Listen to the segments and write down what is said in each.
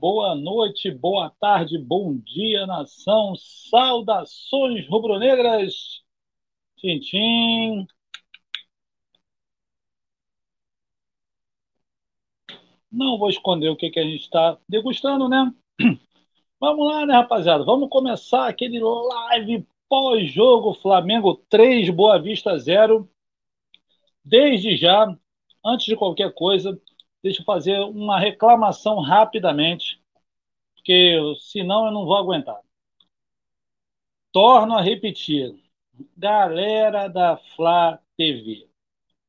Boa noite, boa tarde, bom dia, nação. Saudações rubro-negras. Tintim. Não vou esconder o que, que a gente está degustando, né? Vamos lá, né, rapaziada? Vamos começar aquele live pós-jogo Flamengo 3, Boa Vista 0. Desde já, antes de qualquer coisa, deixa eu fazer uma reclamação rapidamente, porque senão eu não vou aguentar. Torno a repetir. Galera da Flá TV.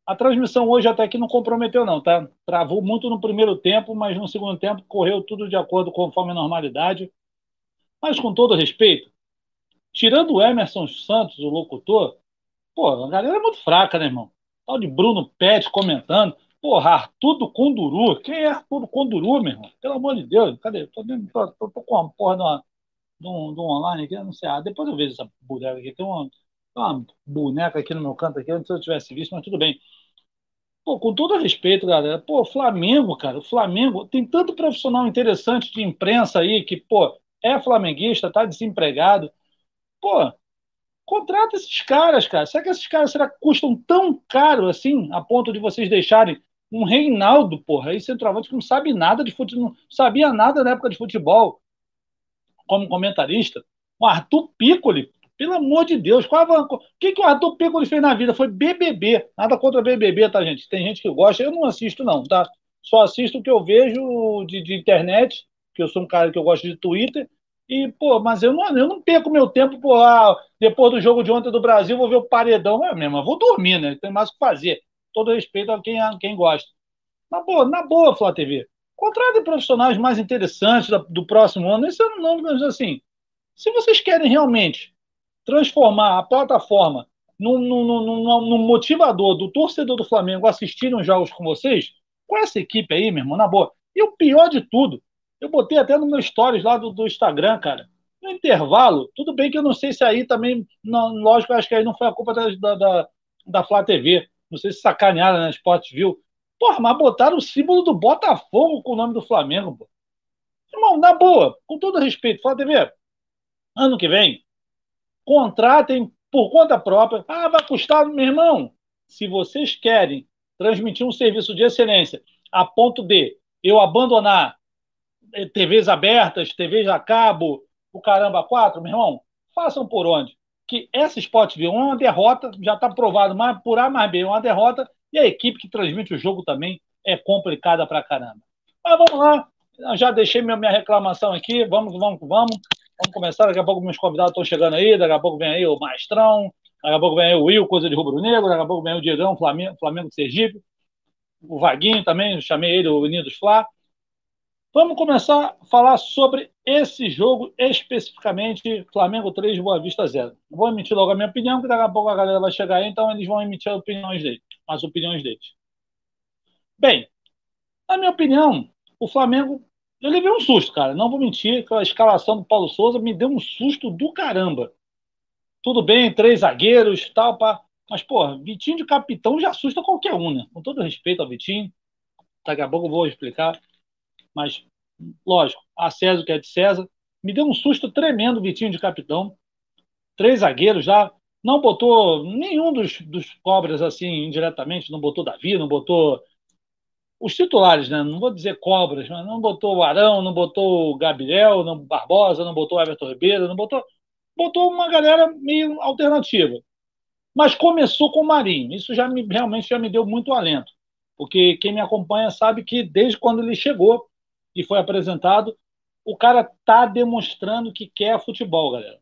A transmissão hoje até que não comprometeu, não, tá? Travou muito no primeiro tempo, mas no segundo tempo correu tudo de acordo conforme a normalidade. Mas com todo respeito, tirando o Emerson Santos, o locutor, pô, a galera é muito fraca, né, irmão? Tal de Bruno Pet comentando. Porra, Arthur do Conduru. Quem é Arthur do Conduru, meu irmão? Pelo amor de Deus. Cadê? Tô, tô, tô, tô com uma porra de, uma, de, um, de um online aqui, não sei. Ah, depois eu vejo essa boneca aqui. Tem uma, uma boneca aqui no meu canto aqui, antes eu tivesse visto, mas tudo bem. Pô, com todo respeito, galera. Pô, Flamengo, cara, o Flamengo tem tanto profissional interessante de imprensa aí que, pô, é flamenguista, tá desempregado. Pô, contrata esses caras, cara. Será que esses caras será custam tão caro assim, a ponto de vocês deixarem um Reinaldo, porra, aí centroavante que não sabe nada de futebol, não sabia nada na época de futebol, como comentarista. O Arthur Piccoli, pelo amor de Deus, qual a, o que, que o Arthur Piccoli fez na vida? Foi BBB. Nada contra BBB, tá, gente? Tem gente que gosta, eu não assisto, não, tá? Só assisto o que eu vejo de, de internet, que eu sou um cara que eu gosto de Twitter, e, pô, mas eu não, eu não perco meu tempo, pô, ah, depois do jogo de ontem do Brasil, vou ver o paredão, é mesmo, eu vou dormir, né? Tem mais o que fazer todo respeito a quem, a quem gosta. Na boa, na boa, Flá TV. Contratem profissionais mais interessantes do próximo ano. Esse ano não, mas assim, se vocês querem realmente transformar a plataforma num, num, num, num motivador do torcedor do Flamengo assistir os jogos com vocês, com essa equipe aí, meu irmão, na boa. E o pior de tudo, eu botei até no meu stories lá do, do Instagram, cara. No intervalo, tudo bem que eu não sei se aí também, lógico, acho que aí não foi a culpa da, da, da Flá TV. Não sei se sacanearam na Sport View. Porra, mas botaram o símbolo do Botafogo com o nome do Flamengo, pô. Irmão, na boa, com todo respeito, fala TV, ano que vem, contratem por conta própria. Ah, vai custar, meu irmão. Se vocês querem transmitir um serviço de excelência a ponto de eu abandonar eh, TVs abertas, TVs a cabo, o caramba quatro, meu irmão, façam por onde? Que essa Sport View é uma derrota, já está provado mais, por A mais B, é uma derrota, e a equipe que transmite o jogo também é complicada pra caramba. Mas vamos lá, Eu já deixei minha, minha reclamação aqui, vamos, vamos, vamos. Vamos começar, daqui a pouco meus convidados estão chegando aí, daqui a pouco vem aí o Maestrão, daqui a pouco vem aí o Will, coisa de rubro-negro, daqui a pouco vem o Diegão, Flamengo, Flamengo Sergipe, o Vaguinho também, chamei ele, o Unidos Flá. Vamos começar a falar sobre esse jogo especificamente, Flamengo 3, Boa Vista 0. Vou emitir logo a minha opinião, porque daqui a pouco a galera vai chegar aí, então eles vão emitir opiniões deles. As opiniões deles. Bem, na minha opinião, o Flamengo. Eu levei um susto, cara. Não vou mentir, que a escalação do Paulo Souza me deu um susto do caramba. Tudo bem, três zagueiros, tal, pá. Mas, pô, Vitinho de capitão já assusta qualquer um, né? Com todo respeito ao Vitinho. Daqui a pouco eu vou explicar mas lógico, a César que é de César. Me deu um susto tremendo Vitinho de capitão. Três zagueiros já. Não botou nenhum dos, dos cobras assim indiretamente, não botou Davi, não botou os titulares, né? Não vou dizer cobras, mas não botou o Arão, não botou o Gabriel, não Barbosa, não botou o Everton Ribeiro, não botou. Botou uma galera meio alternativa. Mas começou com o Marinho. Isso já me, realmente já me deu muito alento. Porque quem me acompanha sabe que desde quando ele chegou, e foi apresentado, o cara tá demonstrando que quer futebol, galera.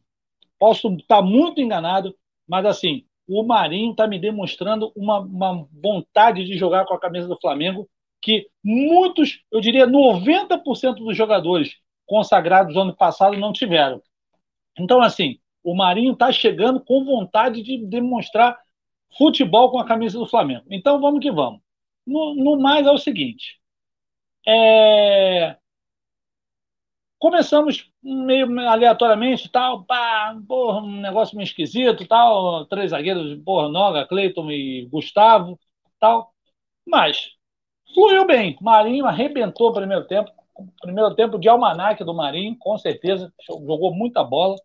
Posso estar tá muito enganado, mas assim, o Marinho está me demonstrando uma, uma vontade de jogar com a camisa do Flamengo que muitos, eu diria 90% dos jogadores consagrados no ano passado não tiveram. Então, assim, o Marinho está chegando com vontade de demonstrar futebol com a camisa do Flamengo. Então, vamos que vamos. No, no mais, é o seguinte: é... Começamos meio aleatoriamente, tal, pá, porra, um negócio meio esquisito, tal, três zagueiros, porra, Noga, Cleiton e Gustavo, tal. Mas fluiu bem. Marinho arrebentou o primeiro tempo, primeiro tempo de almanac do Marinho, com certeza, jogou muita bola.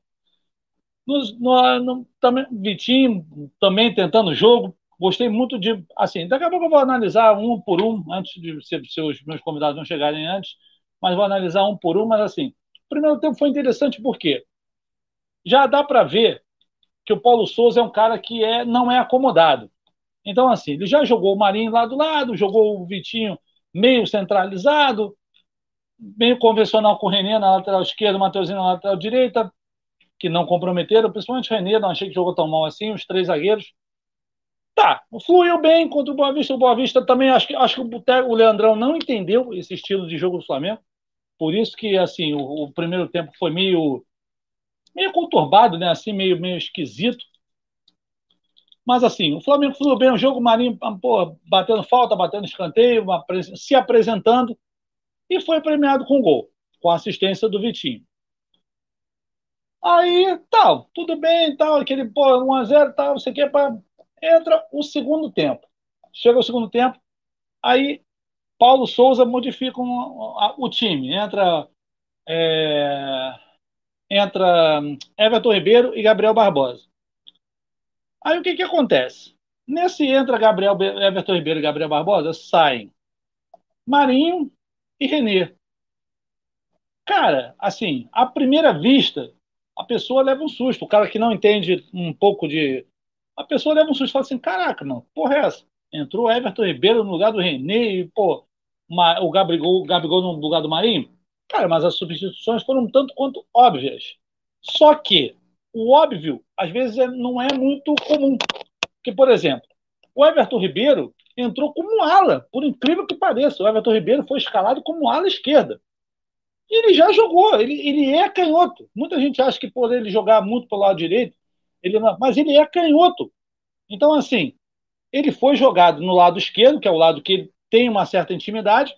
No, no, no, também, Vitinho também tentando o jogo. Gostei muito de. Assim, daqui a pouco eu vou analisar um por um, antes de se, se os meus convidados não chegarem antes, mas vou analisar um por um. Mas assim, o primeiro tempo foi interessante porque já dá para ver que o Paulo Souza é um cara que é, não é acomodado. Então, assim, ele já jogou o Marinho lá do lado, jogou o Vitinho meio centralizado, meio convencional com o Renê na lateral esquerda, o Mateuzinho na lateral direita, que não comprometeram, principalmente o Renê, não achei que jogou tão mal assim, os três zagueiros. Tá, fluiu bem contra o Boa Vista. O Boa Vista também, acho que, acho que o Leandrão não entendeu esse estilo de jogo do Flamengo. Por isso que, assim, o, o primeiro tempo foi meio, meio conturbado, né? Assim, meio, meio esquisito. Mas, assim, o Flamengo fluiu bem o jogo, o Marinho pô, batendo falta, batendo escanteio, se apresentando e foi premiado com gol, com assistência do Vitinho. Aí, tal, tudo bem, tal, aquele, pô, 1x0, tal, não sei o. entra o segundo tempo. Chega o segundo tempo, aí Paulo Souza modifica um, a, o time. Entra, é, entra Everton Ribeiro e Gabriel Barbosa. Aí o que, que acontece? Nesse entra Gabriel, Everton Ribeiro e Gabriel Barbosa, saem Marinho e Renê. Cara, assim, à primeira vista, a pessoa leva um susto. O cara que não entende um pouco de. A pessoa leva um susto e fala assim: caraca, não, porra é essa? Entrou Everton Ribeiro no lugar do Renê e, pô, o Gabigol, o Gabigol no lugar do Marinho? Cara, mas as substituições foram um tanto quanto óbvias. Só que o óbvio, às vezes, é, não é muito comum. Porque, por exemplo, o Everton Ribeiro entrou como ala, por incrível que pareça. O Everton Ribeiro foi escalado como ala esquerda. E ele já jogou, ele, ele é canhoto. Muita gente acha que por ele jogar muito pelo lado direito, ele não, mas ele é canhoto. Então, assim, ele foi jogado no lado esquerdo, que é o lado que ele tem uma certa intimidade.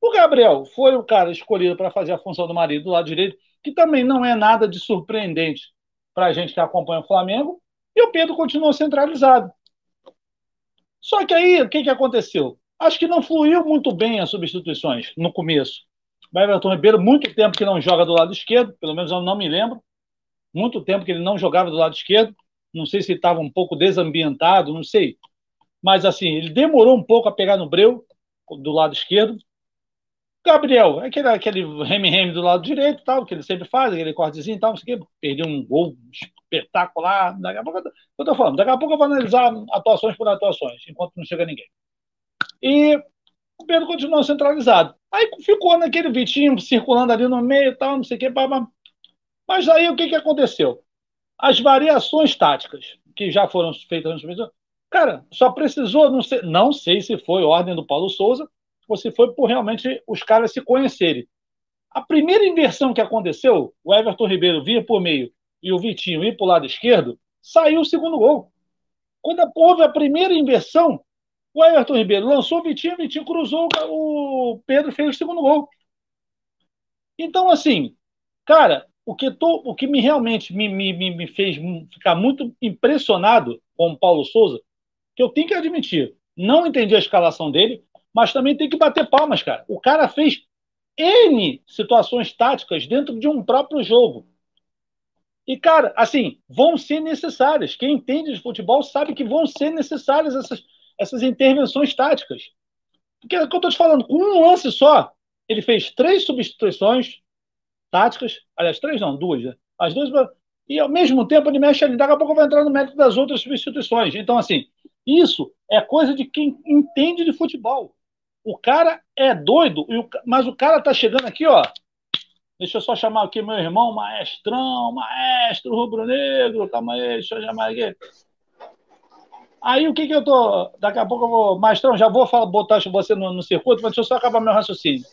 O Gabriel foi o cara escolhido para fazer a função do marido do lado direito, que também não é nada de surpreendente para a gente que acompanha o Flamengo, e o Pedro continuou centralizado. Só que aí, o que, que aconteceu? Acho que não fluiu muito bem as substituições no começo. O Everton Ribeiro, muito tempo que não joga do lado esquerdo, pelo menos eu não me lembro. Muito tempo que ele não jogava do lado esquerdo. Não sei se estava um pouco desambientado, não sei. Mas assim, ele demorou um pouco a pegar no breu do lado esquerdo. Gabriel, aquele, aquele reme-reme do lado direito, tal, que ele sempre faz, aquele cortezinho e tal, não sei o quê, perdeu um gol espetacular. Daqui a pouco, eu falando, daqui a pouco eu vou analisar atuações por atuações, enquanto não chega ninguém. E o Pedro continuou centralizado. Aí ficou naquele Vitinho circulando ali no meio e tal, não sei o quê, mas aí o que, que aconteceu? As variações táticas que já foram feitas no cara, só precisou, não sei, não sei se foi ordem do Paulo Souza, ou se foi por realmente os caras se conhecerem. A primeira inversão que aconteceu, o Everton Ribeiro via por meio e o Vitinho ir para o lado esquerdo, saiu o segundo gol. Quando houve a primeira inversão, o Everton Ribeiro lançou o Vitinho, o Vitinho cruzou, o Pedro fez o segundo gol. Então, assim, cara, o que, tô, o que me realmente me, me, me fez ficar muito impressionado com o Paulo Souza, que eu tenho que admitir, não entendi a escalação dele, mas também tem que bater palmas, cara. O cara fez N situações táticas dentro de um próprio jogo. E, cara, assim, vão ser necessárias. Quem entende de futebol sabe que vão ser necessárias essas, essas intervenções táticas. Porque é o que eu estou te falando, com um lance só, ele fez três substituições táticas, aliás, três não, duas, né? As duas, e ao mesmo tempo ele mexe ali, daqui a pouco vai entrar no mérito das outras substituições. Então, assim, isso é coisa de quem entende de futebol. O cara é doido, mas o cara tá chegando aqui, ó. Deixa eu só chamar aqui meu irmão, maestrão, maestro rubro-negro, calma aí, deixa eu chamar aqui. Aí o que que eu tô. Daqui a pouco eu vou. Maestrão, já vou falar, botar você no, no circuito, mas deixa eu só acabar meu raciocínio.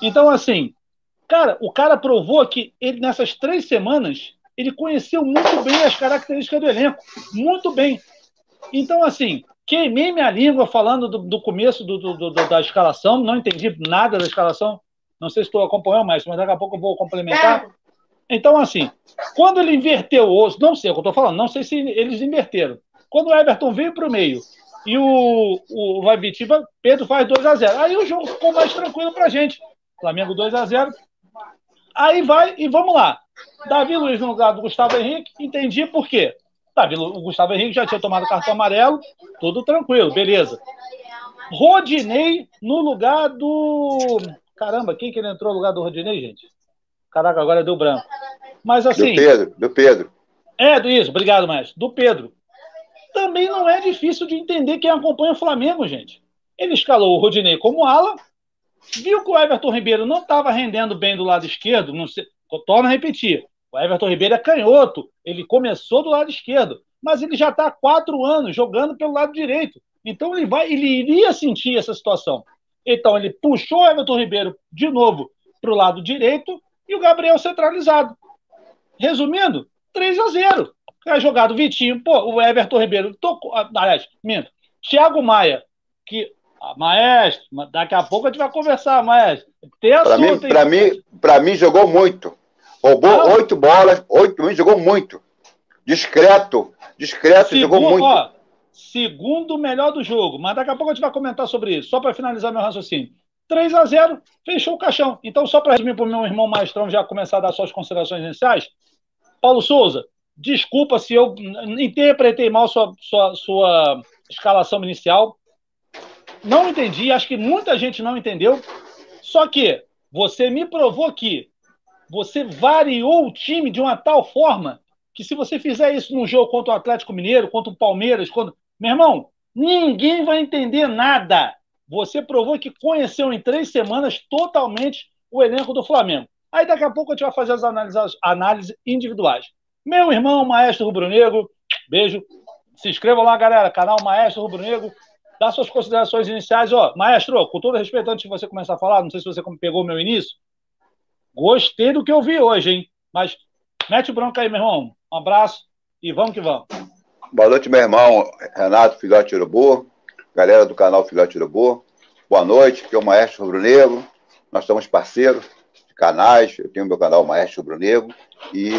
Então, assim, cara, o cara provou que ele, nessas três semanas, ele conheceu muito bem as características do elenco. Muito bem. Então, assim, queimei minha língua falando do, do começo do, do, da escalação, não entendi nada da escalação. Não sei se estou acompanhando mais, mas daqui a pouco eu vou complementar. Então, assim, quando ele inverteu o osso, não sei o que eu estou falando, não sei se eles inverteram. Quando o Everton veio para o meio e o, o Pedro faz 2 a 0 Aí o jogo ficou mais tranquilo para a gente. Flamengo 2 a 0 Aí vai e vamos lá. Davi Luiz no lugar do Gustavo Henrique, entendi por quê. Davi, o Gustavo Henrique já tinha tomado cartão amarelo, tudo tranquilo, beleza. Rodinei no lugar do. Caramba, quem que ele entrou no lugar do Rodinei, gente? Caraca, agora deu branco. Mas assim. Do Pedro, do Pedro. É, do isso, obrigado, mais. Do Pedro. Também não é difícil de entender quem acompanha o Flamengo, gente. Ele escalou o Rodinei como ala, viu que o Everton Ribeiro não estava rendendo bem do lado esquerdo, não sei, torno a repetir. O Everton Ribeiro é canhoto, ele começou do lado esquerdo, mas ele já está há quatro anos jogando pelo lado direito. Então ele vai, ele iria sentir essa situação. Então ele puxou o Everton Ribeiro de novo para o lado direito e o Gabriel centralizado. Resumindo, 3 a 0. É jogado Vitinho, pô, o Everton Ribeiro tocou, ah, aliás, minto. Thiago Maia, que maestro, daqui a pouco a gente vai conversar, maestro. Para mim, para mim, para mim jogou muito. Roubou oito bolas, oito minutos, jogou muito. Discreto, discreto, segundo, jogou muito. Ó, segundo melhor do jogo, mas daqui a pouco a gente vai comentar sobre isso, só para finalizar meu raciocínio. 3 a 0 fechou o caixão. Então, só para resumir para o meu irmão Maestrão já começar a dar suas considerações iniciais, Paulo Souza, desculpa se eu interpretei mal sua, sua, sua escalação inicial. Não entendi, acho que muita gente não entendeu. Só que você me provou que você variou o time de uma tal forma que se você fizer isso num jogo contra o Atlético Mineiro, contra o Palmeiras, quando... meu irmão, ninguém vai entender nada. Você provou que conheceu em três semanas totalmente o elenco do Flamengo. Aí daqui a pouco a gente vai fazer as análises, análises individuais. Meu irmão, Maestro Rubro Negro, beijo. Se inscreva lá, galera, canal Maestro Rubro Negro. Dá suas considerações iniciais. Ó, Maestro, com todo respeito, antes de você começar a falar, não sei se você pegou meu início, Gostei do que eu vi hoje, hein? Mas mete o bronco aí, meu irmão. Um abraço e vamos que vamos. Boa noite, meu irmão Renato Filhote Urubu, galera do canal Filhote Urubu. Boa noite, aqui é o Maestro Rubro Negro. Nós somos parceiros de canais. Eu tenho meu canal Maestro Rubro Negro e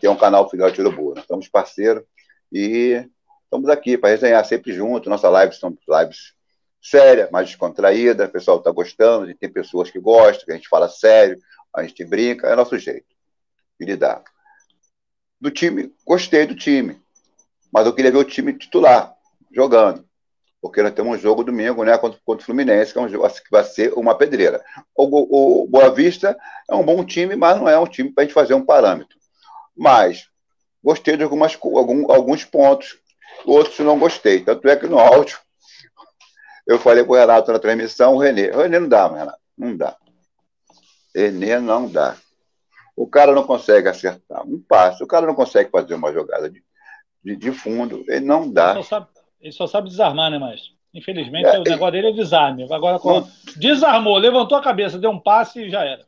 tem um canal Filhote Urubu. Nós somos parceiros e estamos aqui para resenhar sempre junto. Nossa live são lives séria, mais descontraída. O pessoal está gostando, tem pessoas que gostam, que a gente fala sério, a gente brinca, é nosso jeito de lidar. Do time, gostei do time, mas eu queria ver o time titular jogando, porque nós temos um jogo domingo, né, contra, contra o Fluminense, que, é um jogo, que vai ser uma pedreira. O, o Boa Vista é um bom time, mas não é um time para a gente fazer um parâmetro. Mas gostei de algumas, algum, alguns pontos, outros não gostei. Tanto é que no áudio eu falei com o Renato na transmissão, o Renê. O Renê não dá, Renato, não dá. Enem não dá. O cara não consegue acertar um passe, o cara não consegue fazer uma jogada de, de, de fundo, ele não dá. Ele só, sabe, ele só sabe desarmar, né, mas Infelizmente, é, o negócio dele é desarme. Agora, desarmou, levantou a cabeça, deu um passe e já era.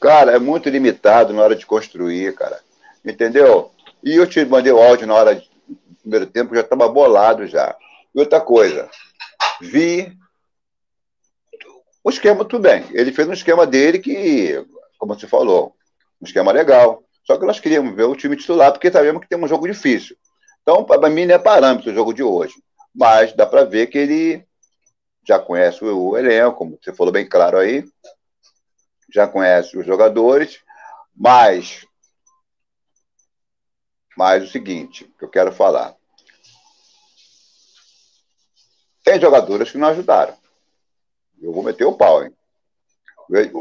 Cara, é muito limitado na hora de construir, cara. Entendeu? E eu te mandei o áudio na hora primeiro tempo, já estava bolado já. E outra coisa, vi o esquema, tudo bem. Ele fez um esquema dele que, como você falou, um esquema legal. Só que nós queríamos ver o time titular, porque sabemos que tem um jogo difícil. Então, para mim, não é parâmetro o jogo de hoje. Mas dá para ver que ele já conhece o elenco, como você falou bem claro aí. Já conhece os jogadores. Mas, mas o seguinte, que eu quero falar. Tem jogadores que não ajudaram. Eu vou meter o pau, hein?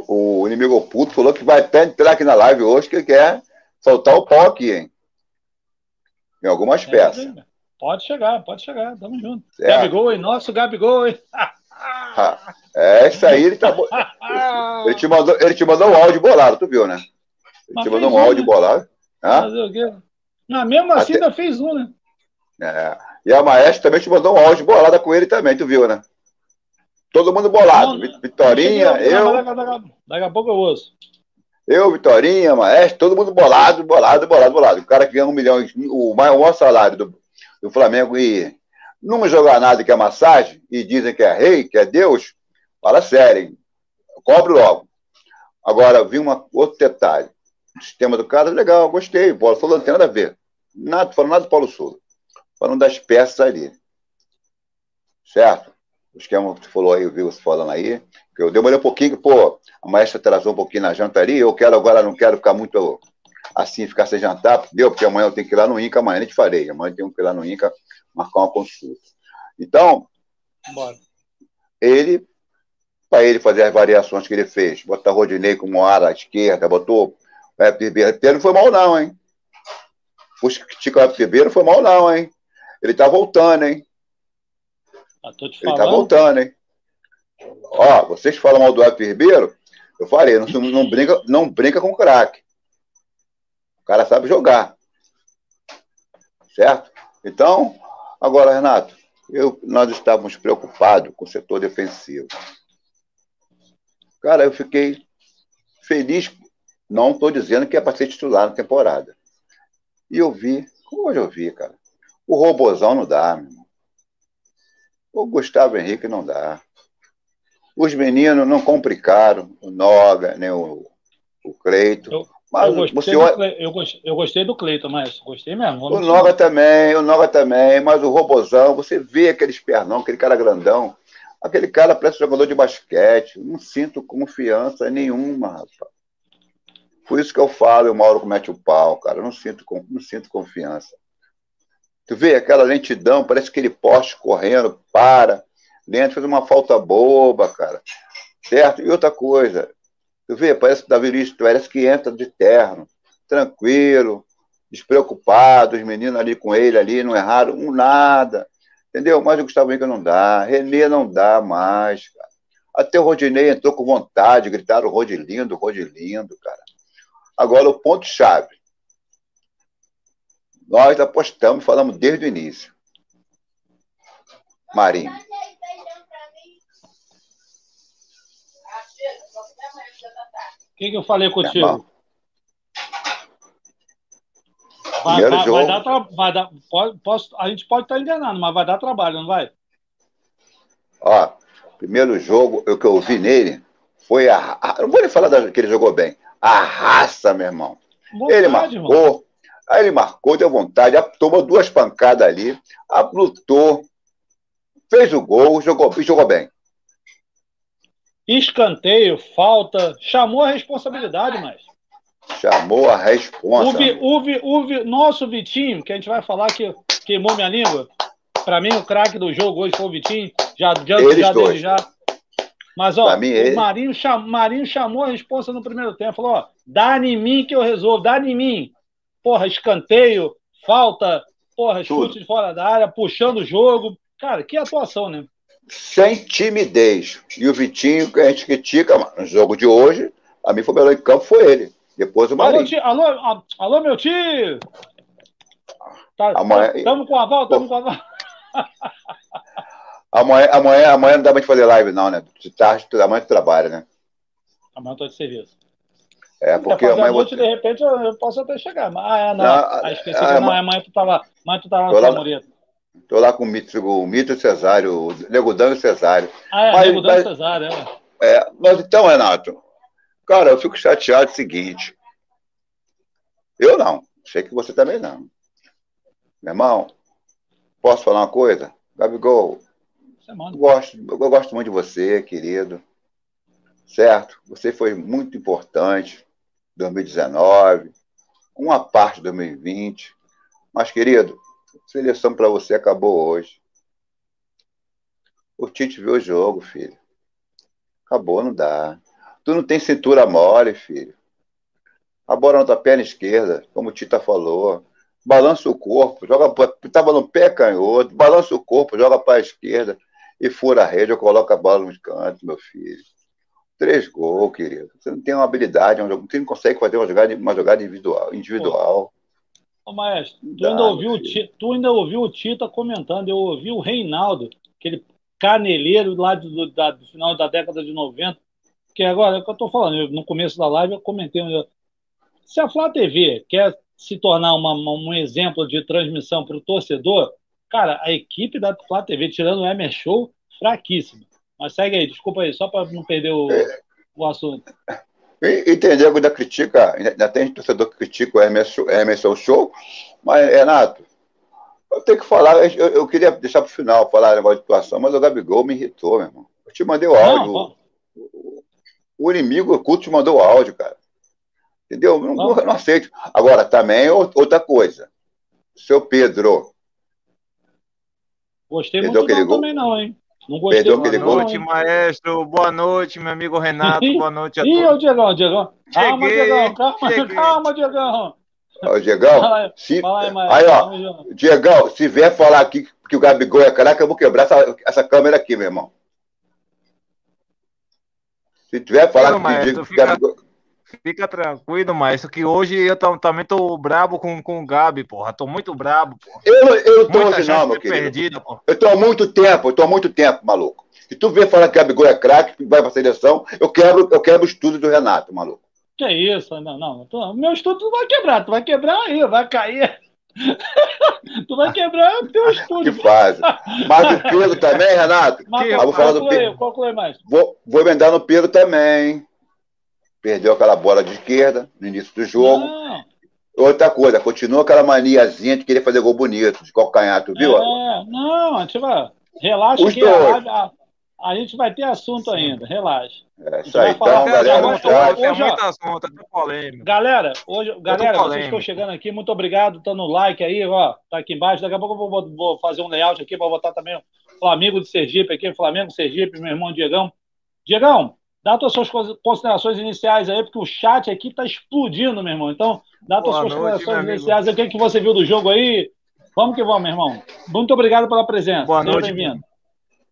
O inimigo puto falou que vai até entrar aqui na live hoje que quer soltar o pau aqui, hein? Em algumas é, peças. Pode chegar, pode chegar, tamo junto. Gabigol, hein? Nosso Gabigol, hein? é, isso aí ele tá. ele, te mandou, ele te mandou um áudio bolado, tu viu, né? Ele Mas te mandou um áudio né? bolado. Fazer o quê? Não, mesmo assim Até... ainda fez um, né? É. E a Maestro também te mandou um áudio bolado com ele também, tu viu, né? Todo mundo bolado. Não, Vitorinha, eu. Daqui, a pouco eu ouço. Eu, Vitorinha, Maestro, todo mundo bolado, bolado, bolado, bolado. O cara que ganha um milhão, o maior salário do, do Flamengo e não jogar nada que é massagem e dizem que é rei, que é Deus, fala sério, hein? cobre logo. Agora, vi uma, outro detalhe. O sistema do cara, legal, gostei. Paulo Souza não tem nada a ver. Nada, falando nada do Paulo Souza. Falando das peças ali. Certo? o esquema que você falou aí, viu você falando aí, que eu demorei um pouquinho, pô, a maestra atrasou um pouquinho na jantaria, eu quero agora, não quero ficar muito assim, ficar sem jantar, deu, porque amanhã eu tenho que ir lá no INCA, amanhã a gente farei, amanhã eu tenho que ir lá no INCA marcar uma consulta. Então, Bora. ele, para ele fazer as variações que ele fez, botar Rodinei como ara à esquerda, botou é, Ribeiro, não foi mal não, hein? O Chico Ribeiro não foi mal não, hein? Ele tá voltando, hein? Ah, ele tá voltando, hein? Ó, vocês falam mal do Everton Ribeiro, eu falei, não, não, brinca, não brinca com craque. O cara sabe jogar. Certo? Então, agora, Renato, eu, nós estávamos preocupados com o setor defensivo. Cara, eu fiquei feliz. Não estou dizendo que é para ser titular na temporada. E eu vi, como hoje eu vi, cara, o Robozão não dá, meu irmão. O Gustavo Henrique não dá. Os meninos não complicaram, o Noga, nem o, o Cleito. Eu, mas, eu, gostei do, eu, gostei, eu gostei do Cleito, mas gostei mesmo. O Noga também, o Noga também, mas o Robozão, você vê aqueles pernão, aquele cara grandão, aquele cara parece jogador de basquete. Não sinto confiança nenhuma, rapaz. Por isso que eu falo, o Mauro comete o pau, cara. Eu não sinto, não sinto confiança. Tu vê aquela lentidão, parece aquele poste correndo, para, dentro, faz uma falta boba, cara. Certo? E outra coisa, tu vê, parece que Davi Luiz parece que entra de terno, tranquilo, despreocupado, os meninos ali com ele ali, não erraram um nada. Entendeu? Mas o Gustavo Henrique não dá, Renê não dá mais, cara. Até o Rodinei entrou com vontade, gritaram Rodilindo, Rodilindo, cara. Agora, o ponto-chave. Nós apostamos, falamos desde o início. Marinho. O que, que eu falei contigo? Vai, vai, vai, dar, vai dar, pode, posso, a gente pode estar enganando, mas vai dar trabalho, não vai? Ó, primeiro jogo, o que eu vi nele foi a. a não vou nem falar da, que ele jogou bem. A raça, meu irmão. Vontade, ele marcou, irmão. Aí ele marcou, deu vontade, tomou duas pancadas ali, lutou, fez o gol, jogou, jogou bem. Escanteio, falta, chamou a responsabilidade, mas. Chamou a responsabilidade. O, Vi, o, Vi, o nosso Vitinho, que a gente vai falar que queimou minha língua, para mim o craque do jogo hoje foi o Vitinho, já, já, já desde já. Mas, ó, mim, o Marinho, cham, Marinho chamou a resposta no primeiro tempo. Falou, ó, dá em mim que eu resolvo, dá em mim. Porra, escanteio, falta, porra, chute de fora da área, puxando o jogo. Cara, que atuação, né? Sem timidez. E o Vitinho, que a gente critica, no jogo de hoje, a mim foi o melhor em campo, foi ele. Depois o Marinho. Alô, alô, alô, meu tio! Tá, Amanhã... Tamo com a volta, tamo com a volta. Amanhã, amanhã, amanhã não dá pra gente fazer live, não, né? De tarde, amanhã tu trabalha, né? Amanhã eu tô de serviço. É, porque amanhã. Noite, vou... De repente eu, eu, posso até chegar. Mas, ah, é, não. não ah, esqueci ah, que não, amanhã tu tava, amanhã tu tava lá, Tô lá com o Mito, o Mito Cesário, o Negudão e Cesário. Ah, é, mas, Negudão e Cesário, é. é. Mas então, Renato, cara, eu fico chateado o seguinte. Eu não, sei que você também não. Meu irmão, posso falar uma coisa? Gabigol. Eu gosto, eu gosto muito de você, querido. Certo? Você foi muito importante 2019, uma parte de 2020. Mas, querido, seleção para você acabou hoje. O Tite viu o jogo, filho. Acabou, não dá. Tu não tem cintura mole, filho. A bola na tua perna esquerda, como o Tita falou. Balança o corpo, joga estava no pé canhoto, balança o corpo, joga para a esquerda e fura a rede, eu coloco a bola nos cantos, meu filho. Três gols, querido. Você não tem uma habilidade, você não consegue fazer uma jogada, uma jogada individual. individual. Ô, maestro, tu, ainda ouviu o Tita, tu ainda ouviu o Tita comentando, eu ouvi o Reinaldo, aquele caneleiro lá do, da, do final da década de 90, que agora é o que eu estou falando, eu, no começo da live eu comentei, se a Flá TV quer se tornar uma, uma, um exemplo de transmissão para o torcedor, Cara, a equipe da Flá TV, tirando o Emer Show, fraquíssima. Mas segue aí, desculpa aí, só para não perder o, o assunto. Entender ainda critica, ainda tem torcedor que critica o Emerson, Emerson Show, mas, Renato, Eu tenho que falar, eu, eu queria deixar para o final falar negócio de situação, mas o Gabigol me irritou, meu irmão. Eu te mandei o áudio. Não, o, o, inimigo oculto te mandou o áudio, cara. Entendeu? Eu não, não. não aceito. Agora, também outra coisa. Seu Pedro. Gostei Pedro muito não também não, hein? Não gostei Perdeu Boa noite, maestro. Boa noite, meu amigo Renato. Boa noite a todos. Ih, o Diegão, Diegão. Calma, Diegão. Calma, calma, Diegão. Ô, Diegão, fala, se, fala aí, aí, ó, Diegão, se vier falar aqui que o Gabigol é craque, eu vou quebrar essa, essa câmera aqui, meu irmão. Se tiver falar que, maestro, que fica, Gabigol... fica tranquilo, maestro, que hoje eu também tô brabo com, com o Gabi, porra. Tô muito brabo, porra. Eu, eu tô hoje não, meu querido. Perdida, eu tô há muito tempo, eu tô há muito tempo, maluco. Se tu vier falar que o Gabigol é craque, que vai pra seleção, eu quebro, eu quebro o estudo do Renato, maluco. Que isso? Não, não. Tô, meu estudo não vai quebrar. Tu vai quebrar aí, vai cair. tu vai quebrar o teu estudo. Que fase. Mas o Pedro também, Renato? Mas, vou falar do Pedro. Conclui mais. Vou, vou emendar no Pedro também. Perdeu aquela bola de esquerda no início do jogo. Não. Outra coisa, continua aquela maniazinha de querer fazer gol bonito, de calcanhar, tu viu? É, não, a gente vai. Relaxa Os que dois. a, a gente vai ter assunto ainda, relaxa. É isso aí, então, galera. Hoje, hoje, muito assunto, é polêmico. Galera, hoje, galera, vocês estão chegando aqui, muito obrigado, tá no like aí, ó, tá aqui embaixo. Daqui a pouco eu vou, vou fazer um layout aqui para botar também o Flamengo de Sergipe aqui, Flamengo Sergipe, meu irmão Diegão. Diegão, dá tuas suas considerações iniciais aí, porque o chat aqui tá explodindo, meu irmão. Então, dá tuas suas considerações iniciais o que, que você viu do jogo aí. Vamos que vamos, meu irmão. Muito obrigado pela presença. Boa Seja noite. bem-vindo.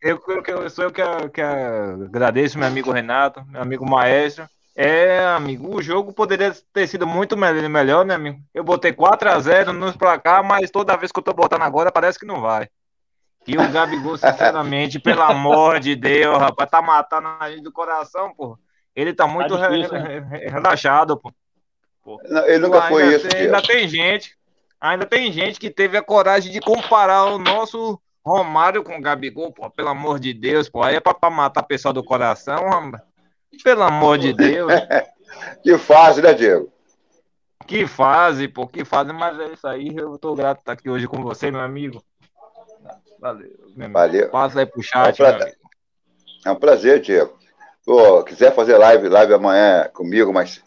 Eu, eu, sou eu que, que agradeço, meu amigo Renato, meu amigo Maestro. É, amigo, o jogo poderia ter sido muito melhor, né, amigo? Eu botei 4x0 nos placar, mas toda vez que eu tô botando agora parece que não vai. E o Gabigol, sinceramente, pelo amor de Deus, rapaz, tá matando a gente do coração, pô. Ele tá muito tá difícil, re, né? relaxado, pô. pô. Não, ele nunca foi isso. Tem, ainda tem gente, ainda tem gente que teve a coragem de comparar o nosso Romário com Gabigol, pô, pelo amor de Deus, pô, aí é pra, pra matar o pessoal do coração, rapaz. Pelo amor de Deus. que fase, né, Diego? Que fase, pô, que fase, mas é isso aí. Eu tô grato de estar aqui hoje com você, meu amigo. Valeu. Valeu. Passa aí pro chat, é um, pra... é um prazer, Diego. Pô, quiser fazer live, live amanhã comigo, mais,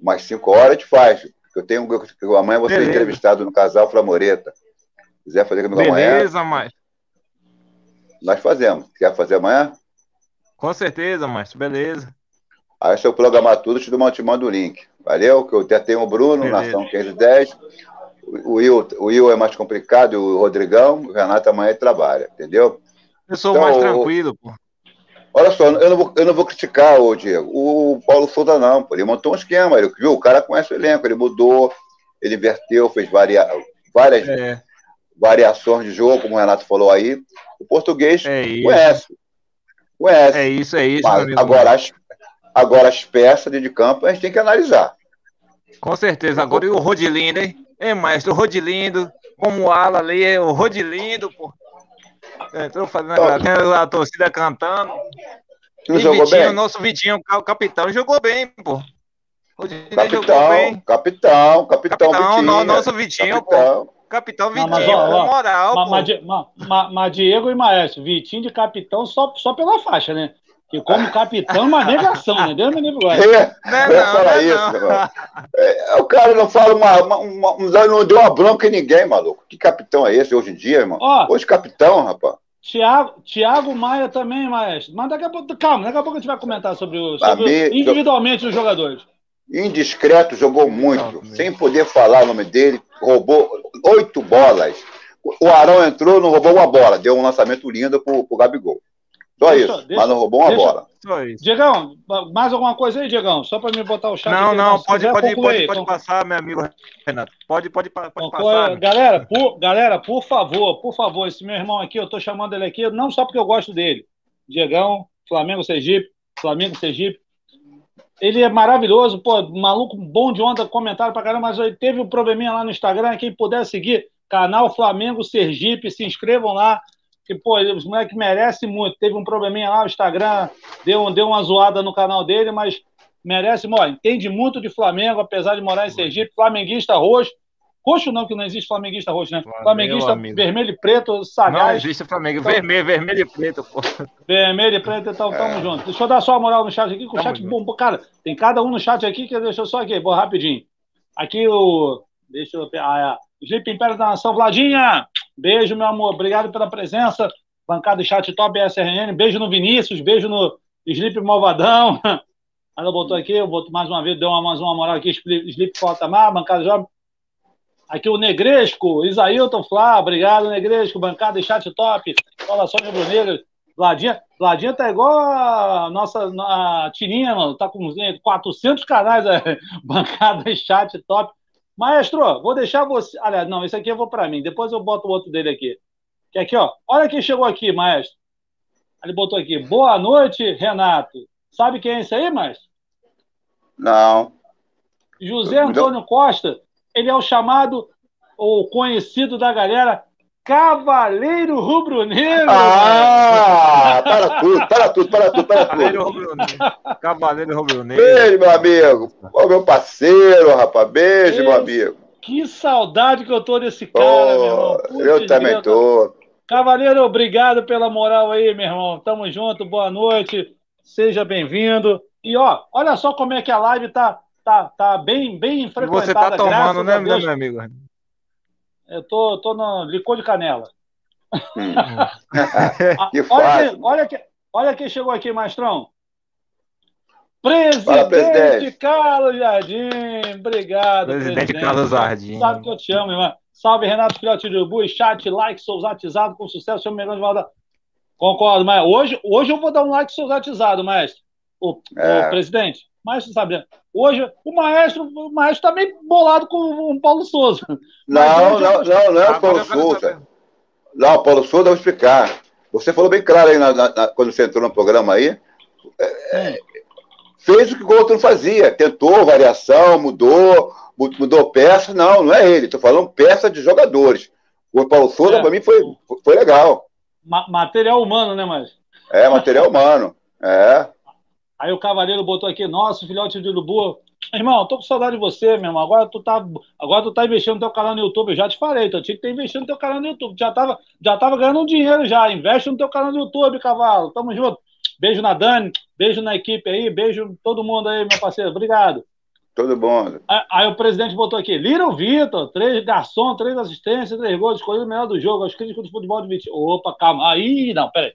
mais cinco horas, a gente faz. Eu tenho, eu, amanhã vou ser entrevistado no casal Flamoreta. Quiser fazer comigo Beleza, amanhã. Beleza, mas nós fazemos. Quer fazer amanhã? Com certeza, Márcio, beleza. Aí se eu programar tudo, te, te mando o link. Valeu? Que eu até tenho o Bruno, beleza. Nação 510. O Will, o Will é mais complicado, o Rodrigão, o Renato amanhã trabalha, entendeu? Eu sou então, mais tranquilo, pô. Olha só, eu não vou, eu não vou criticar o Diego. O Paulo Souza não, pô. Ele montou um esquema, ele, viu? O cara conhece o elenco, ele mudou, ele inverteu, fez varia, várias é. variações de jogo, como o Renato falou aí. O português é conhece. Conhece. É isso, é isso. agora, as, agora, as peças de campo a gente tem que analisar. Com certeza. Agora e o Rodilindo, hein? É, maestro, o Rodilindo, como o ala ali, é o Rodilindo, pô. Estou fazendo a, a, torcida cantando. Não e jogou Vitinho, bem? nosso Vitinho, o capitão, jogou bem, pô. Capitão, jogou bem. capitão, capitão, capitão Vitinho. Nosso Vitinho, capitão. pô. Capitão Vitinho, mas, ó, moral, mas, mas, mas, mas, Diego e Maestro, Vitinho de capitão só, só pela faixa, né? Que como capitão é uma negação, né? Deus me livre agora. É, não, não, falar não, isso, não. É, o cara não fala uma, uma, uma, Não deu uma bronca em ninguém, maluco. Que capitão é esse hoje em dia, irmão? Ó, hoje capitão, rapaz. Tiago, Thiago Maia também, Maestro. Mas daqui a pouco, calma, daqui a pouco a gente vai comentar sobre, o, sobre mim, individualmente os jogadores indiscreto, jogou muito, sem poder falar o nome dele, roubou oito bolas. O Arão entrou, não roubou uma bola, deu um lançamento lindo pro, pro Gabigol. Só deixa, isso, deixa, mas não roubou uma deixa, bola. Só isso. Diegão, mais alguma coisa aí, Diegão? Só para me botar o chat. Não, aqui, não, pode, pode, pode, pode, passar, meu amigo Renato. Pode, pode, pode passar. Galera por, galera, por favor, por favor, esse meu irmão aqui, eu tô chamando ele aqui, não só porque eu gosto dele. Diegão, Flamengo Sergipe, Flamengo Sergipe, ele é maravilhoso, pô, maluco bom de onda, comentário pra caramba, mas ele teve um probleminha lá no Instagram, quem puder seguir, canal Flamengo Sergipe, se inscrevam lá, que, pô, os moleques merecem muito. Teve um probleminha lá no Instagram, deu, deu uma zoada no canal dele, mas merece, mano, entende muito de Flamengo, apesar de morar em Sergipe, flamenguista roxo, Roxo não, que não existe flamenguista roxo, né? Valeu, flamenguista amigo. vermelho e preto, sagaz. Não existe Flamengo, então, vermelho, vermelho e preto, pô. Vermelho e preto, então tamo é. junto. Deixa eu dar só uma moral no chat aqui, que o chat bom. Cara, tem cada um no chat aqui que deixa eu só aqui, vou rapidinho. Aqui o. Deixa eu. Ah, é. Felipe Império da Nação, Vladinha! Beijo, meu amor. Obrigado pela presença. Bancada chat top SRN. Beijo no Vinícius, beijo no Sleep Malvadão. Ela botou aqui, eu boto mais uma vez, deu uma, mais uma moral aqui, Sleep Faltamar, bancada jovem. Aqui o Negresco, Isailton Flá, obrigado, Negresco, bancada e chat top. Fala Sônia Bruneiro, Vladinha, Vladinha tá igual a nossa a Tirinha, mano, tá com 400 canais, é, bancada e chat top. Maestro, vou deixar você. Aliás, não, esse aqui eu vou para mim, depois eu boto o outro dele aqui. Que aqui, ó, olha quem chegou aqui, maestro. Ele botou aqui, boa noite, Renato. Sabe quem é esse aí, maestro? Não. José Antônio Costa, ele é o chamado, ou conhecido da galera, Cavaleiro Rubro-Negro. Ah, para tudo, para tudo, para tudo, para tudo. Cavaleiro Rubro-Negro. Beijo, meu amigo. Ô, meu parceiro, rapaz. Beijo, meu amigo. Que saudade que eu tô desse cara, oh, meu irmão. Puxa, eu também tô. Cavaleiro, obrigado pela moral aí, meu irmão. Tamo junto, boa noite. Seja bem-vindo. E ó, olha só como é que a live tá tá, tá bem, bem frequentada. Você tá tomando, né, meu amigo? Eu tô, tô no licor de canela. Hum. que olha, quem, olha, que, olha quem chegou aqui, Mastrão. Presidente, Fala, presidente, Carlos Jardim, obrigado. Presidente, presidente, Carlos Jardim. Sabe que eu te amo, irmão. Salve, Renato Filhote de Urubu, chat, like, souzatizado com sucesso, chama melhor de valda. Concordo, mas hoje, hoje eu vou dar um like souzatizado, mestre. O, é. o presidente, mas sabe, hoje o maestro, o maestro tá meio bolado com o Paulo Souza. Não, não, não, não é o Paulo Souza. Não, Paulo Souza, eu vou explicar. Você falou bem claro aí na, na, quando você entrou no programa aí. É, é, fez o que o outro não fazia. Tentou variação, mudou, mudou peça. Não, não é ele. Estou falando peça de jogadores. O Paulo Souza, é. para mim, foi, foi legal. Ma material humano, né, mas? É, material humano. É. Aí o Cavaleiro botou aqui, nosso filhote de urubu. Irmão, tô com saudade de você, meu irmão. Agora tu tá, agora tu tá investindo no teu canal no YouTube. Eu já te falei, tu tinha que ter investido no teu canal no YouTube. Já tava, já tava ganhando um dinheiro já. Investe no teu canal no YouTube, cavalo. Tamo junto. Beijo na Dani, beijo na equipe aí, beijo todo mundo aí, meu parceiro. Obrigado. Todo mundo. Aí, aí o presidente botou aqui, Little Vitor, três garçom, três assistências, três gols, escolhido o melhor do jogo, os críticos de futebol de 20. Opa, calma. Aí, não, peraí.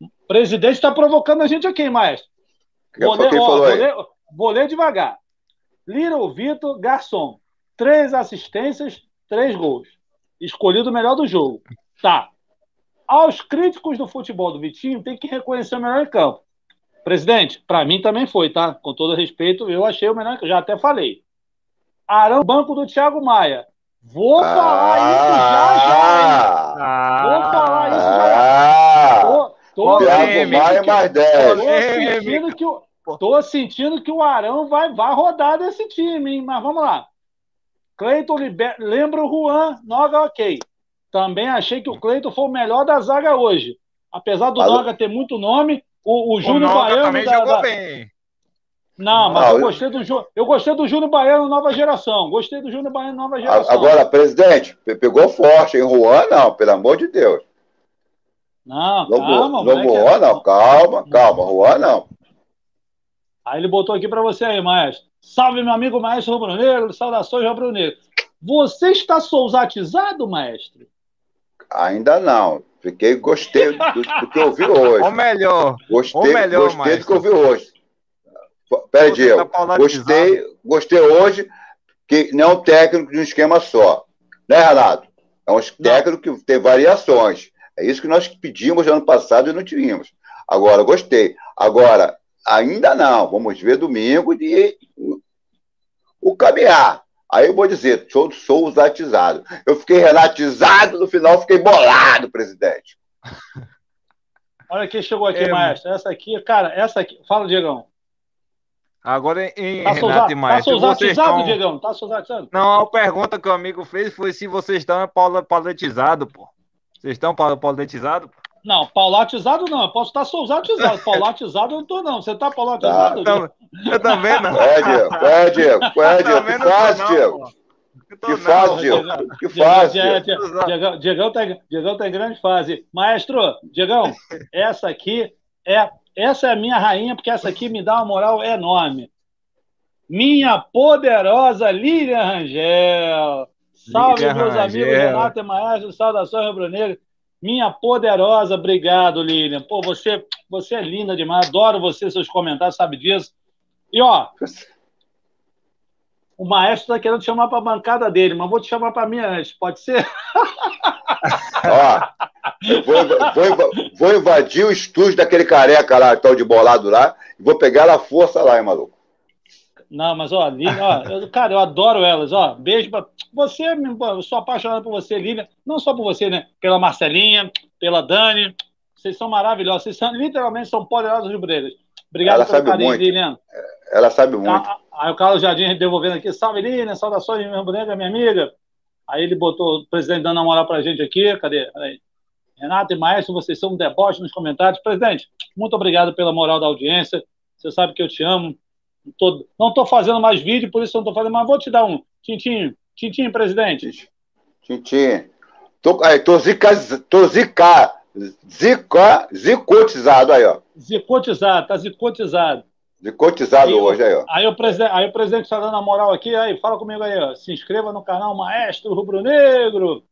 O presidente está provocando a gente aqui, maestro. Vou ler, ó, vou, ler, vou ler devagar. Little Vitor, garçom. Três assistências, três gols. Escolhido o melhor do jogo. Tá. Aos críticos do futebol do Vitinho, tem que reconhecer o melhor em campo. Presidente, para mim também foi, tá? Com todo respeito, eu achei o melhor, já até falei. Arão, banco do Thiago Maia. Vou ah, falar isso já já. Ah, Vou falar isso já já. Ah, Tô, Thiago Maia mais 10. Tô sentindo, que o, tô sentindo que o Arão vai, vai rodar desse time, hein? Mas vamos lá. Cleiton liber... lembra o Juan, Noga ok. Também achei que o Cleiton foi o melhor da zaga hoje. Apesar do? Noga ter muito nome, o, o Júnior Baiano. Também da, jogou da... bem. Não, mas eu gostei do eu gostei do Júnior Baiano nova geração. Gostei do Júnior Baiano nova geração. Agora, presidente, pegou forte, em Juan não, pelo amor de Deus. Não, não calma. Não, Juan, não, calma, calma, Juan não. Aí ele botou aqui para você aí, maestro. Salve, meu amigo maestro Rubro Negro, saudações Rubro Negro. Você está souzatizado, maestro? Ainda não. Fiquei, gostei do, do que eu vi hoje. Ou melhor. Gostei, ou melhor, gostei maestro. do que eu vi hoje. Pera, Diego. Tá gostei, gostei hoje que não é um técnico de um esquema só. Né, Renato? É um técnico que tem variações. É isso que nós pedimos no ano passado e não tínhamos. Agora, gostei. Agora, ainda não. Vamos ver domingo e o caminhar. Aí eu vou dizer, sou, sou usatizado. Eu fiquei renatizado, no final fiquei bolado, presidente. Olha quem chegou aqui, é, maestro. Essa aqui, cara, essa aqui. Fala, Diegão. Agora em tá Renato e Maestro. Tá souzatizado, estão... Diegão? Tá? Não, a pergunta que o amigo fez foi se vocês estão paletizado, pô. Vocês estão paulatizado? Não, paulatizado não. Eu posso estar souzatizado. Paulatizado eu não estou, não. Você está paulatizado? Tá, eu também não. É, Diego. É, Diego. É, Diego. Quase, Diego. Que fase, Diego? Que fase? Diegão tá, Diegão tá em grande fase. Maestro, Diegão, essa aqui é essa é a minha rainha, porque essa aqui me dá uma moral enorme. Minha poderosa Lilian Rangel. Salve, Lilian meus amigos Renato e Maestro, saudações rubro-negro. Minha poderosa, obrigado, Lilian. Pô, você, você é linda demais, adoro você, seus comentários, sabe disso. E, ó, o maestro está querendo te chamar para a bancada dele, mas vou te chamar para mim antes, pode ser? Ó, eu vou, vou, vou, invadir o estúdio daquele careca lá, tal de bolado lá, e vou pegar ela à força lá, hein, maluco? Não, mas ó, Lilian, ó eu, cara, eu adoro elas, ó. Beijo pra você, eu sou apaixonado por você, Lilian. Não só por você, né? Pela Marcelinha, pela Dani. Vocês são maravilhosos. Vocês são, literalmente são poderosos rubreiros. Obrigado ela pelo carinho, muito. Lilian. Ela sabe muito. Aí o Carlos Jardim devolvendo aqui, salve Lilian, saudações, minha boneca, minha amiga. Aí ele botou o presidente dando uma moral pra gente aqui, cadê? Renato e Maestro, vocês são um deboche nos comentários. Presidente, muito obrigado pela moral da audiência. Você sabe que eu te amo. Tô, não estou fazendo mais vídeo, por isso não estou fazendo, mas vou te dar um. Tintinho, Tintinho, presidente. Tintinho. Tô, aí, tô zica, tô zica, zica, zicotizado aí, ó. Zicotizado, tá zicotizado. Zicotizado aí, hoje aí, ó. Aí o, presidente, aí o presidente está dando a moral aqui, aí, fala comigo aí, ó. Se inscreva no canal Maestro Rubro Negro.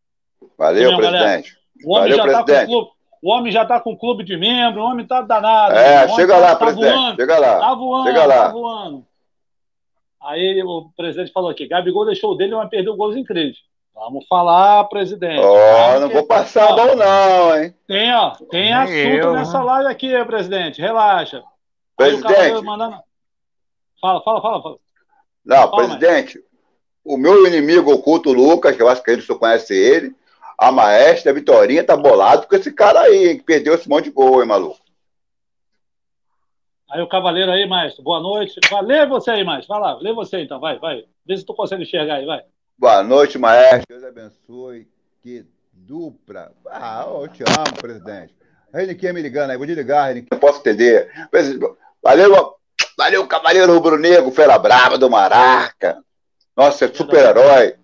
Valeu, presidente. O homem, Valeu, já tá com clube, o homem já está com clube de membro, o homem está danado. É, chega lá, tá, presidente. Voando, chega lá. Tá voando, chega lá. tá voando. Aí o presidente falou aqui: Gabigol deixou o dele, mas perdeu gols incríveis. Vamos falar, presidente. Ó, oh, não vou passar ó, não, hein? Tem, ó, tem assunto eu, nessa né? live aqui, presidente. Relaxa. Presidente. O mandando... Fala, fala, fala, fala. Não, fala, presidente, mas... o meu inimigo oculto, Lucas, que eu acho que ele só conhece ele, a maestra, a Vitorinha, tá bolado com esse cara aí, que perdeu esse monte de gol, hein, maluco? Aí o cavaleiro aí, maestro, boa noite. Lê você aí, maestro. Vai lá, lê você então, vai, vai. Vê se tu consegue enxergar aí, vai. Boa noite, maestro. Deus abençoe. Que dupla. Ah, eu te amo, presidente. A Reniquinha me ligando aí, vou desligar, Reniquinha. Posso entender. Valeu, valeu, cavaleiro rubro-negro, fera brava do Maraca. Nossa, é super-herói.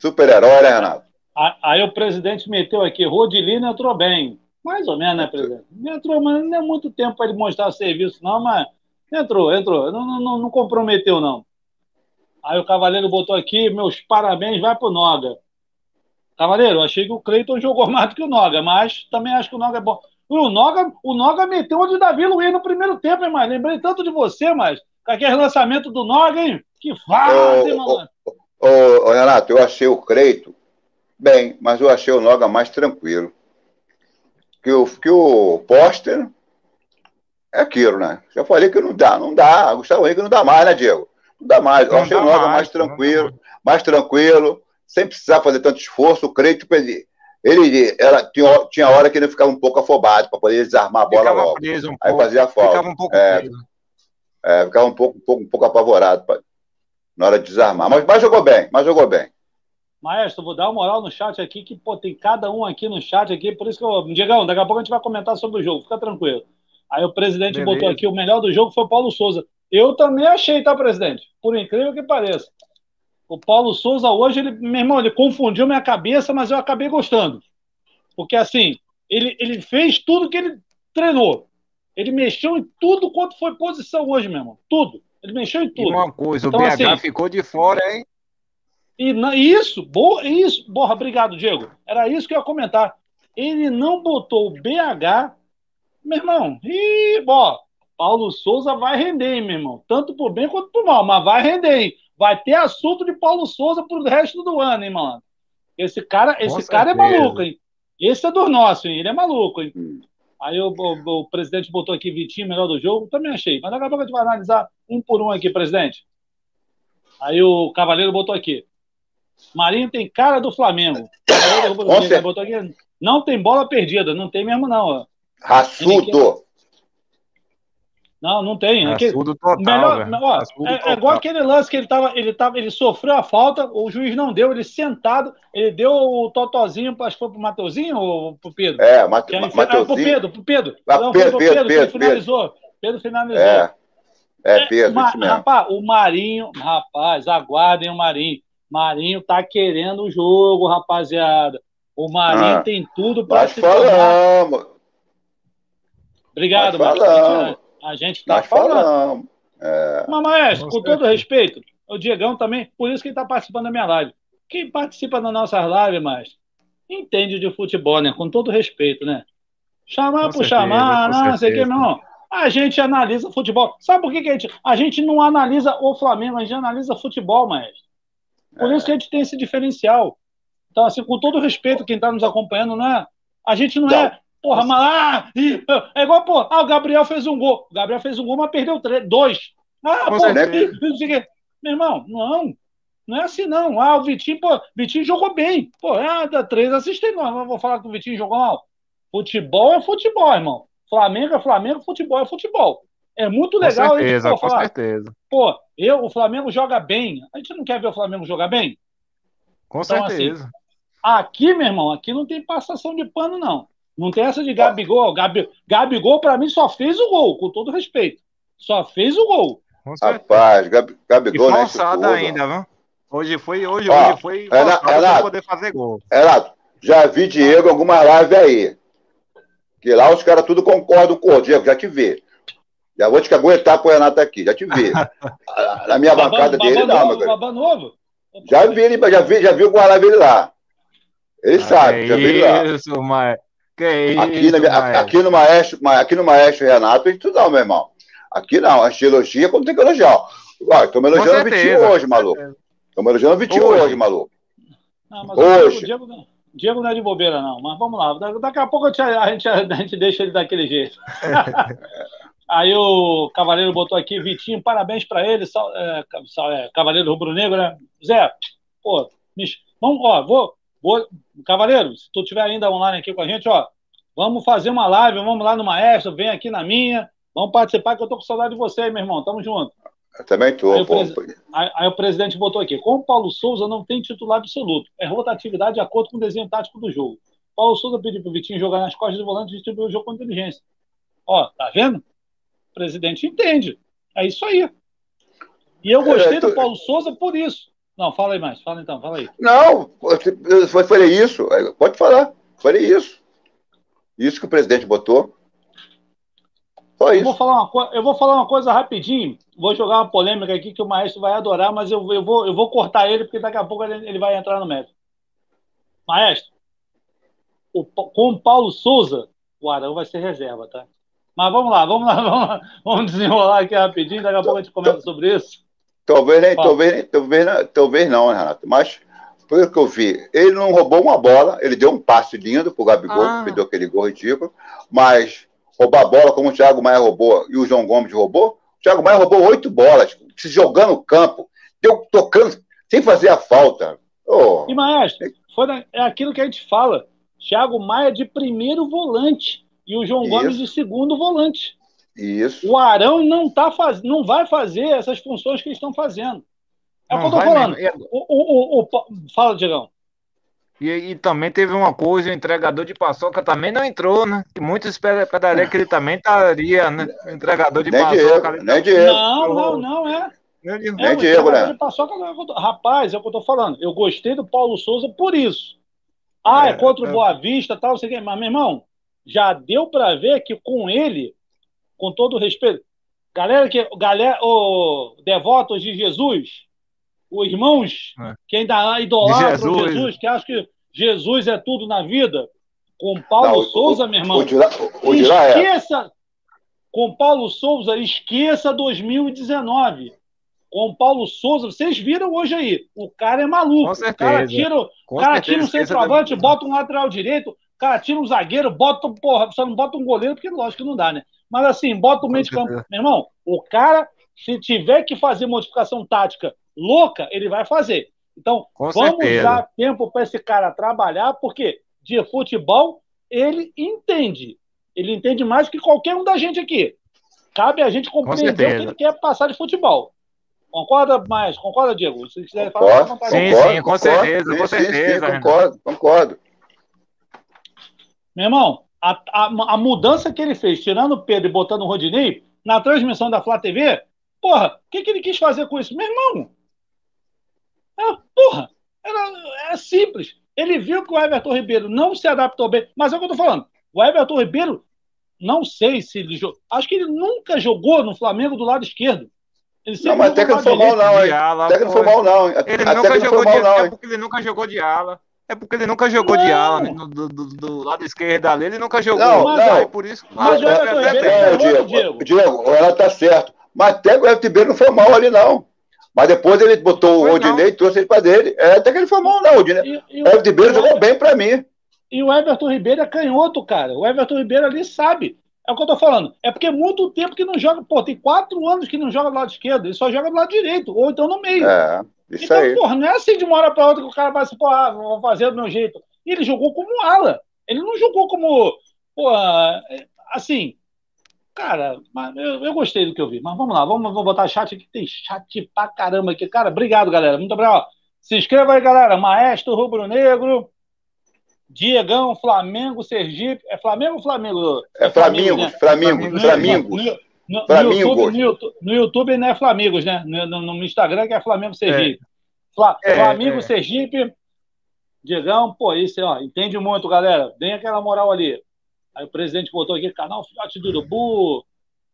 Super-herói, né, Renato? Aí o presidente meteu aqui, Rodilino entrou bem. Mais ou menos, né, presidente? Entrou, mas não é muito tempo para ele mostrar serviço, não, mas entrou, entrou. Não, não, não comprometeu, não. Aí o Cavaleiro botou aqui, meus parabéns, vai pro Noga. Cavaleiro, achei que o Cleiton jogou mais do que o Noga, mas também acho que o Noga é bom. O Noga, o Noga meteu o de Davi Luiz no primeiro tempo, hein, mas lembrei tanto de você, mas com aquele lançamento do Noga, hein? Que fase, hein, mano. Ô, Renato, eu achei o Creito bem, mas eu achei o Noga mais tranquilo que o, que o Póster é aquilo, né? Já falei que não dá, não dá. Gustavo Henrique não dá mais, né, Diego? Não dá mais. Eu achei o Noga mais, mais tranquilo, mais tranquilo, sem precisar fazer tanto esforço. O Creito, ele, ele era, tinha, tinha hora que ele ficava um pouco afobado para poder desarmar a bola ficava logo. Preso um Aí fazia falta. Ficava um pouco é, preso. É, ficava um pouco, um pouco, um pouco apavorado pra, na hora de desarmar. Mas, mas jogou bem, mas jogou bem. Maestro, vou dar uma moral no chat aqui, que pô, tem cada um aqui no chat aqui, por isso que eu. Diegão, daqui a pouco a gente vai comentar sobre o jogo, fica tranquilo. Aí o presidente Beleza. botou aqui: o melhor do jogo foi o Paulo Souza. Eu também achei, tá, presidente? Por incrível que pareça. O Paulo Souza hoje, ele, meu irmão, ele confundiu minha cabeça, mas eu acabei gostando. Porque assim, ele, ele fez tudo que ele treinou. Ele mexeu em tudo quanto foi posição hoje, meu irmão. Tudo. Ele mexeu em tudo. E uma coisa, então, o BH assim, ficou de fora, hein? E na, isso, boa, isso, borra, obrigado, Diego. Era isso que eu ia comentar. Ele não botou o BH, meu irmão. E, ó, Paulo Souza vai render, hein, meu irmão. Tanto por bem quanto por mal, mas vai render, hein? Vai ter assunto de Paulo Souza pro resto do ano, hein, mano. Esse cara, esse cara é maluco, hein? Esse é dos nossos, hein? Ele é maluco, hein? Aí o, o, o, presidente botou aqui Vitinho, melhor do jogo, também achei. Mas daqui a pouco a gente vai analisar um por um aqui, presidente. Aí o Cavaleiro botou aqui. Marinho tem cara do Flamengo. Aqui, não tem bola perdida, não tem mesmo, não. Raçudo. Não, não tem. Raçudo total, Melhor, ó, é, é, igual aquele lance que ele tava, ele tava, ele sofreu a falta, o juiz não deu, ele sentado, ele deu o totozinho, acho que foi pro Mateuzinho ou pro Pedro? É, Mate, Mateuzinho. Ah, pro Pedro, pro Pedro. Ah, não, Pedro, Pedro, Pedro, Pedro, finalizou. Pedro finalizou. É, é Pedro, é, Ma, Rapaz, o Marinho, rapaz, aguardem o Marinho. Marinho tá querendo o jogo, rapaziada. O Marinho ah, tem tudo para se falamos. Obrigado, nós falamos. A gente está falando. Falamos. É. Mas, maestro, com todo respeito, o Diegão também, por isso que ele está participando da minha live. Quem participa das nossas lives, mas entende de futebol, né? Com todo respeito, né? Chamar por chamar, não, sei que não. A gente analisa futebol. Sabe por que, que a gente. A gente não analisa o Flamengo, a gente analisa futebol, maestro. Por é. isso que a gente tem esse diferencial. Então, assim, com todo respeito, quem está nos acompanhando, não é? A gente não, não. é. Porra, mas ah, é igual, pô, ah, o Gabriel fez um gol. O Gabriel fez um gol, mas perdeu três, dois. Ah, pô, meu irmão, não. Não é assim, não. Ah, o Vitinho, pô, Vitinho jogou bem. Pô, é, dá três assistentes. Não, vou falar que o Vitinho jogou mal. Futebol é futebol, irmão. Flamengo é Flamengo, futebol é futebol. É muito legal com certeza, gente, pô, com falar, certeza. Pô, eu, o Flamengo joga bem. A gente não quer ver o Flamengo jogar bem? Com então, assim, certeza. Assim, aqui, meu irmão, aqui não tem passação de pano, não. Não tem essa de Gabigol. Gabi, Gabigol, pra mim, só fez o gol, com todo respeito. Só fez o gol. Rapaz, Gab, Gabigol e forçado ainda, viu? Hoje foi, hoje, Ó, hoje foi era, era, poder fazer gol. Renato, já vi Diego alguma live aí. Que lá os caras tudo concordam com o Diego, já te vê. Já vou te aguentar com o Renato aqui, já te vê. Na minha baba, bancada baba dele, não, meu novo? Já vi ele, já vi, já vi live dele lá. Ele ah, sabe, já vi ele lá. Isso, mas... Que aqui, isso, na, aqui, no Maestro, aqui no Maestro Renato, a gente não, meu irmão. Aqui não, a gente elogia quando tem que elogiar. Estamos elogiando o Vitinho hoje, maluco. Estamos elogiando o Vitinho hoje, hoje maluco. Não, hoje. O Diego, Diego não é de bobeira, não. Mas vamos lá. Daqui a pouco a gente, a gente deixa ele daquele jeito. Aí o Cavaleiro botou aqui, Vitinho, parabéns para ele, sal, é, sal, é, Cavaleiro Rubro-Negro, né? Zé, pô, vamos, ó, vou, vou, Cavaleiro, se tu tiver ainda online aqui com a gente, ó, vamos fazer uma live, vamos lá no Maestro, vem aqui na minha, vamos participar que eu tô com saudade de você, meu irmão, tamo junto. Eu também tô. Aí, o, pres... aí, aí o presidente botou aqui, como o Paulo Souza não tem titular absoluto, é rotatividade de acordo com o desenho tático do jogo. Paulo Souza pediu pro Vitinho jogar nas costas do volante e distribuir o jogo com inteligência. Ó, tá vendo? O presidente entende. É isso aí. E eu gostei é, tô... do Paulo Souza por isso. Não, fala aí mais. Fala então, fala aí. Não, eu falei isso. Pode falar. Falei isso. Isso que o presidente botou. Só isso. Eu vou, falar uma, eu vou falar uma coisa rapidinho. Vou jogar uma polêmica aqui que o maestro vai adorar, mas eu, eu, vou, eu vou cortar ele, porque daqui a pouco ele, ele vai entrar no método. Maestro, o, com o Paulo Souza, o Arão vai ser reserva, tá? Mas vamos lá, vamos lá, vamos, lá, vamos desenrolar aqui rapidinho, daqui a pouco a gente comenta sobre isso. Talvez, nem, talvez, talvez, talvez não, né, Renato, mas pelo que eu vi, ele não roubou uma bola, ele deu um passe lindo pro Gabigol, ah. que deu aquele gol ridículo, mas roubar a bola como o Thiago Maia roubou e o João Gomes roubou, o Thiago Maia roubou oito bolas, se jogando no campo, deu, tocando, sem fazer a falta. Oh. E Maestro, foi é aquilo que a gente fala, Thiago Maia de primeiro volante e o João Isso. Gomes de segundo volante. Isso. O Arão não, tá faz... não vai fazer essas funções que eles estão fazendo. É o que eu tô falando. O, o, o, o, Fala, Diegão. E, e, também teve uma coisa, o entregador de paçoca também não entrou, né? Que muitos esperaria que ele também estaria, né? O entregador de nem paçoca. Diego, nem Diego. Não, não, não, é. Nem, é, Diego, né? Paçoca, rapaz, é o que eu tô falando. Eu gostei do Paulo Souza por isso. Ah, é, é contra o é. Boa Vista, tal, não sei o quê. Mas, meu irmão, já deu para ver que com ele, com todo o respeito, galera que, galera, o devotos de Jesus, os irmãos é. que ainda idolatram Jesus. Jesus, que acham que Jesus é tudo na vida, com Paulo Não, Souza, o, meu irmão, o, o, esqueça, é. com Paulo Souza, esqueça 2019 com Paulo Souza, vocês viram hoje aí, o cara é maluco. Com certeza. O cara tira, o cara tira um centroavante, bota um lateral direito, Cara, tira um zagueiro, bota, porra, só não bota um goleiro, porque lógico que não dá, né? Mas assim, bota o meio de campo. Meu irmão, o cara, se tiver que fazer modificação tática louca, ele vai fazer. Então, Com vamos certeza. dar tempo para esse cara trabalhar, porque de futebol ele entende. Ele entende mais que qualquer um da gente aqui. Cabe a gente compreender o que ele quer passar de futebol. Concorda mais? Concorda, Diego? Se quiser falar, concordo, sim, sim, com certeza, com certeza. Sim, concordo, concordo. Meu irmão, a, a, a, mudança que ele fez, tirando o Pedro e botando o Rodinei, na transmissão da Flá TV, porra, o que, que ele quis fazer com isso? Meu irmão, É, porra, era, era simples. Ele viu que o Everton Ribeiro não se adaptou bem. Mas é o que eu tô falando. O Everton Ribeiro, não sei se ele jogou. Acho que ele nunca jogou no Flamengo do lado esquerdo. Ele não, mas até que não foi mal, não. Até que não foi mal, não. Ele nunca jogou de ala. É porque ele nunca jogou de ala. É porque ele nunca jogou não. de ala né? do, do, do, lado esquerdo ali, ele nunca jogou. Não, mas, não. por isso. Mas, mas, é, é, é, Diego, Diego. Diego, ela tá certo. Mas até o Everton Ribeiro não foi mal ali, não. Mas depois ele botou o Odinei e trouxe ele para dele. É, até que ele foi mal, não. O Odinei. E, e o Everton Ribeiro jogou bem para mim. E o Everton Ribeiro é canhoto, cara. O Everton Ribeiro ali sabe. É o que eu tô falando. É porque é muito tempo que não joga. Pô, tem quatro anos que não joga do lado esquerdo. Ele só joga do lado direito. Ou então no meio. É, isso então, aí. porra, não é assim de uma hora para outra que o cara vai assim, porra, ah, vou fazer do meu jeito. E ele jogou como ala. Ele não jogou como. Porra, assim. Cara, eu, eu gostei do que eu vi. Mas vamos lá, vamos, vamos botar chat aqui. Tem chat pra caramba aqui. Cara, obrigado, galera. Muito obrigado. Se inscreva aí, galera. Maestro Rubro Negro. Diegão, Flamengo, Sergipe. É Flamengo ou Flamengo? É, Flamengo, né? Flamengo, Flamengo. No, no, YouTube, no, YouTube, no YouTube não é Flamigos, né? No, no, Instagram que é Flamengo Sergipe. É. Fla, é, Flamengo é. Sergipe. Diegão, pô, isso ó, entende muito, galera. Dê aquela moral ali. Aí o presidente botou aqui, canal Filhote do Urubu,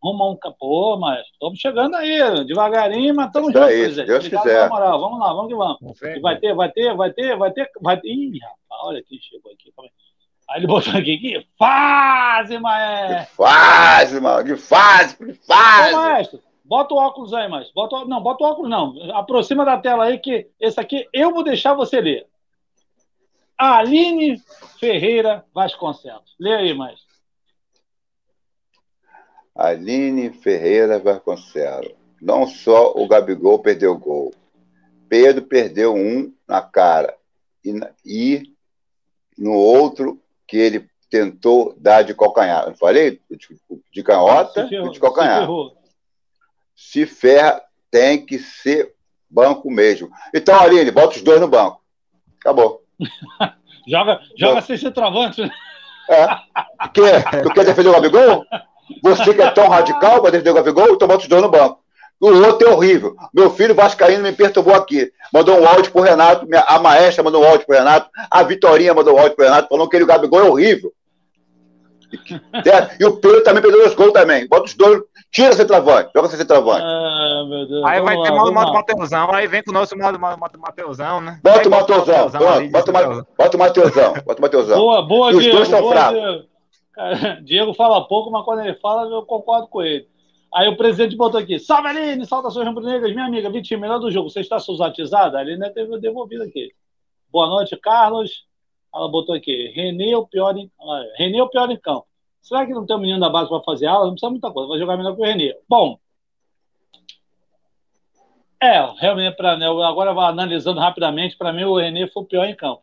rumo um capô, mas estamos chegando aí, devagarinho, mas estamos juntos, presidente. Deus quiser. Moral. Vamos lá, vamos que vamos. Vai ter, vai ter, vai ter, vai ter, vai ter. Ih, rapaz, olha aqui, chegou aqui. Aí ele botou aqui, que fase, maestro! Que fase, mano, que fase, que fase! Ô, maestro, bota o óculos aí, mas bota, não, bota o óculos não, aproxima da tela aí que esse aqui eu vou deixar você ler. Aline Ferreira Vasconcelos. Lê aí, mais. Aline Ferreira Vasconcelos. Não só o Gabigol perdeu o gol. Pedro perdeu um na cara. E, e no outro que ele tentou dar de calcanhar. Eu falei? De canhota e de calcanhar. Se, se ferra, tem que ser banco mesmo. Então, Aline, bota os dois no banco. Acabou. joga joga sem ser travante. Né? É. Quer, tu quer defender o Gabigol? Você que é tão radical para defender o Gabigol, então bota os dois no banco. O outro é horrível. Meu filho Vascaíno me perturbou aqui. Mandou um áudio pro Renato, a maestra mandou um áudio pro Renato, a Vitorinha mandou um áudio pro Renato, falando que ele, o Gabigol é horrível. E o Pedro também perdeu os gols também. Bota os dois, tira esse travante, joga esse travante. Ah, aí vai ter modo Mateusão, aí vem com o nosso modo Mateusão, né? Bota o Mateusão, bota o Mateusão, bota o Mateusão. Boa, boa, Diego. Os dois estão fracos. Diego fala pouco, mas quando ele fala, eu concordo com ele. Aí o presidente botou aqui, salve Aline, saudações rubro-negras, minha amiga, Vitinho, melhor do jogo, você está susatizada? A Aline teve devolvido aqui. Boa noite, Carlos. Ela botou aqui, Renê o pior em, Renê o pior em campo. Será que não tem um menino da base para fazer aula? Não precisa muita coisa, vai jogar melhor que o Renê. Bom, é, realmente, pra, né, agora analisando rapidamente, para mim o Renê foi o pior em campo.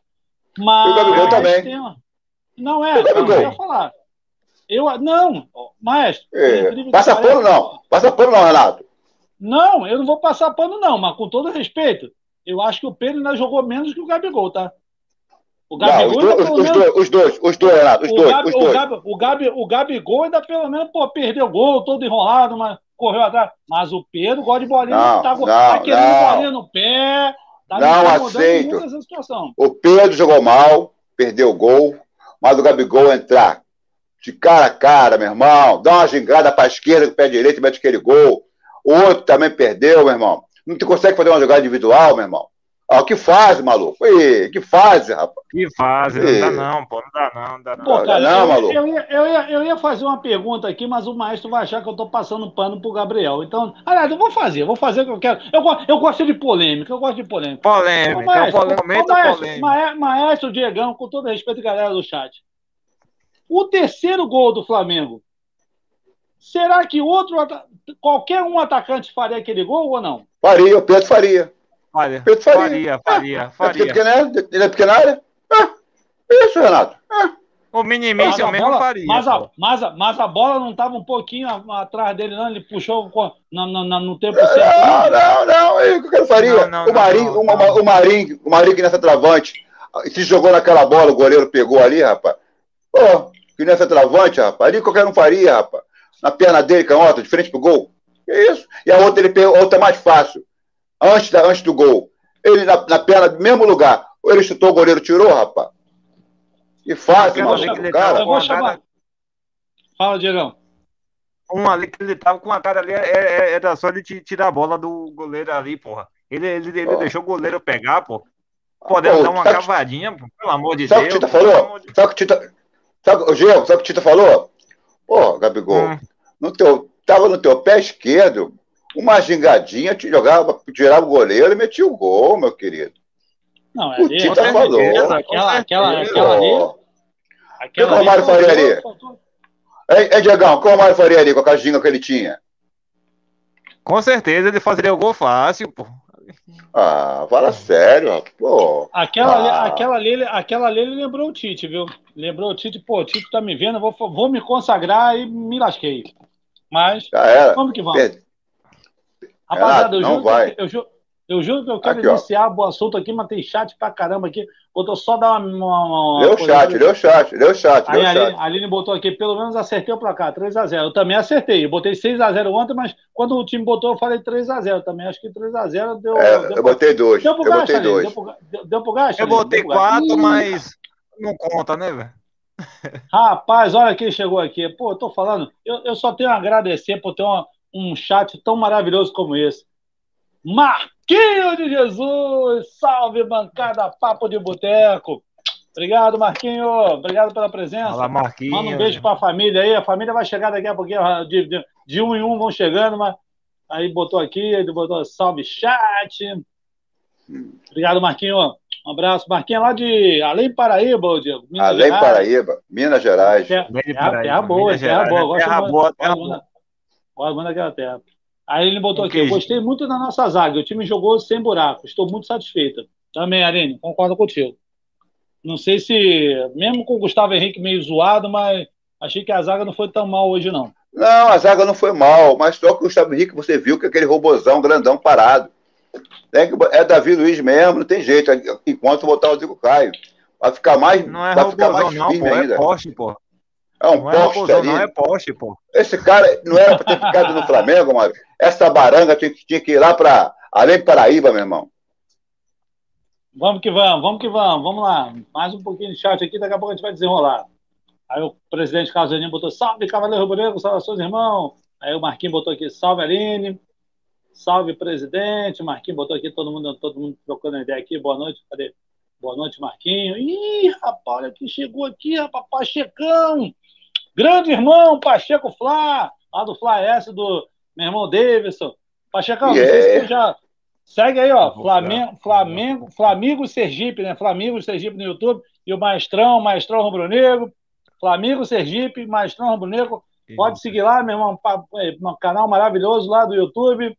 Mas. O Gabigol também. Uma... Não é, eu não ia falar. Eu, não, maestro. É, passa pano não. Passa pano não, Renato. Não, eu não vou passar pano não, mas com todo respeito, eu acho que o Pedro ainda jogou menos que o Gabigol, tá? O Gabigol não, os, dois, os, dois, os dois, os dois, Renato, os o dois, Gabi, os dois. O, Gabi, o, Gabi, o Gabigol ainda pelo menos, pô, perdeu o gol, todo enrolado, mas correu atrás. Mas o Pedro gosta de bolinha, não, tá, não, tá querendo não. bolinha no pé. Tá não aceito. O Pedro jogou mal, perdeu o gol, mas o Gabigol entrar de cara a cara, meu irmão, dá uma gingada para a esquerda com o pé direito e mete aquele gol. O outro também perdeu, meu irmão. Não te consegue fazer uma jogada individual, meu irmão. Ah, que fase, maluco? Ih, que fase, rapaz. Que fase, não dá não, pô, não dá não, não dá não. Pô, cara, não, eu, maluco. Eu ia, eu, ia, eu ia fazer uma pergunta aqui, mas o maestro vai achar que eu tô passando pano pro Gabriel. Então, aliás, eu vou fazer, eu vou fazer o que eu quero. Eu, eu gosto de polêmica, eu gosto de polêmica. Polêmica, o maestro, o maestro, polêmica. Maestro Diegão, com todo respeito, galera do chat. O terceiro gol do Flamengo, será que outro qualquer um atacante faria aquele gol ou não? Faria, o Pedro faria. Faria, Pedro faria. Faria, faria, é, faria. É pequena, ele é pequena área? É, isso, Renato. É. O minimício mesmo bola, faria. Mas a, mas, a, mas a bola não estava um pouquinho atrás dele, não. Ele puxou no, no, no tempo certo. Não, não, não. Eu, o que ele faria? Não, não, o, Marinho, não, o, o Marinho, o Marinho que nessa travante, se jogou naquela bola, o goleiro pegou ali, rapaz. Pô, que nessa travante, rapaz. Ali qualquer um faria, rapaz. Na perna dele, canhota, de frente pro gol. Que isso? E a outra ele pegou, a outra é mais fácil. Antes, da, antes do gol. Ele na, na perna, no mesmo lugar. Ele chutou, o goleiro tirou, rapaz. E fácil, maluco, que cara. Eu vou chamar. Fala, Diegão. Um ali que ele tava com a cara ali, é- é- era só ele ti- tirar a bola do goleiro ali, porra. Ele, ele, ele Ó. deixou o goleiro pegar, pô. Podendo Pô, dar uma sabe- cavadinha, pô, pelo amor de Sabe o que o Deus. Tita pelo falou? amor de- Sabe o que o Tita. Sabe, o Diego, sabe o que o Tita falou? Ô, Gabigol, Hum. no teu, tava no teu pé esquerdo, uma gingadinha, te jogava, tirava o goleiro e metia o gol, meu querido. Não, é O ali. Tita com falou. certeza, Aquela, aquela, aquela ali. Aquela que o Romário faria ali? Ei, ei, Diegão, qual o Mário faria ali com a ginga que ele tinha? Com certeza ele fazeria o gol fácil, pô. Ah, fala sério, rapaz. Pô. Aquela, ali, Ah. aquela, ali, aquela ali ele lembrou o Tite, viu? Lembrou o Tite, pô, o Tite tá me vendo, eu vou, vou me consagrar e me lasquei. Mas, era. vamos que vamos. Per- Rapaziada, eu não juro, vai. que, eu, ju- eu juro que eu quero Aqui, ó. iniciar o assunto aqui, mas tem chat pra caramba aqui. Botou só dar uma. uma, uma Lê o chat, lê o chat, lê o chat, lê Aí o a Aline, chat. a Aline botou aqui, pelo menos acertei o placar, 3x0. Eu também acertei. Eu botei 6x0 ontem, mas quando o time botou, eu falei 3x0 também. Acho que 3x0 deu. É, deu eu pra- botei dois. Deu Eu pro gasto, botei Aline? dois. Deu pro, deu, deu pro gasto? Eu botei Deu pro gasto? quatro, Ih, mas não conta, né, velho? Rapaz, olha quem chegou aqui. Pô, eu tô falando, eu, eu só tenho a agradecer por ter uma- um chat tão maravilhoso como esse. Marquinho de Jesus! Salve, bancada Papo de Boteco! Obrigado, Marquinho. Obrigado pela presença. Fala, Marquinhos. Manda um beijo pra família aí. A família vai chegar daqui a pouquinho. De, de, de um em um vão chegando, mas aí botou aqui, ele botou salve chat. Obrigado, Marquinho. Um abraço. Marquinho é lá de Além Paraíba, Diego. Minas Além Gerais. Paraíba, Minas Gerais. Terra, terra, terra boa, Minas terra Gerais, boa. Gosto Terra boa, terra boa. Gosto muito daquela terra. Aí ele botou aqui, eu gostei muito da nossa zaga. O time jogou sem buraco. Estou muito satisfeita. Também, Aline, concordo contigo. Não sei se, mesmo com o Gustavo Henrique meio zoado, mas achei que a zaga não foi tão mal hoje, não. Não, a zaga não foi mal, mas só que o Gustavo Henrique, você viu que aquele robozão grandão parado. Que, é Davi Luiz mesmo, não tem jeito. Enquanto botar o Rodrigo Caio. Vai ficar mais, Não é vai ficar mais não, firme pô. É ainda. poste, pô. É um Não é poste robôzão, ali. não. É poste, pô. Esse cara não era para ter ficado no Flamengo, mano. Essa baranga tinha, que- tinha que ir lá para além Paraíba, meu irmão. Vamos que vamos, vamos que vamos, vamos lá. Mais um pouquinho de chat aqui, daqui a pouco a gente vai desenrolar. Aí o presidente Carlos Aninho botou salve, Cavaleiro Rubro-Negro, saudações, irmão. Aí o Marquinhos botou aqui salve, Aline. Salve, presidente. O Marquinhos botou aqui, todo mundo, todo mundo trocando ideia aqui. Boa noite, cadê? Boa noite, Marquinhos. Ih, rapaz, olha quem chegou aqui, rapaz, Pachecão. Grande irmão, Pacheco Flá, lá do Flá S, do meu irmão Davidson. Pachecão, não sei se Yeah. tu já... Segue aí, ó. Flamengo, Flamengo, Flamengo Sergipe, né? Flamengo Sergipe no YouTube e o Maestrão, Maestrão Rubro Negro. Flamengo Sergipe, Maestrão Rubro Negro. Pode seguir lá, meu irmão. é, Um canal maravilhoso lá do YouTube.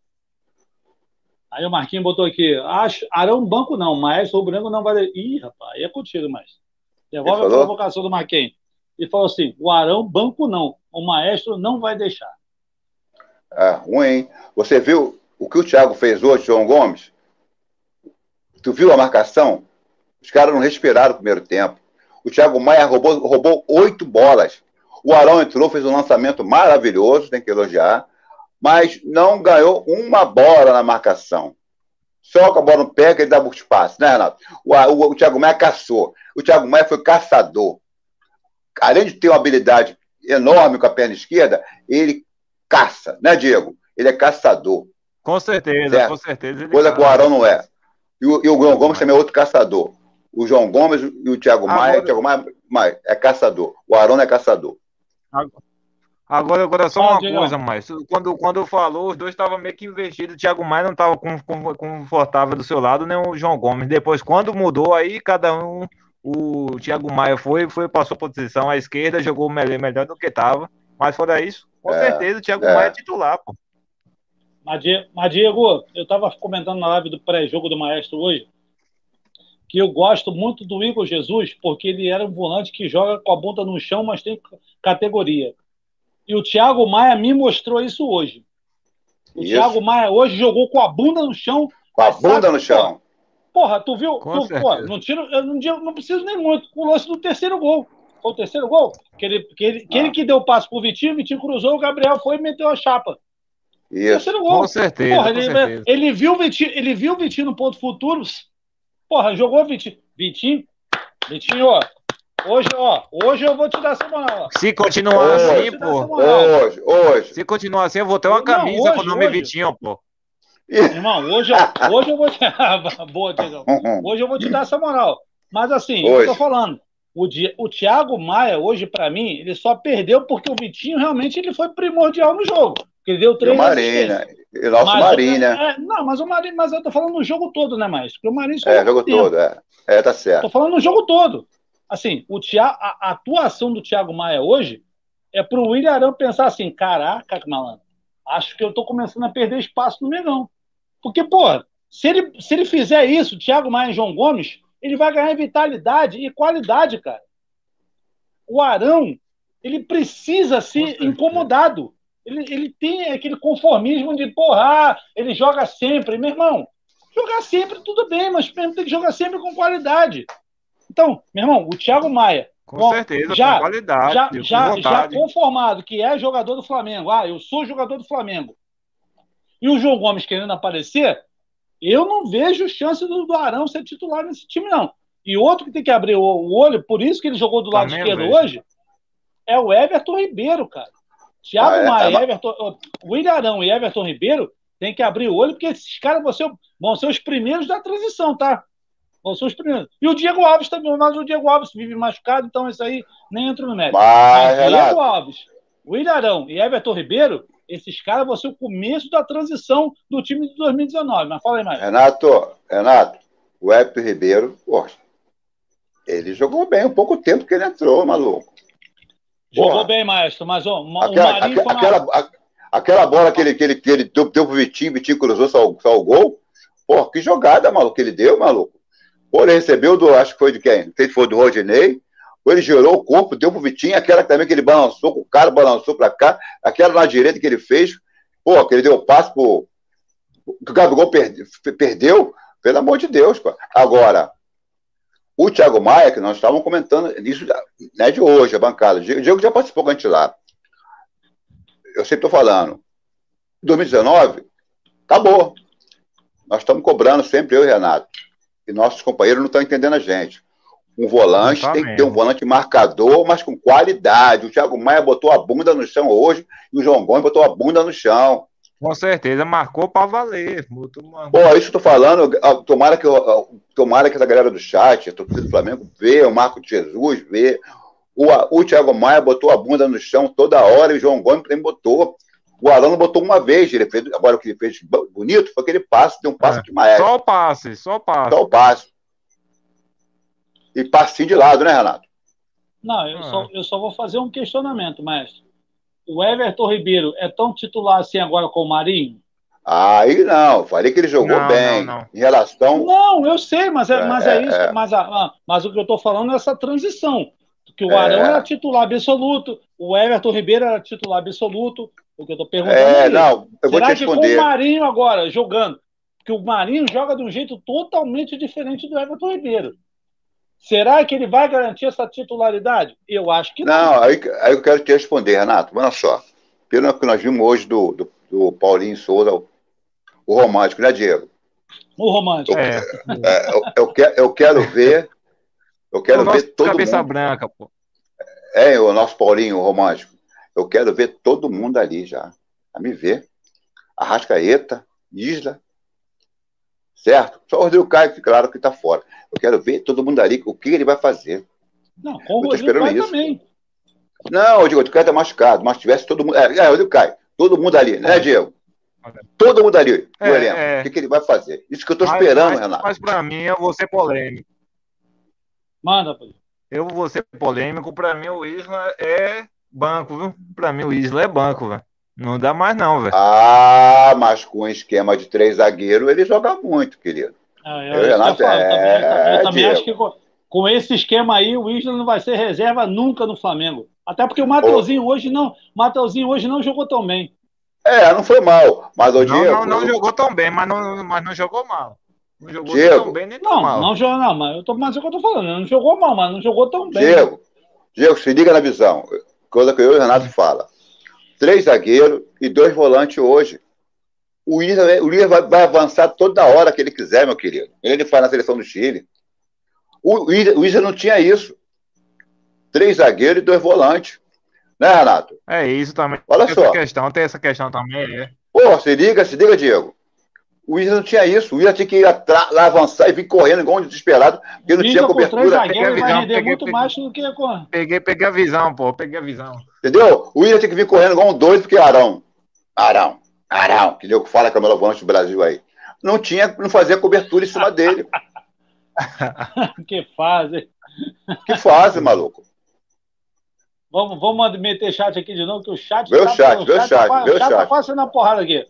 Aí o Marquinhos botou aqui. Acho, Arão Banco não, Maestro Rubro Negro não vai. Ih, rapaz, aí é contigo, mais. Devolve a provocação do Marquinhos. E falou assim: o Arão Banco não. O Maestro não vai deixar. É, ruim, hein? Você viu o que o Thiago fez hoje, João Gomes? Tu viu a marcação? Os caras não respiraram no primeiro tempo. O Thiago Maia roubou, roubou oito bolas. O Arão entrou, fez um lançamento maravilhoso, tem que elogiar, mas não ganhou uma bola na marcação. Só com a bola no pé que ele dava o espaço, né, Renato? O, o, o Thiago Maia caçou. O Thiago Maia foi caçador. Além de ter uma habilidade enorme com a perna esquerda, ele caça, né, Diego? Ele é caçador. Com certeza, Certo. com certeza. ele Coisa que o Arão não é. E o, e o João Gomes também é outro caçador. O João Gomes e o Thiago Maia, Agora- o Thiago Maia, Maia é caçador. O Arão não é caçador. Agora, agora só uma coisa, mais. Quando, quando falou, os dois estavam meio que investidos. O Thiago Maia não estava confortável do seu lado, nem o João Gomes. Depois, quando mudou, aí cada um. O Thiago Maia foi, foi passou posição à esquerda, jogou melhor, melhor do que estava. Mas fora isso, com É, certeza o Thiago é. Maia é titular, pô. Mas, Die- mas, Diego, eu estava comentando na live do pré-jogo do Maestro hoje que eu gosto muito do Igor Jesus, porque ele era um volante que joga com a bunda no chão, mas tem categoria. E o Thiago Maia me mostrou isso hoje. O Isso. Thiago Maia hoje jogou com a bunda no chão. Com a bunda no chão. Porra, tu viu? Tu, não, tiro, eu não, não preciso nem muito. O lance do terceiro gol. Foi o terceiro gol? Que ele que, ele, que, Ah. ele que deu o passo pro Vitinho, o Vitinho cruzou, o Gabriel foi e meteu a chapa. Isso. Terceiro gol. Com certeza, Porra, com ele, certeza. ele viu o Vitinho, ele viu o Vitinho no ponto futuro. Porra, jogou o Vitinho. Vitinho, Vitinho, ó. Hoje, ó, hoje eu vou te dar essa moral. ó. Se continuar Ô, assim, pô. Hoje, hoje. Se continuar assim, eu vou ter uma Não, camisa hoje, com o nome hoje. Vitinho, pô. Irmão, hoje, eu- hoje eu vou te. Boa, Tiagão. Hoje eu vou te dar essa moral. Mas assim, eu Hoje. tô falando. O, Di- o Thiago Maia, hoje, pra mim, ele só perdeu porque o Vitinho realmente ele foi primordial no jogo. Ele deu E o três assistências. né? E o nosso Mas Marinho, né? é, não, mas o Marinho, mas eu tô falando no jogo todo, né, mais? Porque o Marinho só É, jogo tempo. todo, é. É, tá certo. Tô falando no jogo todo. Assim, o Thia- a, a atuação do Thiago Maia hoje é pro William Arão pensar assim: caraca, malandro, acho que eu tô começando a perder espaço no Megão. Porque, pô, se ele, se ele fizer isso, Thiago Maia e João Gomes, ele vai ganhar vitalidade e qualidade, cara. O Arão, ele precisa ser incomodado. Ele, ele tem aquele conformismo de, porra, ele joga sempre. Meu irmão, jogar sempre tudo bem, mas tem que jogar sempre com qualidade. Então, meu irmão, o Thiago Maia, Com Bom, certeza, já- com qualidade, já, com já, já conformado que é jogador do Flamengo, ah, eu sou jogador do Flamengo, e o João Gomes querendo aparecer, eu não vejo chance do, do Arão ser titular nesse time, não. E outro que tem que abrir o, o olho, por isso que ele jogou do lado Também esquerdo vejo. hoje, é o Everton Ribeiro, cara. Thiago Ah, é, Maia, é, Everton, ó, William Arão e Everton Ribeiro tem que abrir o olho, porque esses caras vão ser, vão ser os primeiros da transição, tá? Vão ser os primeiros. E o Diego Alves também, mas o Diego Alves vive machucado, então isso aí nem entra no mérito. Mas, Mas Diego Alves, William Arão e Everton Ribeiro, esses caras vão ser o começo da transição do time de 2019. Mas fala aí mais. Renato, Renato, o Everton Ribeiro, poxa, ele jogou bem um pouco tempo que ele entrou, maluco. Jogou porra. bem, maestro, mas ó, o Aquela, Marinho aque- foi uma... aquela, aquela bola que ele, que ele, que ele deu, deu pro Vitinho, Vitinho cruzou só, o- só o gol. Pô, que jogada, maluco, que ele deu, maluco. Pô, ele recebeu do, acho que foi de quem? Não sei se foi do Rodinei. Ele girou o corpo, deu pro Vitinho, aquela também que ele balançou, o cara balançou pra cá, aquela na direita que ele fez, pô, que ele deu o passe pro. que o Gabigol perde- perdeu, pelo amor de Deus, pô. Agora, o Thiago Maia, que nós estávamos comentando isso não é de hoje, a bancada. O Diego já participou com a gente lá. Eu sempre estou falando. 2019, acabou. Nós estamos cobrando sempre, eu e Renato. E nossos companheiros não estão entendendo a gente. Um volante tem que ter um volante marcador, mas com qualidade. O Thiago Maia botou a bunda no chão hoje e o João Gomes botou a bunda no chão. Com certeza, marcou pra valer. Botou uma- Pô, isso que eu tô falando, ah, tomara que, eu- ah, tomara que essa galera do chat, a torcida do Flamengo, vê, o Marco de Jesus, vê. O, o Thiago Maia botou a bunda no chão toda hora e o João Gomes também botou. O não botou uma vez, ele fez, agora o que ele fez bonito foi aquele passe, deu um passe É. de maestro, Só o passe, só o passe. só o passe. E passinho de lado, né, Renato? Não, eu, Ah. só, eu só vou fazer um questionamento, maestro. O Everton Ribeiro é tão titular assim agora com o Marinho? Aí não, falei que ele jogou Não, bem. não, não. Em relação. Não, eu sei, mas é, mas é É, isso. é. Mas, a- mas o que eu estou falando é essa transição. Que o É. Arão era titular absoluto, o Everton Ribeiro era titular absoluto. O que eu estou perguntando É, é, não, eu vou Será te que com o responder. Marinho agora jogando? Porque o Marinho joga de um jeito totalmente diferente do Everton Ribeiro. Será que ele vai garantir essa titularidade? Eu acho que não. Não, aí, aí eu quero te responder, Renato. Olha só. Pelo que nós vimos hoje do, do, do Paulinho Souza, o, o romântico, né, Diego? O romântico. É, É, eu, eu, quero, eu quero ver. Eu quero o nosso ver todo cabeça mundo. branca, pô. É, o nosso Paulinho o romântico. Eu quero ver todo mundo ali já. A me ver. Arrascaeta, Isla. Certo? Só o Rodrigo Caio, que claro que está fora. Eu quero ver todo mundo ali, o que ele vai fazer. Não, com o Eu tô Rodrigo esperando Caio isso. também. Não, eu digo, o Caio tá machucado, mas tivesse todo mundo. É, é Rodrigo Caio, todo mundo ali, né, Diego? Todo mundo ali, o É, elenco. é. O que, que ele vai fazer? Isso que eu tô Mas- esperando, mas, Renato. Mas pra mim, eu vou ser polêmico. Manda, pô. Eu vou ser polêmico. Pra mim, o Isla é banco, viu? Pra mim, o Isla é banco, velho. Não dá mais, não, velho. Ah, mas com um esquema de três zagueiros, ele joga muito, querido. Ah, Eu, isso que Renato, falo, também, é, eu também Diego. acho que com, com esse esquema aí, o Isla não vai ser reserva nunca no Flamengo. Até porque o Mateuzinho hoje não, Mateuzinho hoje não jogou tão bem. É, não foi mal. Mas o Não, Diego. não, não jogou tão bem, mas não, mas não jogou mal. Não jogou Diego. tão bem nem tão Não, mal. não jogou, não, mas eu tô, mas é o que eu tô falando, não jogou mal, mas não jogou tão bem. Diego, Diego, se liga na visão. Coisa que eu e o Renato fala. Três zagueiros e dois volantes hoje. O William, o vai, vai, avançar toda hora que ele quiser, meu querido. Ele faz na seleção do Chile. O o não tinha isso. Três zagueiros e dois volantes. Né, Renato? É isso também. Olha tem só. Essa questão, tem essa questão também. É. Pô, se liga, se liga, Diego. O William não tinha isso. O William tinha que ir lá avançar e vir correndo igual um desesperado, porque não tinha cobertura. Peguei a visão, vai peguei, muito peguei, mais do que peguei, peguei a visão, pô. Peguei a visão. Entendeu? O William tinha que vir correndo igual um doido, porque Arão. Arão. Arão, que deu que fala que é o melhor volante do Brasil aí. Não tinha, não fazia cobertura em cima dele. que fase. Que fase, maluco. Vamos, vamos meter chat aqui de novo, que o chat. Meu tá, chat, meu chat, chat, tá, meu chat. Tá quase na porrada aqui.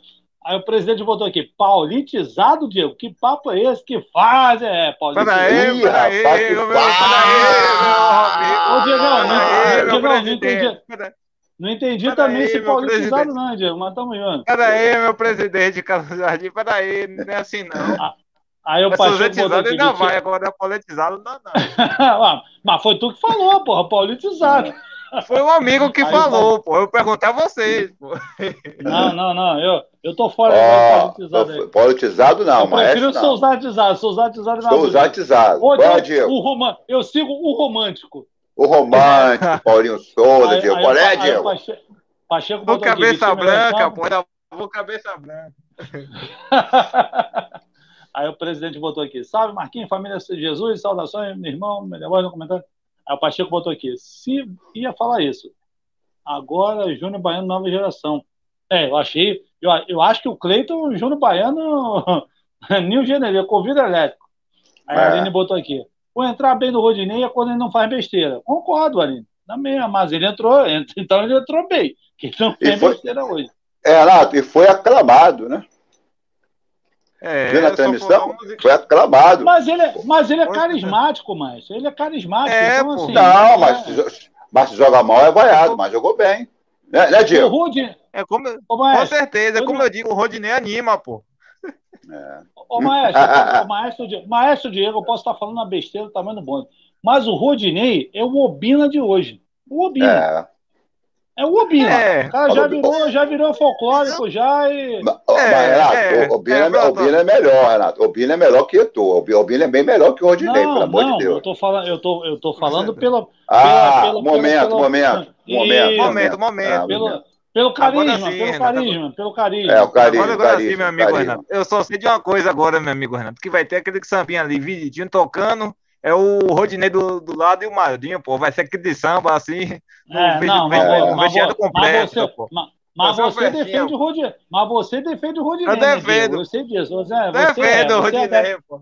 Aí o presidente botou aqui, paulitizado, Diego? Que papo é esse? Que faz? É, paulitizado. Peraí, peraí, peraí, meu Ô, Diego, não, não entendi. Não entendi também esse paulitizado, não, Diego, mas tamo junto. Peraí, meu presidente Carlos Jardim, peraí, não é assim não. Ah, aí o Pacheco botou aqui. ainda vai, agora é politizado, não, não. Ah, mas foi tu que falou, porra, paulitizado. Foi um amigo que Aí, falou, pô. Eu perguntei a vocês, pô. Não, não, não. Eu, eu tô fora oh, politizado. Politizado não, eu prefiro não. souzatizado. Souzatizado não. Souzatizado. Ô, Diego, Diego. O rom... Eu sigo o romântico. O romântico, Paulinho Souza, Diego. Qual é, Diego? Pacheco, Pacheco vou cabeça aqui, branca, pô. Vou cabeça branca. Aí o presidente botou aqui. Salve, Marquinhos, família de Jesus, saudações, meu irmão, melhor voz no comentário. Aí o Pacheco botou aqui, se ia falar isso. Agora, Júnior Baiano, nova geração. É, eu achei. Eu, eu acho que o Cleiton, Júnior Baiano, New General, convida elétrico. Aí é. a Aline botou aqui. Vou entrar bem no Rodinei é quando ele não faz besteira. Concordo, Aline. Também, mas ele entrou, então ele entrou bem. Que não fez besteira hoje. É, Renato, e foi aclamado, né? É, Viu na transmissão? Foi aclamado. Mas ele, é, mas ele é carismático, mas Ele é carismático. É, então, assim, não, é... mas, mas se joga mal é vaiado, mas jogou bem. Né, né Diego? O É como, Ô, com certeza, como eu digo, o Rodinei anima, pô. É. Ô, maestro, o maestro, maestro Diego, eu posso estar falando uma besteira do tamanho do bonde. Mas o Rodinei é o Obina de hoje. O Obina. É. É o Obina. É, o cara já virou, já virou folclórico já e. Mas, é, Renato, é, o Obina é, é, Obina é melhor, Renato. O Obina é melhor que tu. O Obina é bem melhor que o Rodinei, não, pelo amor não, de Deus. Eu tô falando, eu tô, eu tô falando pela. Ah, pela, momento, pela, momento, momento, momento, momento. Ah, pelo, pelo carisma, sim, pelo carisma, pelo carisma. É, o carisma. Agora, agora carisma, sim, meu amigo carisma. Renato. Eu só sei de uma coisa agora, meu amigo Renato, que vai ter aquele sambinha ali, vidinho tocando é o Rodinei do, do lado e o Mardinho, pô. Vai ser aquele de samba, assim. É, não, mas, é, mas, completo, mas você, pô. Mas, mas você defende o Rodinei. Mas você defende o Rodinei. Eu defendo. Né, você diz. Você, defendo é, o Rodinei, é, pô.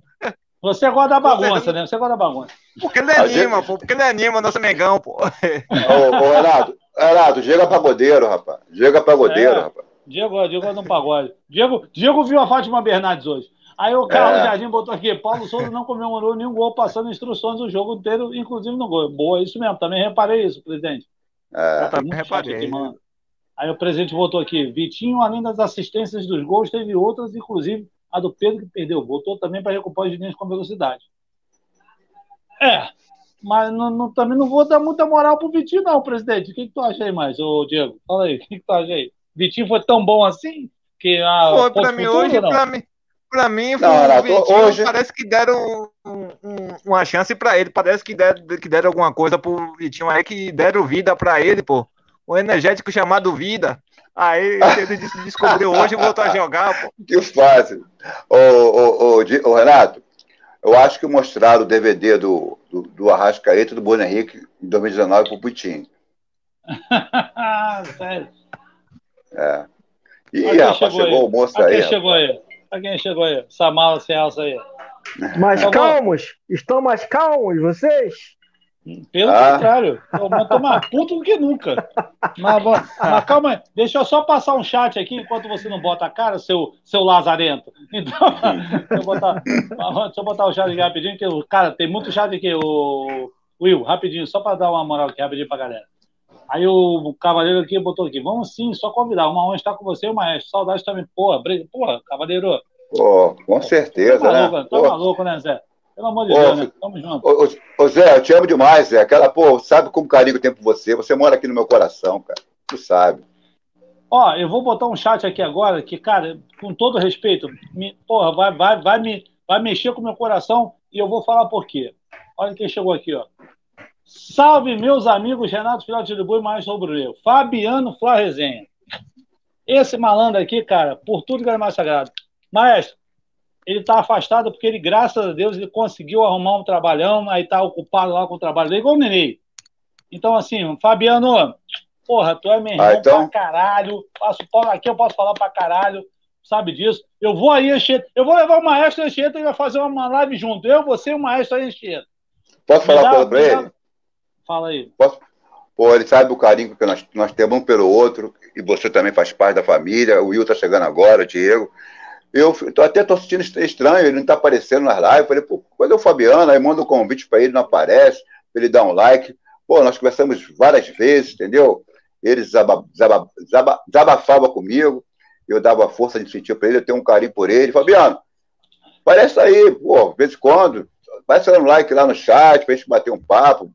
Você gosta da bagunça, né? Você gosta da bagunça. Porque ele anima, pô. Porque ele anima nosso Mengão, pô. Ô, ô Renato, Renato, Diego pagodeiro, rapaz. Diego pagodeiro, é, rapaz. Diego, Diego não pagode. Diego, Diego viu a Fátima Bernardes hoje. Aí o Carlos é. Jardim botou aqui, Paulo Souza não comemorou nenhum gol passando instruções do jogo inteiro, inclusive no gol. Boa, isso mesmo, também reparei isso, presidente. É, também reparei. Aqui, mano. Aí o presidente botou aqui, Vitinho, além das assistências dos gols, teve outras, inclusive a do Pedro que perdeu. Botou também para recuperar os dinheiros com velocidade. É, mas não, não, também não vou dar muita moral pro Vitinho, não, presidente. O que, que tu acha aí mais, ô Diego? Fala aí, o que, que tu acha aí? Vitinho foi tão bom assim? Que, ah, foi para mim hoje, para mim. Pra mim, não, Renato, hoje... parece que deram um, um, uma chance para ele. Parece que deram, que deram alguma coisa pro Vitinho aí, que deram vida para ele, pô. Um energético chamado Vida. Aí ele descobriu hoje e voltou a jogar, pô. Que fácil. Ô, ô, ô, ô, Renato, eu acho que mostraram o DVD do, do, do Arrascaeta e do Bruno Henrique em 2019 pro Putin. Sério? É. Ih, rapaz, chegou, chegou o moço aí. chegou aí. Quem chegou aí? Essa mala sem alça aí. Mais tá calmos? Estão mais calmos vocês? Pelo ah. contrário, estou mais puto do que nunca. Mas, mas, calma aí, deixa eu só passar um chat aqui enquanto você não bota a cara, seu, seu lazarento. Então, deixa eu, botar, deixa eu botar o chat aqui rapidinho, que, cara, tem muito chat aqui, o Will, rapidinho, só para dar uma moral aqui rapidinho para galera. Aí o cavaleiro aqui botou aqui, vamos sim, só convidar, uma honra estar com você e o maestro, saudade também, porra, porra, cavaleiro. Pô, com certeza, tá maluco, né? Tá maluco, né, Zé? Pelo amor de Deus, né? Tamo junto. Ô, ô, Zé, eu te amo demais, Zé. Aquela, pô, sabe como carinho eu tenho por você? Você mora aqui no meu coração, cara. Tu sabe. Ó, eu vou botar um chat aqui agora, que, cara, com todo respeito, me, porra, vai, vai, vai, me, vai mexer com o meu coração e eu vou falar por quê. Olha quem chegou aqui, ó. Salve, meus amigos Renato Filhote de Boi e Maestro Rubro Fabiano Flá Resenha. Esse malandro aqui, cara, por tudo que é mais sagrado. Maestro, ele está afastado porque ele, graças a Deus, ele conseguiu arrumar um trabalhão, aí está ocupado lá com o trabalho dele, igual o Nenê. Então, assim, Fabiano, porra, tu é meu irmão ah, então... pra caralho, passo pau aqui, eu posso falar pra caralho, sabe disso? Eu vou aí, Anchieta, eu vou levar o maestro Anchieta e vai fazer uma live junto, eu, você e o maestro Anchieta. Posso falar coisa pra ele? Fala aí. Posso? Pô, ele sabe o carinho que nós, nós temos um pelo outro, e você também faz parte da família, o Will tá chegando agora, o Diego. Eu tô, até tô sentindo estranho, ele não tá aparecendo nas lives. Falei, pô, cadê o Fabiano? Aí manda um convite para ele, não aparece, ele dar um like. Pô, nós conversamos várias vezes, entendeu? Ele desabafava comigo, eu dava força de sentir para ele, eu tenho um carinho por ele. Fabiano, aparece aí, pô, de vez em quando, vai dando um like lá no chat, pra gente bater um papo,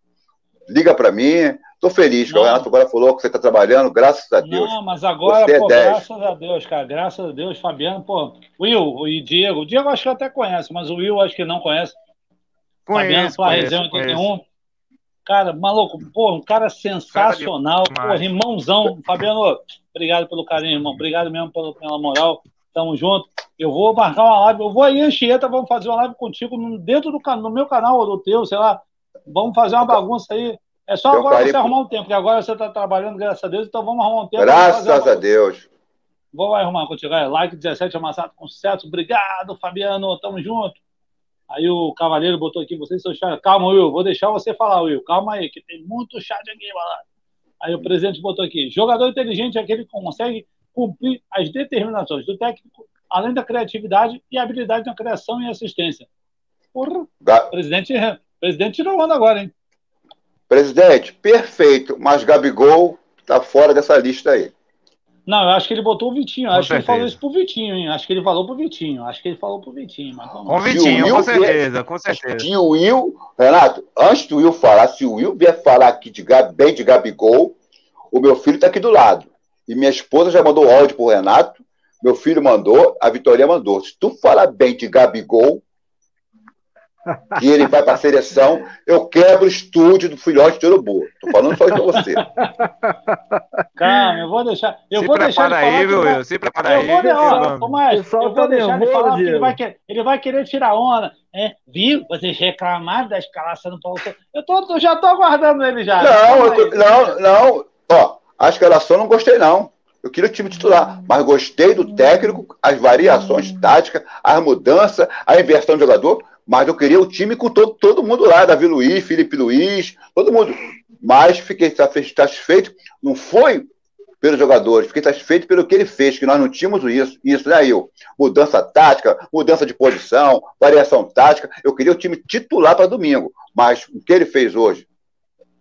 liga para mim. Tô feliz, não. o Renato agora falou que você está trabalhando, graças a Deus. Não, mas agora, você é pô, é graças a Deus, cara, graças a Deus, Fabiano, pô, Will e Diego, o Diego acho que até conhece, mas o Will acho que não conhece. Conheço, Fabiano, conheço, 81. Cara, maluco, pô, um cara sensacional, cara pô, irmãozão. Fabiano, obrigado pelo carinho, irmão, obrigado mesmo pela, pela moral, tamo junto. Eu vou marcar uma live, eu vou aí, Anchieta, vamos fazer uma live contigo dentro do no meu canal ou do teu, sei lá, vamos fazer uma bagunça aí é só agora você arrumar um tempo, porque agora você está trabalhando, graças a Deus, então vamos arrumar um tempo. Graças a Deus. Vou arrumar contigo. Aí, like 17 amassado com sucesso. Obrigado, Fabiano. Tamo junto. Aí o Cavaleiro botou aqui, vocês são chat. Calma, Will, vou deixar você falar, Will. Calma aí, que tem muito chat aqui, mano. Aí o presidente botou aqui: jogador inteligente é aquele que consegue cumprir as determinações do técnico, além da criatividade e habilidade na criação e assistência. Porra, Ga... presidente, presidente tirou onda agora, hein? Presidente, perfeito, mas Gabigol está fora dessa lista aí. Não, eu acho que ele botou o Vitinho. acho que ele falou isso pro Vitinho, hein? Acho que ele falou pro Vitinho. Acho que ele falou pro Vitinho. Mas com o Vitinho, Will com certeza, com certeza. Se o Will, Renato, antes do Will falar, se o Will vier falar aqui de, bem de Gabigol, o meu filho está aqui do lado. E minha esposa já mandou áudio pro Renato, meu filho mandou, a Vitória mandou. Se tu falar bem de Gabigol, que ele vai para a seleção, eu quebro o estúdio do filhote de urubu. Tô falando só isso pra você. Calma, eu vou deixar. Eu se vou deixar aí, viu, Will? Se prepara aí. Eu vou, mas, eu vou deixar ele falar, ele vai, querer, ele vai querer tirar onda. É, viu? Vocês reclamaram da escalação do Paulo Eu, tô, eu já tô aguardando ele já. Não, eu, não, não. Ó, a escalação não gostei, não. Eu queria o time titular, mas gostei do técnico, as variações táticas, as mudanças, a inversão de jogador mas eu queria o time com todo, todo mundo lá, Davi Luiz, Felipe Luiz, todo mundo. Mas fiquei satisfeito, não foi pelos jogadores, fiquei satisfeito pelo que ele fez, que nós não tínhamos isso, isso né, eu? Mudança tática, mudança de posição, variação tática. Eu queria o time titular para domingo, mas o que ele fez hoje?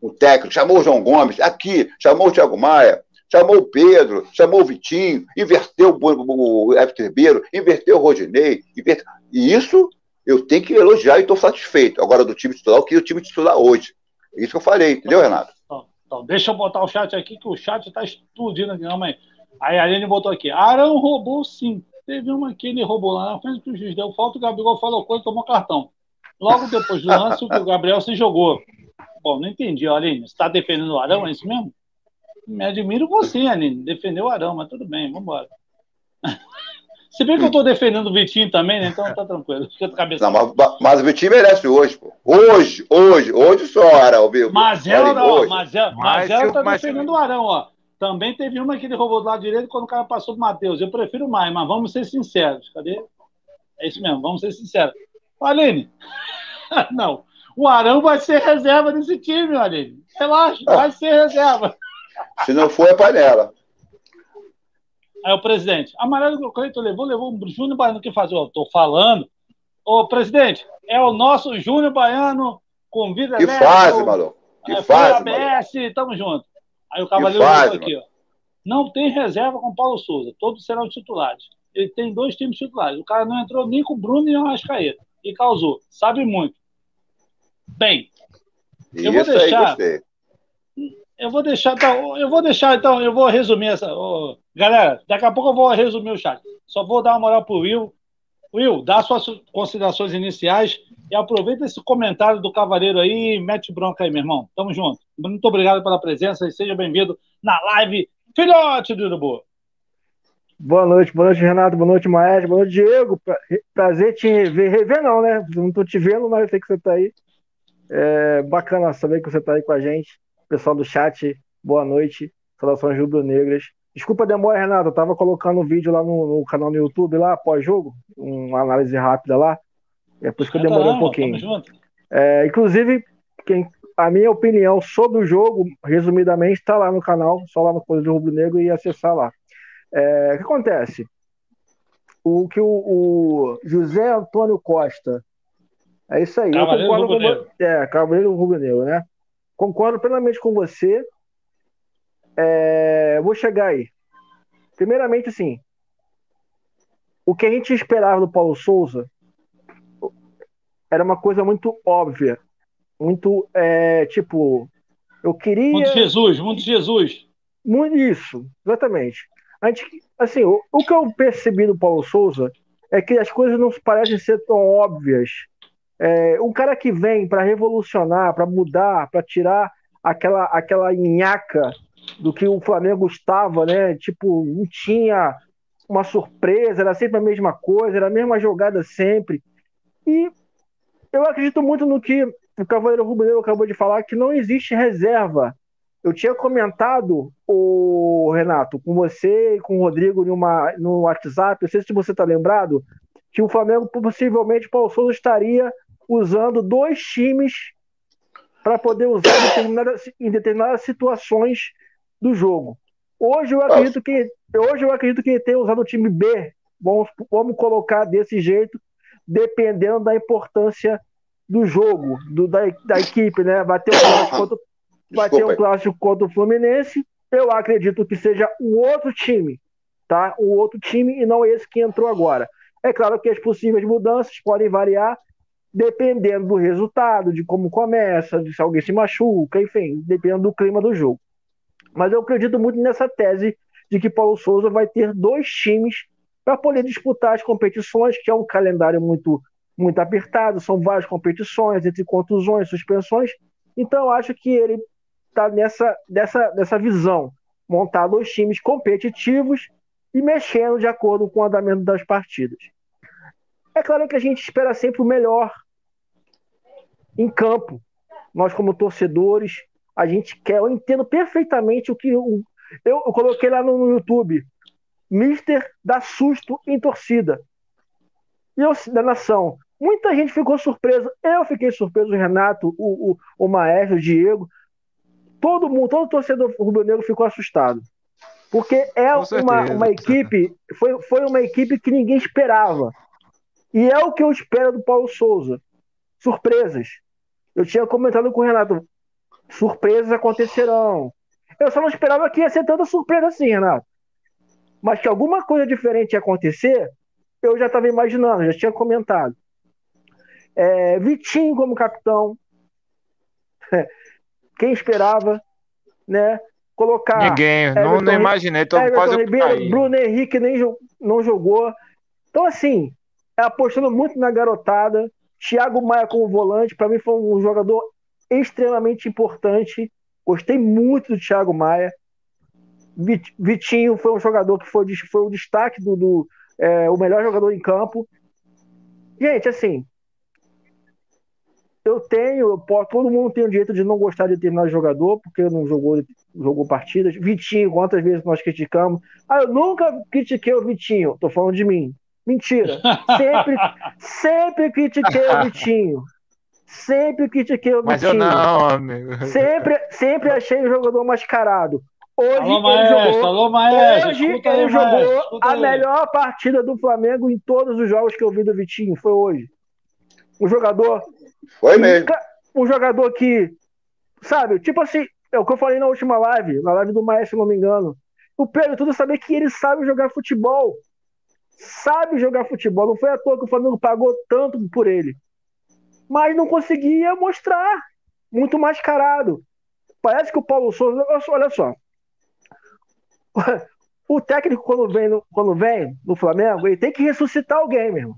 O técnico chamou o João Gomes, aqui, chamou o Thiago Maia, chamou o Pedro, chamou o Vitinho, inverteu o, o Everton Ribeiro, inverteu o Rodinei, inverteu... e isso eu tenho que elogiar e estou satisfeito. Agora, do time titular, eu queria o time titular hoje. É isso que eu falei, entendeu, Renato? Então, então deixa eu botar o chat aqui, que o chat está explodindo aqui. Não, mãe. Aí a Aline botou aqui. Arão roubou sim. Teve uma que ele roubou lá na frente que o juiz deu falta, o Gabriel falou coisa e tomou cartão. Logo depois do lance, o Gabriel se jogou. Bom, não entendi, Aline. Você está defendendo o Arão, é isso mesmo? Me admiro você, Aline. Defendeu o Arão, mas tudo bem, vamos embora. Se bem que eu tô defendendo o Vitinho também, né? Então tá tranquilo. Fica cabeça. Não, mas, mas, o Vitinho merece hoje, pô. Hoje, hoje, hoje só, Arão, viu? Mas ela, ó, mas ela, mas ela tá defendendo o Arão, ó. Também teve uma que ele roubou do lado direito quando o cara passou pro Matheus. Eu prefiro mais, mas vamos ser sinceros. Cadê? É isso mesmo, vamos ser sinceros. Aline, não. O Arão vai ser reserva desse time, Aline. Relaxa, vai ser reserva. Se não for, é panela. Aí o presidente, amarelo do Cleiton levou, levou o Júnior Baiano que faz. Eu estou falando. Ô, presidente, é o nosso Júnior Baiano, convida Que fase, maluco. Que é, fase, ABS, maluco. tamo junto. Aí o Cavaleiro faz, aqui, ó. Não tem reserva com Paulo Souza, todos serão titulares. Ele tem dois times titulares. O cara não entrou nem com o Bruno e o Arrascaeta. E causou. Sabe muito. Bem, eu vou deixar. Eu vou deixar, então, eu vou deixar, então, eu vou resumir essa. Oh, galera, daqui a pouco eu vou resumir o chat. Só vou dar uma moral pro Will. Will, dá suas considerações iniciais e aproveita esse comentário do Cavaleiro aí e mete bronca aí, meu irmão. Tamo junto. Muito obrigado pela presença e seja bem-vindo na live Filhote do Urubu. Boa noite, boa noite, Renato, boa noite, Maestro, boa noite, Diego. Prazer te rever, rever não, né? Não tô te vendo, mas eu sei que você tá aí. É bacana saber que você tá aí com a gente. Pessoal do chat, boa noite. Saudações rubro-negras. Desculpa a demora, Renato. Eu tava colocando um vídeo lá no, no canal no YouTube, lá, pós-jogo, uma análise rápida lá. É por isso que eu demorei um pouquinho. É, inclusive, quem, a minha opinião sobre o jogo, resumidamente, está lá no canal, só lá no Coisa do Rubro Negro e acessar lá. É, o que acontece? O que o, o José Antônio Costa. É isso aí. Cavaleiro eu concordo com, É, Cavaleiro Rubro Negro, né? Concordo plenamente com você. É, vou chegar aí. Primeiramente, assim, o que a gente esperava do Paulo Souza era uma coisa muito óbvia, muito é, tipo, eu queria. Muito Jesus, muito Jesus. Muito isso, exatamente. A gente, assim, o, o que eu percebi do Paulo Souza é que as coisas não parecem ser tão óbvias. É, um cara que vem para revolucionar, para mudar, para tirar aquela aquela nhaca do que o Flamengo estava, né? Tipo, não tinha uma surpresa, era sempre a mesma coisa, era a mesma jogada sempre. E eu acredito muito no que o Cavaleiro Rubro acabou de falar, que não existe reserva. Eu tinha comentado, o Renato, com você e com o Rodrigo numa, no WhatsApp, não sei se você está lembrado, que o Flamengo possivelmente, Paulo Souza estaria usando dois times para poder usar em determinadas, em determinadas situações do jogo. Hoje eu acredito que hoje eu acredito que ele tem usado o time B. Vamos, vamos colocar desse jeito, dependendo da importância do jogo, do, da, da equipe, né? Vai ter um clássico contra, um clássico contra o Fluminense. Eu acredito que seja um outro time, tá? Um outro time e não esse que entrou agora. É claro que as possíveis mudanças podem variar dependendo do resultado, de como começa, de se alguém se machuca, enfim, dependendo do clima do jogo. Mas eu acredito muito nessa tese de que Paulo Souza vai ter dois times para poder disputar as competições, que é um calendário muito, muito apertado, são várias competições, entre contusões, suspensões. Então, eu acho que ele está nessa, nessa, nessa visão, montar dois times competitivos e mexendo de acordo com o andamento das partidas. É claro que a gente espera sempre o melhor em campo. Nós, como torcedores, a gente quer. Eu entendo perfeitamente o que. Eu, eu coloquei lá no, YouTube. Mister dá susto em torcida. E eu, da nação. Muita gente ficou surpresa. Eu fiquei surpreso, o Renato, o, o, o Maestro, o Diego. Todo mundo, todo torcedor rubro-negro ficou assustado. Porque é uma, uma equipe, foi, foi uma equipe que ninguém esperava. E é o que eu espero do Paulo Souza. Surpresas. Eu tinha comentado com o Renato, surpresas acontecerão. Eu só não esperava que ia ser tanta surpresa assim, Renato. Mas que alguma coisa diferente ia acontecer, eu já estava imaginando, já tinha comentado. É, Vitinho como capitão. Quem esperava, né? Colocar. Ninguém, Everton, não, não imaginei, tô Everton quase Ribeiro, Bruno Henrique nem não jogou. Então, assim, apostando muito na garotada. Thiago Maia como volante, para mim foi um jogador extremamente importante. Gostei muito do Thiago Maia. Vitinho foi um jogador que foi, foi o destaque do, do é, o melhor jogador em campo. Gente, assim, eu tenho, eu posso, todo mundo tem o direito de não gostar de determinado jogador, porque não jogou, jogou partidas. Vitinho, quantas vezes nós criticamos? Ah, eu nunca critiquei o Vitinho, tô falando de mim. Mentira. Sempre, sempre critiquei o Vitinho. Sempre critiquei o Mas Vitinho. Mas eu não, amigo. Sempre, sempre achei o jogador mascarado. Hoje alô, ele maestro, jogou, alô, maestro, hoje ele aí, jogou a aí. melhor partida do Flamengo em todos os jogos que eu vi do Vitinho. Foi hoje. Um jogador. Foi mesmo. Um jogador que, sabe, tipo assim, é o que eu falei na última live, na live do Maestro, se não me engano. O Pedro tudo saber que ele sabe jogar futebol sabe jogar futebol. Não foi à toa que o Flamengo pagou tanto por ele. Mas não conseguia mostrar. Muito mascarado. Parece que o Paulo Souza. Olha só. O técnico, quando vem no, quando vem no Flamengo, ele tem que ressuscitar alguém, meu irmão.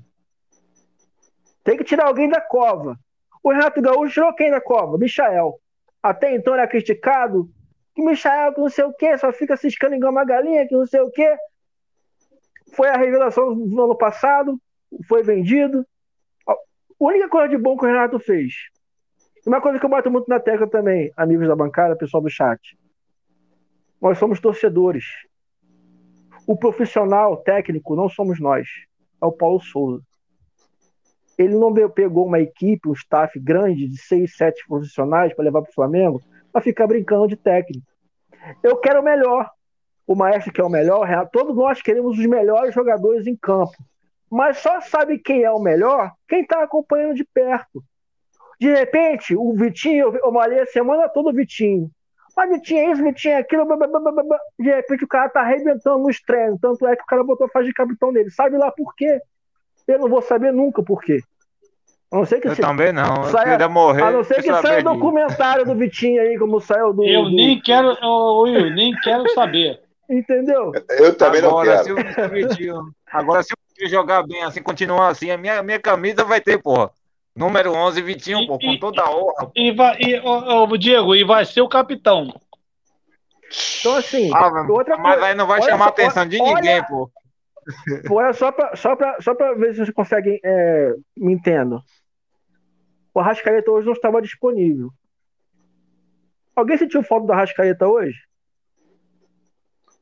Tem que tirar alguém da cova. O Renato Gaúcho tirou quem da cova? Michael. Até então era criticado. Que Michael, que não sei o quê, só fica ciscando igual uma galinha, que não sei o quê. Foi a revelação do ano passado, foi vendido. A única coisa de bom que o Renato fez. Uma coisa que eu bato muito na tecla também, amigos da bancada, pessoal do chat. Nós somos torcedores. O profissional técnico não somos nós, é o Paulo Souza. Ele não pegou uma equipe, um staff grande de seis, sete profissionais para levar para o Flamengo para ficar brincando de técnico. Eu quero o melhor. O maestro quer o melhor. Todos nós queremos os melhores jogadores em campo. Mas só sabe quem é o melhor quem está acompanhando de perto. De repente, o Vitinho, eu malhei a semana toda o Vitinho. Mas Vitinho é isso, Vitinho é aquilo. Blá, blá, blá, de repente o cara tá arrebentando nos treinos. Tanto é que o cara botou a faixa de capitão dele. Sabe lá por quê? Eu não vou saber nunca por quê. A não ser que eu se... também não. Saia... Eu morrer. A não ser que saia o documentário do Vitinho aí, como saiu do. Eu do... nem quero, oh, Will, nem quero saber. Entendeu? Eu também Agora, não quero. Se o Vitinho... Agora, se o Vitinho jogar bem assim, continuar assim, a minha, minha camisa vai ter, porra. Número 11, Vitinho, e, pô, com toda a honra. E, vai, e oh, oh, Diego, e vai ser o capitão. Então, assim. Ah, outra mas coisa, aí não vai chamar a atenção de olha, ninguém, pô. Olha, só pra, só, pra, só pra ver se vocês conseguem é, me entendo. O Arrascaeta hoje não estava disponível. Alguém sentiu falta do Arrascaeta hoje?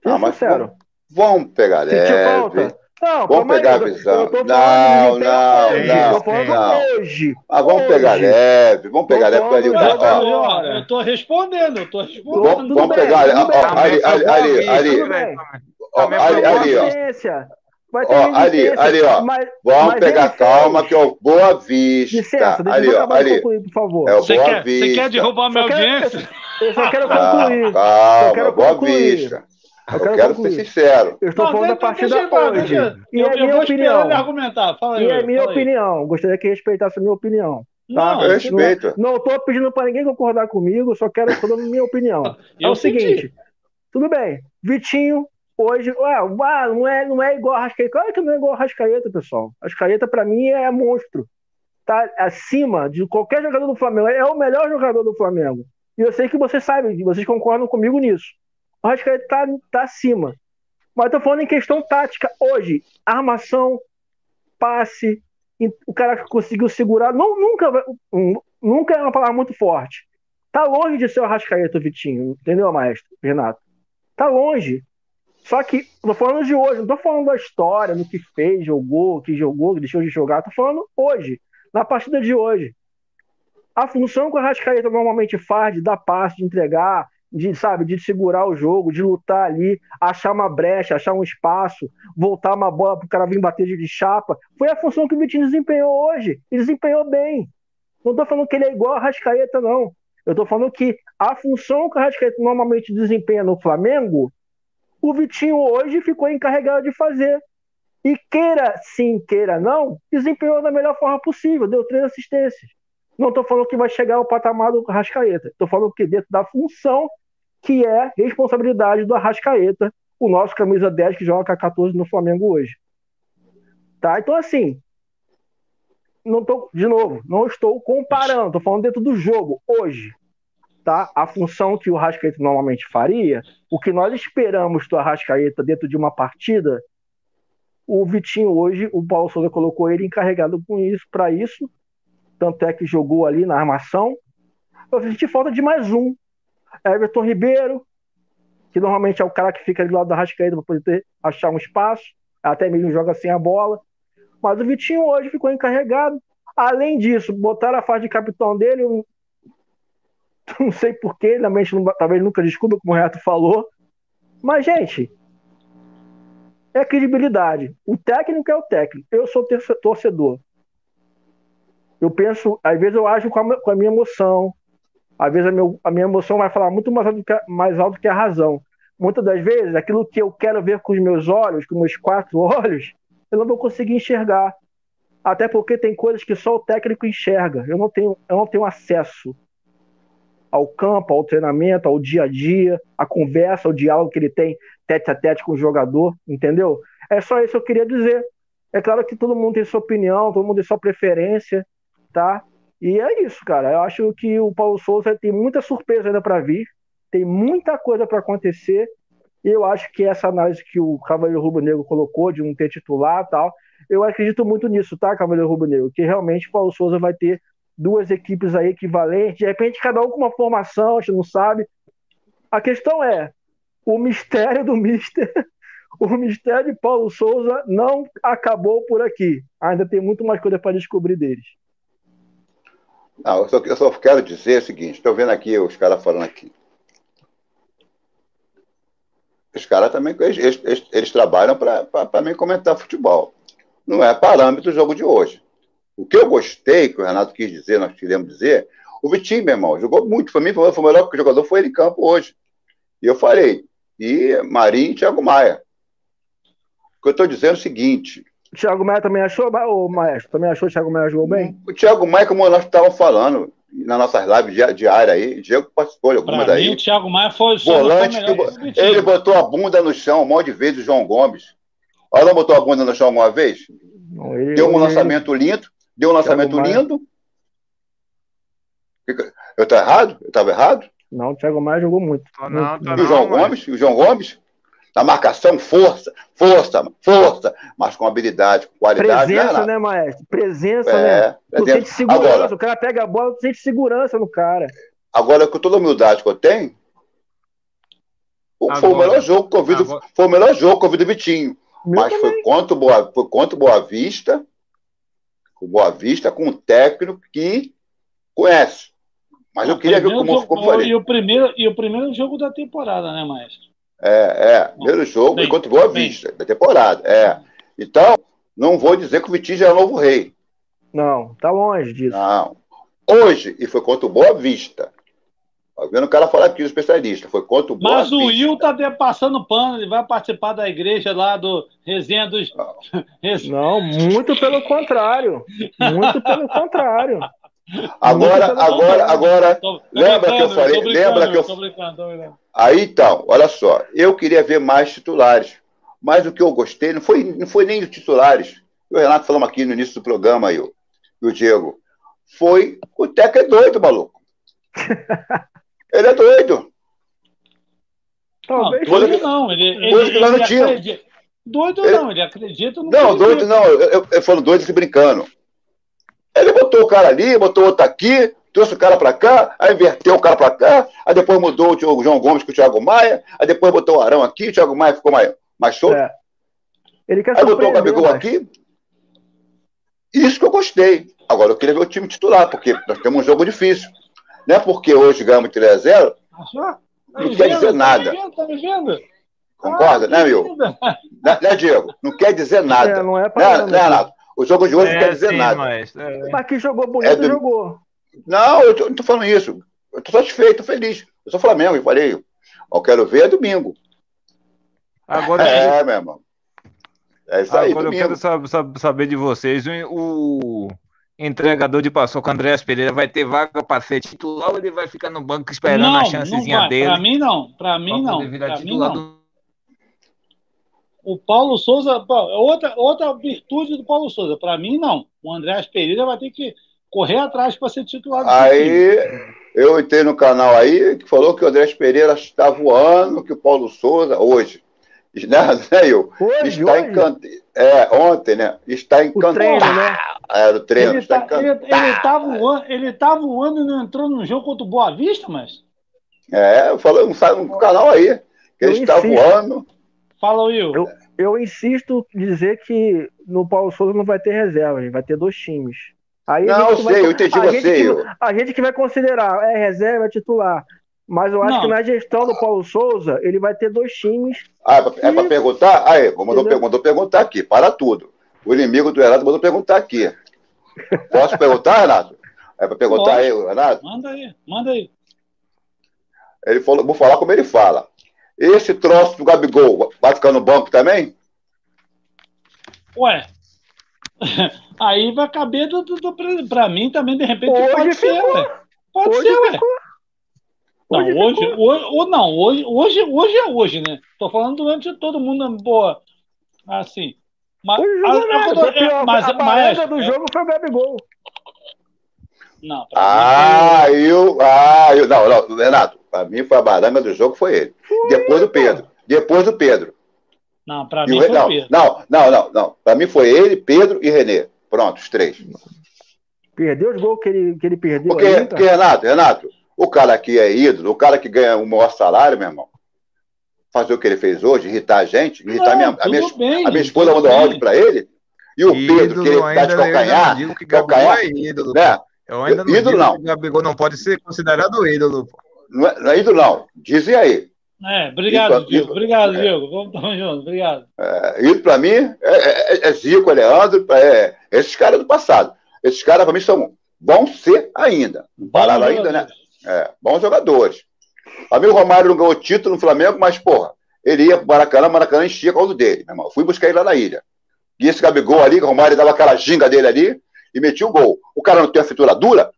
Seja ah, mas sincero. Vamos pegar leve. Não, vamos pegar a visão. Não, não, não. Tô falando não. hoje. Mas vamos hoje. pegar leve, vamos pegar leve. Ali, ó, eu tô respondendo, eu tô respondendo. Vamos, vamos pegar ali, ali, ali, ali. Ali, ali, ó. Vai ter ó, ali, ali, ó. Mas, Vamos mas pegar calma, que é o Boa Vista. Licença, deixa ali, eu ó, ali. concluir, por favor. É o Boa quer, Vista. Você quer derrubar a minha audiência? Eu só quero concluir. Calma, eu quero Boa concluir. Vista. Eu quero, eu quero ser sincero. Eu estou não, falando da partida hoje. E é minha opinião. Ele argumentar. Fala aí, e é minha opinião. Gostaria que respeitasse a minha opinião. Tá? Não, eu respeito. Não estou pedindo para ninguém concordar comigo, só quero falar a minha opinião. é o seguinte. Tudo bem. Vitinho, hoje. Ué, ué, não, é, não é igual a Rascaeta. Claro que não é igual a Rascaeta, pessoal. A Rascaeta, para mim, é monstro. Tá acima de qualquer jogador do Flamengo. É o melhor jogador do Flamengo. E eu sei que vocês sabem, vocês concordam comigo nisso. O Rascaeta tá, tá acima. Mas tô falando em questão tática. Hoje, armação, passe, o cara conseguiu segurar. Não, nunca, nunca é uma palavra muito forte. Tá longe de ser o Rascaeta, Vitinho. Entendeu, maestro? Renato? Tá longe. Só que, tô falando de hoje, não tô falando da história, no que fez, jogou, que jogou, que deixou de jogar. Tô falando hoje, na partida de hoje. A função que o Rascaeta normalmente faz de dar passe, de entregar, de, sabe, de segurar o jogo, de lutar ali, achar uma brecha, achar um espaço, voltar uma bola para o cara vir bater de chapa. Foi a função que o Vitinho desempenhou hoje. E desempenhou bem. Não estou falando que ele é igual a Rascaeta, não. Eu estou falando que a função que o Rascaeta normalmente desempenha no Flamengo, o Vitinho hoje ficou encarregado de fazer. E queira sim, queira não, desempenhou da melhor forma possível, deu três assistências. Não estou falando que vai chegar ao patamar do Arrascaeta. Estou falando que dentro da função que é responsabilidade do Arrascaeta, o nosso camisa 10 que joga a 14 no Flamengo hoje. Tá? Então, assim, não tô, de novo, não estou comparando, estou falando dentro do jogo, hoje. Tá? A função que o Arrascaeta normalmente faria, o que nós esperamos do Arrascaeta dentro de uma partida, o Vitinho hoje, o Paulo Souza colocou ele encarregado com isso, para isso, tanto é que jogou ali na armação. Eu senti falta de mais um. Everton Ribeiro, que normalmente é o cara que fica ali do lado da Rascaeta para poder ter, achar um espaço, até mesmo joga sem a bola. Mas o Vitinho hoje ficou encarregado. Além disso, botaram a fase de capitão dele, não sei porquê, realmente talvez nunca descubra, como o Renato falou. Mas, gente, é credibilidade. O técnico é o técnico. Eu sou torcedor eu penso, às vezes eu ajo com a, com a minha emoção, às vezes a, meu, a, minha emoção vai falar muito mais alto, que a, mais alto que a razão. Muitas das vezes, aquilo que eu quero ver com os meus olhos, com meus quatro olhos, eu não vou conseguir enxergar. Até porque tem coisas que só o técnico enxerga. Eu não tenho, eu não tenho acesso. ao campo, ao treinamento, ao dia a dia, a conversa, o diálogo que ele tem tete a tete com o jogador, entendeu? É só isso que eu queria dizer. É claro que todo mundo tem sua opinião, todo mundo tem sua preferência, tá? E é isso, cara. Eu acho que o Paulo Souza tem muita surpresa ainda para vir, tem muita coisa para acontecer. Eu acho que essa análise que o Cavaleiro Rubro Negro colocou de não ter titular tal, eu acredito muito nisso, tá, Cavaleiro Rubro Negro? Que realmente o Paulo Souza vai ter duas equipes aí equivalentes, de repente cada um com uma formação, a gente não sabe. A questão é, o mistério do Mister, o mistério de Paulo Souza não acabou por aqui. Ainda tem muito mais coisa para descobrir deles. Não, eu só, eu só quero dizer o seguinte: estou vendo aqui os caras falando aqui. Os caras também eles, eles, eles trabalham para mim comentar futebol. Não é parâmetro do jogo de hoje. O que eu gostei, que o Renato quis dizer, nós queremos dizer, o Vitinho, meu irmão, jogou muito. Para mim, foi o melhor jogador foi ele em campo hoje. E eu falei, e Marinho e Thiago Maia. O que eu estou dizendo é o seguinte. O Thiago Maia também achou, o Maestro? Também achou que o Thiago Maia jogou bem? O Thiago Maia, como nós estávamos falando nas nossas lives diárias aí, Diego participou de alguma daí. Mim, o Thiago Maia foi volante. Que, ele botou a bunda no chão um monte de vezes, o João Gomes. Olha, não botou a bunda no chão uma vez? Não, ele, deu um ele... lançamento lindo, deu um lançamento Thiago lindo. Maia. Eu estou errado? Eu estava errado? Não, o Thiago Maia jogou muito. Não, não, e o João mas... Gomes? E o João Gomes? Na marcação, força, força, força, mas com habilidade, com qualidade. Presença, né, né maestro? Presença, é, né? Tu presença. sente segurança, agora, o cara pega a bola, tu sente segurança no cara. Agora, com toda a humildade que eu tenho, agora, foi o melhor jogo que eu vi, agora, foi o melhor jogo que eu vi do Vitinho. Mas foi contra, Boa, foi contra o Boa Vista, o Boa Vista com um técnico que conhece. Mas eu queria ver como jogo, ficou falei. E o, primeiro, e o primeiro jogo da temporada, né, Maestro? É, é. Primeiro jogo bem, contra o Boa Vista, bem. da temporada. É. Então, não vou dizer que o Vitinho já é o novo rei. Não, tá longe disso. Não. Hoje, e foi contra o Boa Vista. Tá vendo o cara falar aqui, o especialista. Foi contra o Boa Mas Vista. o Will tá passando pano, ele vai participar da igreja lá do Resenha dos. Não, muito pelo contrário. Muito pelo contrário. Agora, agora, agora, tô, tô lembra que eu falei, lembra que eu, Aí então, olha só, eu queria ver mais titulares, mas o que eu gostei não foi, não foi nem os titulares. O Renato falamos aqui no início do programa aí, o, o Diego, foi o Teca é doido, maluco. ele é doido. Talvez não, doido não, ele, ele, doido ele, não tinha. Acredita. Doido ele, não, ele acredita no Não, doido não, eu, eu, eu falo doido se brincando. Ele botou o cara ali, botou outro aqui, trouxe o cara para cá, aí inverteu o cara para cá, aí depois mudou o João Gomes com o Thiago Maia, aí depois botou o Arão aqui, o Thiago Maia ficou mais, mais solto. É. Ele quer aí botou o Gabigol mas... aqui. Isso que eu gostei. Agora eu queria ver o time titular, porque nós temos um jogo difícil. Não é porque hoje ganhamos 3 a 0 tá não quer dizer nada. Tá me vendo? Concorda, ah, né, Will? Né, né, Diego? Não quer dizer nada. É, não é pra né, né, Renato? O jogo de hoje é, não quer dizer sim, nada. Mas, é. mas que jogou bonito, é do... jogou. Não, eu não tô falando isso. Eu tô satisfeito, tô feliz. Eu sou Flamengo, eu falei. Eu quero ver é domingo. Agora, é, meu irmão. É isso aí, Agora domingo. eu quero saber de vocês. O entregador de paçoca Andréas Pereira vai ter vaga para ser titular ou ele vai ficar no banco esperando não, a chancezinha dele? Para mim não, para mim não. Pra mim não. O Paulo Souza, outra, outra virtude do Paulo Souza, para mim não. O Andrés Pereira vai ter que correr atrás para ser titular do Aí eu entrei no canal aí que falou que o Andrés Pereira está voando, que o Paulo Souza, hoje, né, né eu, hoje, está encantado. É, ontem, né? Está encantado. O treino, né? Era o treino, ele está, tá, ele, ele, tá voando, ele tá voando e não entrou no jogo contra o Boa Vista, mas. É, falou no, no canal aí, que ele está voando. Fala, Will. Eu, eu insisto em dizer que no Paulo Souza não vai ter reserva, vai ter dois times. Aí não, eu sei, vai, eu entendi você. Que, a gente que vai considerar é reserva, é titular. Mas eu acho não. que na gestão do Paulo Souza, ele vai ter dois times. Ah, é para perguntar? Aí, mandou, mandou perguntar aqui, para tudo. O inimigo do Renato mandou perguntar aqui. Posso perguntar, Renato? É para perguntar Pode. aí, Renato? Manda aí, manda aí. Ele falou, vou falar como ele fala. Esse troço do Gabigol vai ficar no banco também? Ué. Aí vai caber do, do, do para mim também, de repente, Hoje pode ficou. ser, ué. Pode Hoje ser, ué. Não, hoje, hoje, hoje, não, hoje, hoje, hoje é hoje, né? Tô falando durante todo mundo, boa, assim. Mas, Hoje jogou a, é, mas, a baranga do é- jogo foi o Gabigol. Não, pra Ah, eu. Ah, eu. Não, não, Renato, pra mim foi a baranga do jogo, foi ele. Depois do Pedro. Depois do Pedro. não, pra E mim o- foi não, Pedro. não, não, não, não. Pra mim foi ele, Pedro e Renê. Pronto, os três. Perdeu os gols que ele, que ele perdeu Porque, aí, porque, cara. Renato, Renato, o cara aqui é ídolo, o cara que ganha o maior salário, meu irmão, fazer o que ele fez hoje, irritar a gente, irritar a minha, a minha, a minha esposa mandou áudio pra ele, e o Pedro, que ele tá de eu ainda calcanhar, digo que Gabigol calcanhar, é ídolo. né? Eu ainda não Ídolo digo não. que Gabigol não pode ser considerado ídolo. pô. Não é, não é ídolo, não. Dizem aí. É, obrigado, Diego. isso. Obrigado, É. Diego. Vamos tamo junto, obrigado. É, ídolo pra mim é, é, é Zico, é Leandro, é, esses caras do passado. Esses caras, pra mim, são, vão ser ainda. Não pararam ainda, né? É, bons jogadores. Pra mim, o Romário não ganhou título no Flamengo, mas, porra, ele ia pro Maracanã, o Maracanã enchia com o dele, meu irmão. Fui buscar ele lá na ilha. E esse Gabigol ali, o Romário dava aquela ginga dele ali e metia o gol. O cara não tem a cintura dura,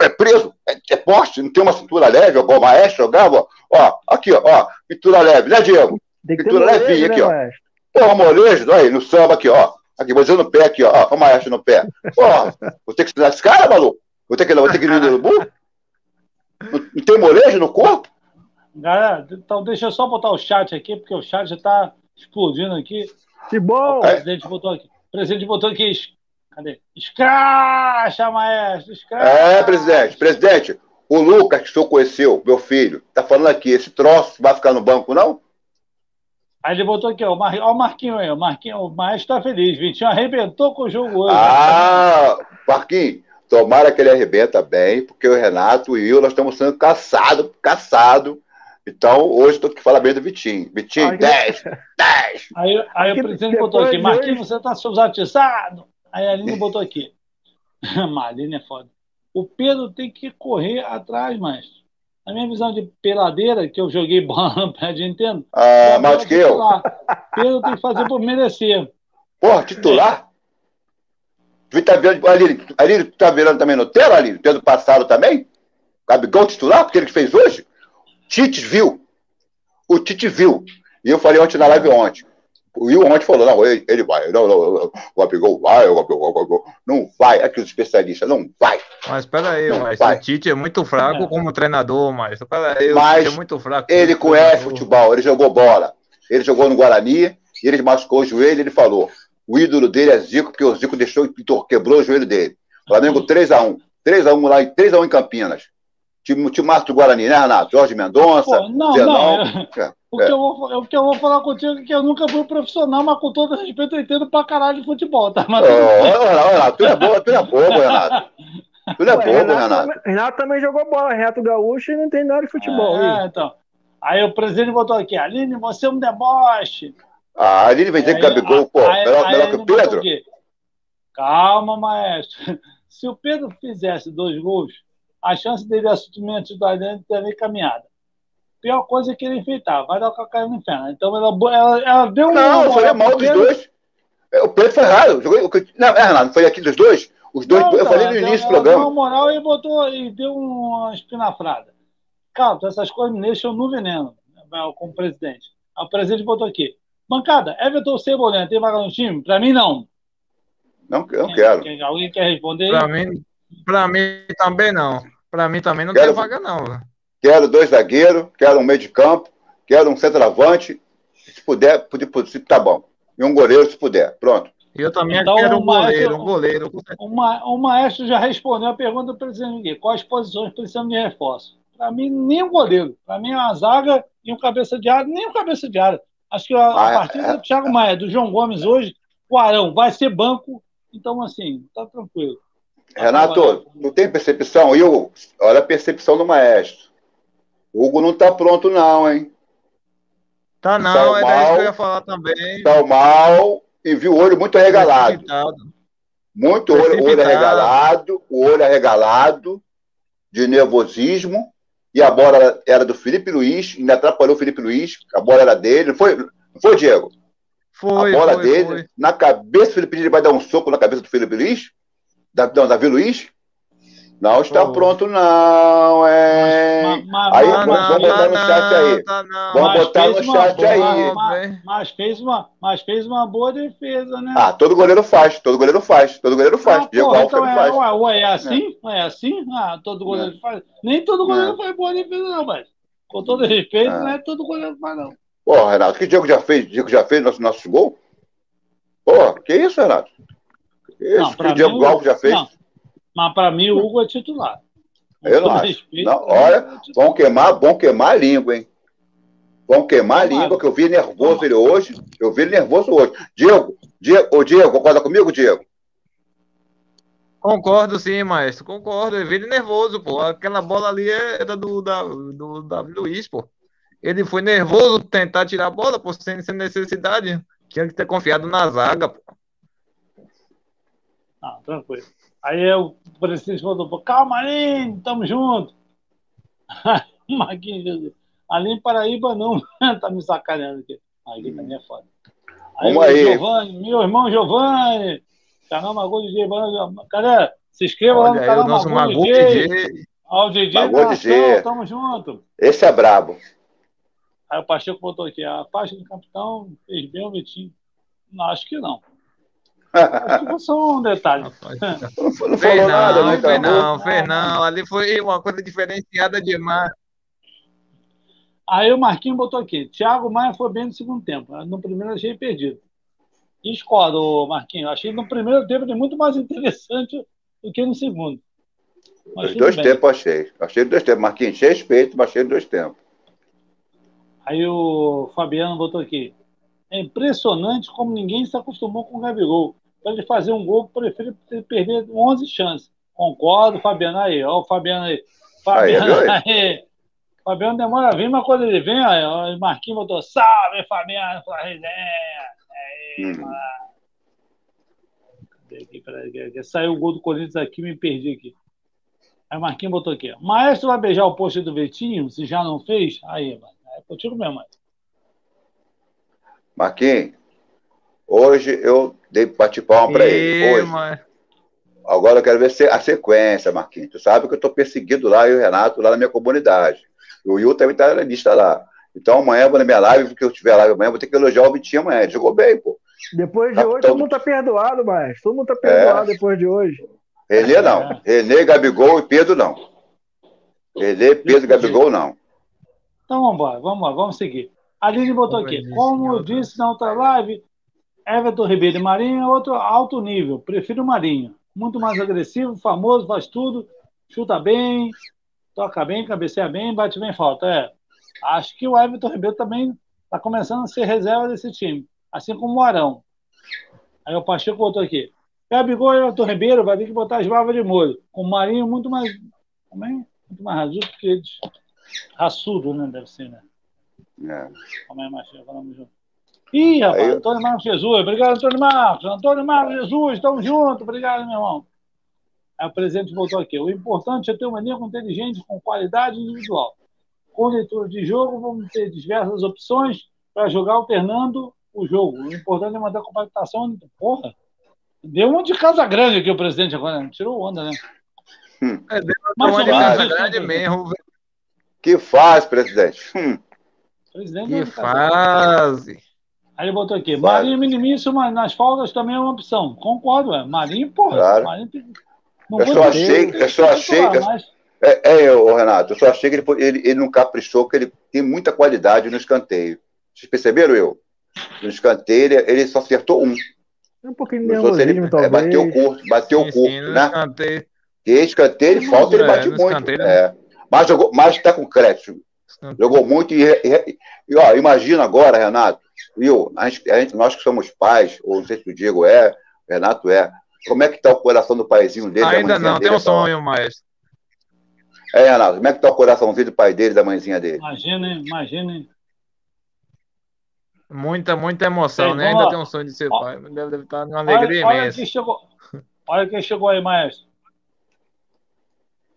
é preso, é, é poste, não tem uma cintura leve, igual o Maestro jogava. Ó, aqui, ó, ó, cintura leve, né, Diego? Pintura levinha né, aqui, ó. Porra, molejo, aí, no samba aqui, ó. Aqui, vou dizer no pé aqui, ó. Ó, o Maestro no pé. Porra, vou ter que ensinar esse cara, maluco? Vou ter que, vou ter que ir no burro? Não tem molejo no corpo? Galera, então deixa eu só botar o chat aqui, porque o chat já tá explodindo aqui. Que bom! O presidente botou aqui. O presidente botou aqui. Cadê? Escracha, maestro! Escracha! É, presidente, presidente, o Lucas, que o senhor conheceu, meu filho, tá falando aqui, esse troço vai ficar no banco, não? Aí ele botou aqui, ó, o, Mar... ó, o Marquinho aí, o Marquinho, o maestro tá feliz. Vitinho arrebentou com o jogo hoje. Ah, Marquinhos, tomara que ele arrebenta bem, porque o Renato e eu, nós estamos sendo caçados, caçados. Então, hoje estou aqui falando bem do Vitinho. Vitinho, Ai, 10, 10. Aí, aí Que o presidente botou aqui, de Marquinhos, hoje- você tá sousatizado? Aí a Aline botou aqui. Marlene é foda. O Pedro tem que correr atrás, maestro. Na minha visão de peladeira, que eu joguei bola no pé de Nintendo, Ah, mais que eu. Pedro tem que fazer por merecer. Porra, titular? Tu tá Aline, Aline, tu tá virando também no tela, Aline? Do passado também? Gabigol titular, porque ele que fez hoje? Tite viu. O Tite viu. E eu falei ontem na live ontem. O Will ontem falou, não, ele, ele vai. Não, não, não, o Gabigol vai, o Gabigol, o Gabigol. Não vai. Aqui os especialistas, não vai. Mas peraí, Não, mas vai. o Tite é muito fraco É. como treinador, mas peraí, o Mas Tite é muito fraco. Ele conhece treinador. futebol, ele jogou bola. Ele jogou no Guarani, e ele machucou o joelho, ele falou. O ídolo dele é Zico, porque o Zico deixou, quebrou o joelho dele. Flamengo 3x1. 3x1 lá, 3x1 em Campinas. Time, time do Guarani, né, Renato? Jorge Mendonça, Pô, não, Zenão. não. É, O que, eu vou, o que eu vou falar contigo é que eu nunca fui profissional, mas com todo respeito eu entendo pra caralho de futebol, tá? Mas ô, Renato, tu é bobo, tu é bobo, Renato. Tu é bobo, Renato, Renato. também- Renato também jogou bola, Renato Gaúcho e não tem nada de futebol. É, hein? então. Aí o presidente botou aqui, Aline, você é um deboche. Ah, ele vem dizer que Aí- Gabigol, pô, aí- melhor, aí melhor que o Pedro. aqui, Calma, maestro. Se o Pedro fizesse dois gols, a chance dele assumir a titularidade teria caminhada. Pior coisa que ele enfeitar, vai dar o cacau no inferno. Então ela, ela, ela deu Não, eu falei mal pro dos dois. É, O Pedro foi errado. Que- Não, é, Renato, não foi aqui dos dois? Os dois, Não, eu falei no início do programa. Deu uma moral e botou e deu uma espinafrada. Cara, essas coisas me deixam no veneno, né, como presidente. O presidente botou aqui. Bancada, Everton Cebolinha tem vaga no time? Pra mim, não. Não, eu não quero. Quem- alguém quer responder? Pra mim, pra mim também não. Pra mim também não Quero- tem vaga, não. Quero dois zagueiros, quero um meio de campo, quero um centroavante. Se puder, se- tá bom. E um goleiro, se puder. Pronto. Eu também Então, quero um goleiro, eu- um goleiro. O, ma- o maestro já respondeu a pergunta do presidente aqui. Quais posições precisamos de reforço? Para mim, nem o goleiro. Para mim, é uma zaga e um cabeça de área, nem um cabeça de área. Acho que a, a Ah, é- partida é- do Thiago Maia, do João Gomes hoje, o Arão vai ser banco. Então, assim, tá tranquilo. Renato, não tem percepção? E o, olha a percepção do maestro. O Hugo não tá pronto, não, hein? Tá não, Tá isso mal. que eu ia falar também. Tá mal e viu o olho muito arregalado. Precipitado. Muito olho, olho arregalado, o olho arregalado, de nervosismo. E a bola era do Felipe Luiz, ainda atrapalhou o Felipe Luiz, a bola era dele. Não foi, não foi Diego? Foi, a bola foi, dele, foi. na cabeça do Felipe Luiz, ele vai dar um soco na cabeça do Felipe Luiz? Da, não, Davi Luiz? Não está Oh. pronto, não, é. Mas- mas- Aí, mas- vamos- botar no chat aí. Vamos botar no chat boa- aí. mas- mas- fez uma, mas fez uma boa defesa, né? Ah, todo goleiro faz, todo goleiro faz, todo goleiro faz. Ah, Diego porra, Alves então também é, faz. ué, ué, é assim? É assim? Ah, todo goleiro faz. Nem todo goleiro faz boa defesa, não, mas. Com todo respeito, não é todo goleiro faz, não. Pô, Renato, que Diego já fez? Diego já fez nosso, nosso gol? Pô, que isso, Renato? Que isso Não, que o Diego mim, Alves já fez? Não, mas pra mim o Hugo é titular. Com Eu não acho. respeito, Não, olha, é. Vão queimar, vão queimar a língua, hein? Vão queimar a língua, que eu vi nervoso ele hoje. Eu vi ele nervoso hoje. Diego, Diego, ô Diego, concorda comigo, Diego? Concordo sim, maestro. Concordo. Eu vi ele nervoso, pô. Aquela bola ali era do, da, do Davi Luiz, pô. Ele foi nervoso tentar tirar a bola, pô, sem, sem necessidade. Tinha que ter confiado na zaga, pô. Não, tranquilo. Aí o Preciso falou, calma, Aline, tamo junto. Marquinhos, Jesus, Aline Paraíba não, tá me sacaneando aqui. Aí também é foda. Aí, Vamos aí. Giovanni, meu irmão Giovanni, canal Magulho de Giovanni. Galera, se inscreva lá no Olha aí canal o nosso Magulho Magu G. DJ. DJ Magulho da G. ação, tamo junto. Esse é brabo. Aí o Pacheco botou aqui, a faixa do capitão fez bem o Vitinho. Não, acho que não. Acho que foi só um detalhe. Rapaz, Não, falou Fez nada, não, não, fez acabou. não, fez não. Ali foi uma coisa diferenciada demais. Aí o Marquinhos botou aqui. Thiago Maia foi bem no segundo tempo. No primeiro eu achei perdido. Discordo, Marquinhos. Achei no primeiro tempo ele muito mais interessante do que no segundo. Mas Os dois bem. tempos eu achei. Achei os dois tempos. Marquinhos, cheio de respeito, mas achei os dois tempos. Aí o Fabiano botou aqui. É impressionante como ninguém se acostumou com o Gabigol. Para ele fazer um gol, prefiro perder 11 chances. Concordo, Fabiano. Aí, ó, o Fabiano aí. Fabiano viu aí. Fabiano demora a vir, mas quando ele vem, aí, ó, o Marquinhos botou salve, Fabiano, sua resenha. Aí, Hum. aqui? Peraí, Saiu o gol do Corinthians aqui, me perdi aqui. Aí o Marquinhos botou aqui. Maestro vai beijar o post do Vitinho, se já não fez? Aí, mano. É contigo mesmo, mano. Marquinhos, hoje eu dei bate palma pra ele. Hoje. Agora eu quero ver se- a sequência, Marquinhos. Tu sabe que eu estou perseguido lá, eu e o Renato, lá na minha comunidade. O Will também está na lista lá. Então amanhã eu vou na minha live, porque eu tiver live amanhã, vou ter que elogiar o Vitinho amanhã. Ele jogou bem, pô. Depois de Capitão hoje, todo do- mundo tá perdoado, mas todo mundo tá perdoado depois de hoje. Renê não. Renê, Gabigol e Pedro não. Renê, Pedro, Gabigol não. Então vamos embora, vamos embora, vamos seguir. A Aline botou aqui. Como eu disse na outra live, Everton Ribeiro e Marinho é outro alto nível. Prefiro o Marinho. Muito mais agressivo, famoso, faz tudo, chuta bem, toca bem, cabeceia bem, bate bem falta. É. Acho que o Everton Ribeiro também está começando a ser reserva desse time, assim como o Arão. Aí o Pacheco botou aqui. Gabigol e Everton Ribeiro vai ter que botar as barbas de molho. Com o Marinho muito mais. Também, muito mais razudo que eles. Raçudo, né? Deve ser, né? É. Como é, Marcelo? Falamos junto. Ih, rapaz, Aí- Antônio Marcos Jesus. Obrigado, Antônio Marcos. Antônio Marcos Jesus, estamos juntos. Obrigado, meu irmão. Aí o presidente voltou aqui. O importante é ter um elenco inteligente com qualidade individual. Com leitura de jogo, vamos ter diversas opções para jogar alternando o jogo. O importante é manter a compactação. Porra, deu uma de casa grande aqui o presidente agora. né? Tirou onda, né? É, deu Mais uma ou de menos casa isso, grande né, mesmo. Que faz, presidente? Hum. Presidente Que grande. fase. Aí ele botou aqui, Claro. Marinho minimiza, mas nas faltas também é uma opção. Concordo, é. Marinho, porra. Claro. Marinho tem... Eu só achei- eu só que achei titular, que- mas É, é, ô, Renato, eu só achei que ele, ele, ele não caprichou, que ele tem muita qualidade no escanteio. Vocês perceberam, eu? No escanteio, ele, ele só acertou um. Um pouquinho de nervosismo, é, talvez. bateu curto, bateu Sim, curto, sim, no né? escanteio. E escanteio, ele falta, ele É, bate muito. escanteio, É. Mas, jogou, mas tá com crédito. Jogou muito e, e- e, ó, imagina agora, Renato, Will, a gente, a gente- nós que somos pais, ou não sei se o Diego é, o Renato é, como é que tá o coração do paizinho dele? da Ainda não, dele, tem um sonho, maestro. É, Renato, como é que tá o coraçãozinho do pai dele, da mãezinha dele? imaginem, imaginem. Muita, muita emoção, né? Ainda lá. tem um sonho de ser Ó. pai. Deve, deve estar numa Olha, alegria olha imensa. quem chegou. Olha quem chegou aí, maestro.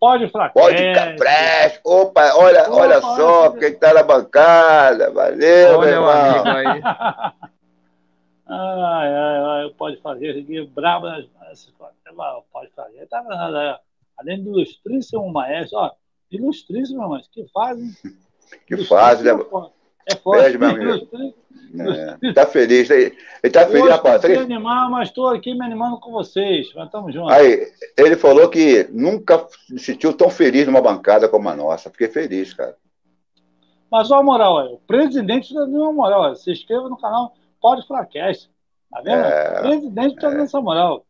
Pode fraquete. Pode ficar fresh. Opa, olha, Opa, olha olha só que- quem tá na bancada. Valeu, Olha meu o irmão. amigo aí. Ai, ai, ai, pode fazer aqui, brabo. nas- nas- Pode fazer, tá vendo? Aí, além do ilustríssimo maestro, ó, ilustríssimo, mas que fazem. Que faz, né? É forte, meu amigo. É, tá feliz. Ele tá feliz, Hoje rapaz. consegui animar, mas estou aqui me animando com vocês. Mas estamos juntos. Aí, ele falou que nunca se sentiu tão feliz numa bancada como a nossa. Fiquei feliz, cara. Mas olha a moral, olha, o presidente está dando uma moral. Olha, se inscreva no canal Pode Flacast. Tá vendo? É, o presidente está dando essa moral.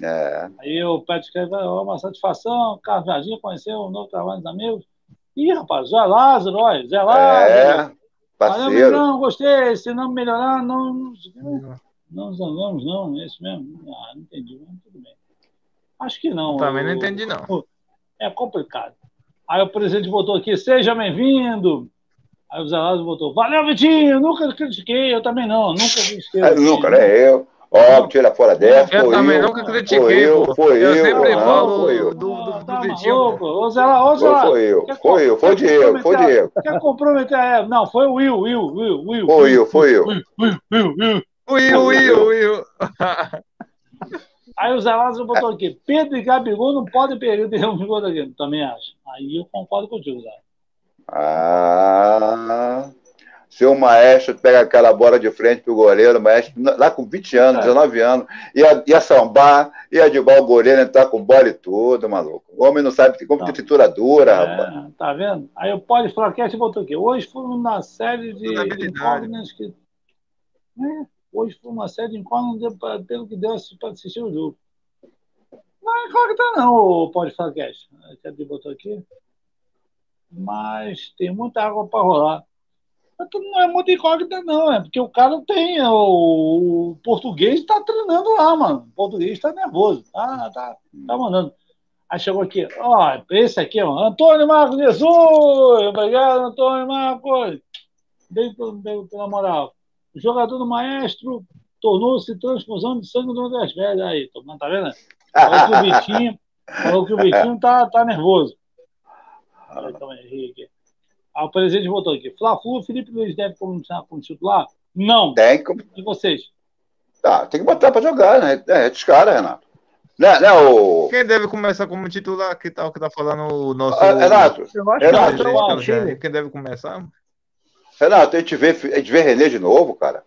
É, Aí o Pet escreve, "Ó, uma satisfação, Carlos Jardim conheceu um novo trabalho dos amigos. Ih, rapaz, Zé Lázaro, olha, Zé Lázaro. é, Valeu, parceiro. não, gostei. Se não melhorar, não. Não, não zangamos, não. É isso mesmo? Ah, não entendi, mas tudo bem. Acho que não. Também não entendi, não. É complicado. Aí o presidente botou aqui, seja bem-vindo. Aí o Zé Lázaro botou, valeu, Vitinho, nunca critiquei, eu também não, nunca critiquei. É, nunca, né? Eu. Ó, tira fora dessa. Eu foi também eu, nunca Foi critiquei, eu, pô. foi eu eu, sempre não, falo foi eu. do, do, do tá Vitinho. maluco. Ô, Zé Lá, ô, Zé Foi, Lá, foi eu. Foi eu, foi quer Diego, foi comprometer- Diego. Quer comprometer? É, não, foi o Will, Will, Will, Will. Foi eu, foi eu. Will, Will, Will, Will. Will, Will, Will. Aí o Zé Lázaro botou aqui, Pedro e Gabigol não podem perder um gol daqui. Também acho. Aí eu concordo contigo, Zé. Ah, seu maestro pega aquela bola de frente pro goleiro, o maestro, lá com 20 anos, 19 anos, ia, ia sambar, ia derrubar o goleiro, entrar com bola e tudo, maluco. O homem não sabe como Tá. tem tritura dura, rapaz. É, tá vendo? Aí o Pode Flacast botou aqui. Hoje foi uma série de habilidade. incógnitas que. É, hoje foi uma série de incógnitas pelo que deu para assistir o jogo. Não é incógnita, não, o Pode. Que ele botou aqui. Mas tem muita água para rolar. Não é muita incógnita, não, é porque o cara tem. O, o português está treinando lá, mano. O português está nervoso. Tá, tá, tá mandando. Aí chegou aqui, ó, esse aqui, ó, Antônio Marcos Jesus! Obrigado, Antônio Marcos! Bem, bem pela moral. O jogador do maestro tornou-se transfusão de sangue do das velhas. Aí, tá vendo? Falou que o Vitinho, falou que o Vitinho tá, tá nervoso. Aí, calma aí, Henrique. Aí o presidente botou aqui. Fla-Flu, Felipe Luiz deve começar como titular? Não. Tem que, E vocês? tá, tem que botar pra jogar, né? É, dos caras, Renato. Né, né, o... Quem deve começar como titular? Que tal que tá falando o nosso. Ah, Renato, Eu acho Renato, que Renato, o time. Jardim? Quem deve começar? Renato, a gente vê, a gente vê Renê de novo, cara.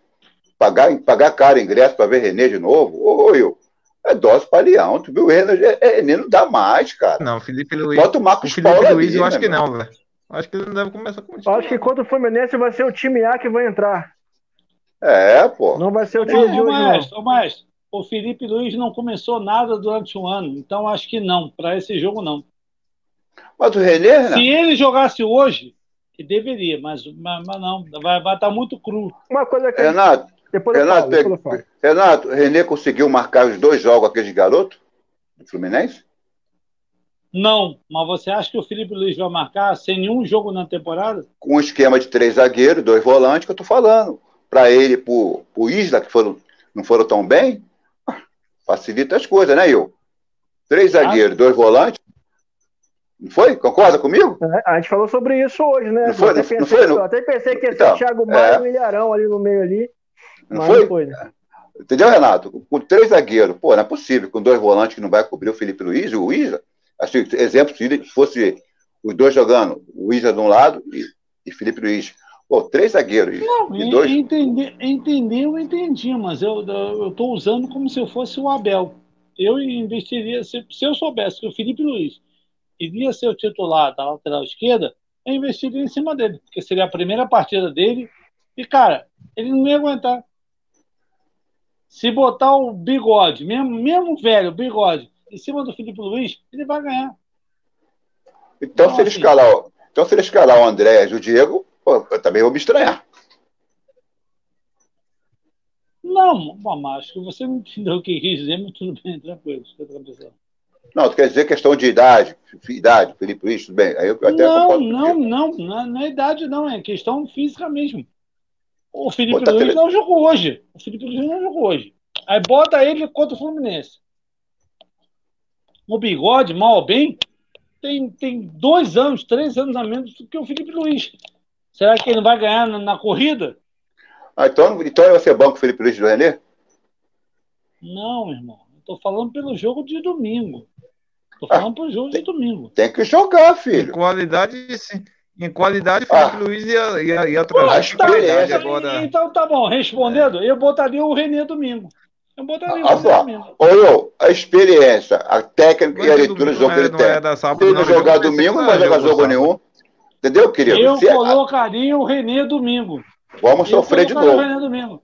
Pagar, pagar caro ingresso pra ver Renê de novo, ô, ô, eu. É dose pra leão. Tu viu o Renê? É, Renê não dá mais, cara. Não, Felipe Luiz. Bota o O Marcos Felipe Paulo Luiz, ali, eu acho né, que não, velho. Acho que ele não deve começar como Eu titular. acho que contra o Fluminense vai ser o time A que vai entrar. É, pô. Não vai ser o time de Ô, hoje, não. maestro, ô, maestro, o Felipe Luiz não começou nada durante o ano, então acho que não. Para esse jogo, não. Mas o Renê, Renato, Se ele jogasse hoje, ele deveria, mas, mas, mas não, vai estar muito cru. Uma coisa que. Renato, Depois Renato, falo, depois. Renato, Renê conseguiu marcar os dois jogos aqueles garotos do Fluminense? Não, mas você acha que o Felipe Luiz vai marcar sem nenhum jogo na temporada? Com um esquema de três zagueiros, dois volantes, que eu tô falando. Para ele e pro, pro Isla, que foram, não foram tão bem, facilita as coisas, né, eu? Três zagueiros, dois volantes. Não foi? Concorda comigo? É, A gente falou sobre isso hoje, né? Não foi, eu, até não- pensei, não foi, não- eu até pensei que ia ser Então, o Thiago Maia é. e o Ilharão ali no meio ali. Não mas foi? não foi, né? Entendeu, Renato? Com três zagueiros, pô, não é possível, com dois volantes que não vai cobrir o Felipe Luiz e o Isla. Assim, exemplo, se fosse os dois jogando, o Isla de um lado e, e Felipe Luiz. Pô, três zagueiros. Não, e dois. entender, entender eu entendi, mas eu estou usando como se eu fosse o Abel. Eu investiria, se, se eu soubesse que o Felipe Luiz iria ser o titular da lateral esquerda, eu investiria em cima dele, porque seria a primeira partida dele. E, cara, ele não ia aguentar. Se botar o bigode, mesmo, mesmo velho, bigode, em cima do Felipe Luiz, ele vai ganhar. Então, Não, se ele assim- escalar, o- então, se ele escalar o André e o Diego, pô, eu também vou me estranhar. Não, acho que você não entendeu o que quis dizer, mas tudo bem, tranquilo. fica tranquilo. Não, tu quer dizer questão de idade, idade, Felipe Luiz, tudo bem. Aí eu até não, não, não, não, não é idade, não, é questão física mesmo. O Felipe Bota Luiz tele- não jogou hoje. O Felipe Luiz não jogou hoje. Aí bota ele contra o Fluminense. O bigode, mal ou bem, tem, tem dois anos, três anos a menos do que o Felipe Luiz. Será que ele vai ganhar na, na corrida? Ah, então, então vai ser banco Felipe Luiz do Renê? Não, irmão. Eu tô falando pelo jogo de domingo. Tô falando pro jogo de domingo. Tem que jogar, Em filho. qualidade, sim. Em qualidade, Ah. Felipe Luiz ia, ia, ia Pô, trazer que ele qualidade é. agora. Então tá bom, respondendo, eu botaria o Renê domingo. Eu botaria o Ah, eu, a experiência, a técnica e a leitura do jogo que é- ele não é tem. sábado, Se ele não não, jogar domingo, não vai jogar jogo nenhum. Entendeu, querido? Eu Se- colocaria o Renê domingo. Vamos Eu sofrer de colocaria o novo. Renê domingo.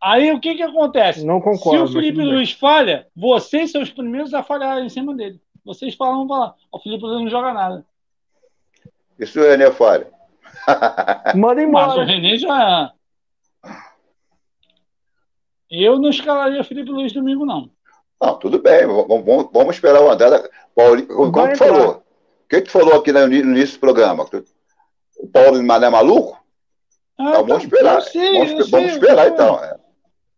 Aí o que que acontece? Não concordo. Se o Felipe. Luiz falha, vocês são os primeiros a falhar em cima dele. Vocês falam, falar, o Felipe Luiz não joga nada. Isso o René falha. Manda Mas o embora. Renê já. Eu não escalaria Felipe Luiz domingo, não. Não, tudo bem. Vamos, vamos- esperar o André. da- Paulinho, como Vai tu entrar. falou? O que tu falou aqui no início do programa? O Paulo Mané é maluco? Ah, Então, vamos esperar. eu sei, vamos, vamos sei, esperar eu sei. então. é.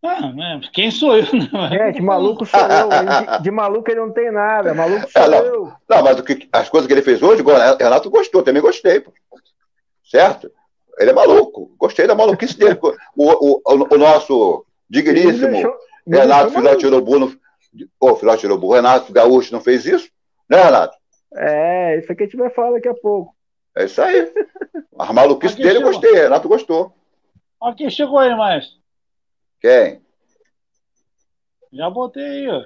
Ah, né? Quem sou eu? Não, Gente, maluco sou eu. De, de maluco ele não tem nada. Maluco sou É, não. eu. Não, mas o que, as coisas que ele fez hoje, Renato gostou, também gostei. pô. Certo? Ele é maluco. Gostei da maluquice dele. O, o, o, o nosso digníssimo deixou- Renato Filhote Urubu. Não, ô, Filhote Urubu, Renato Gaúcho não fez isso? Né, Renato? É, isso aqui a gente vai falar daqui a pouco. É isso aí. A maluquice Aqui dele eu chegou. gostei. Renato gostou. Ó, quem chegou aí, maestro? Quem? Já botei aí, ó.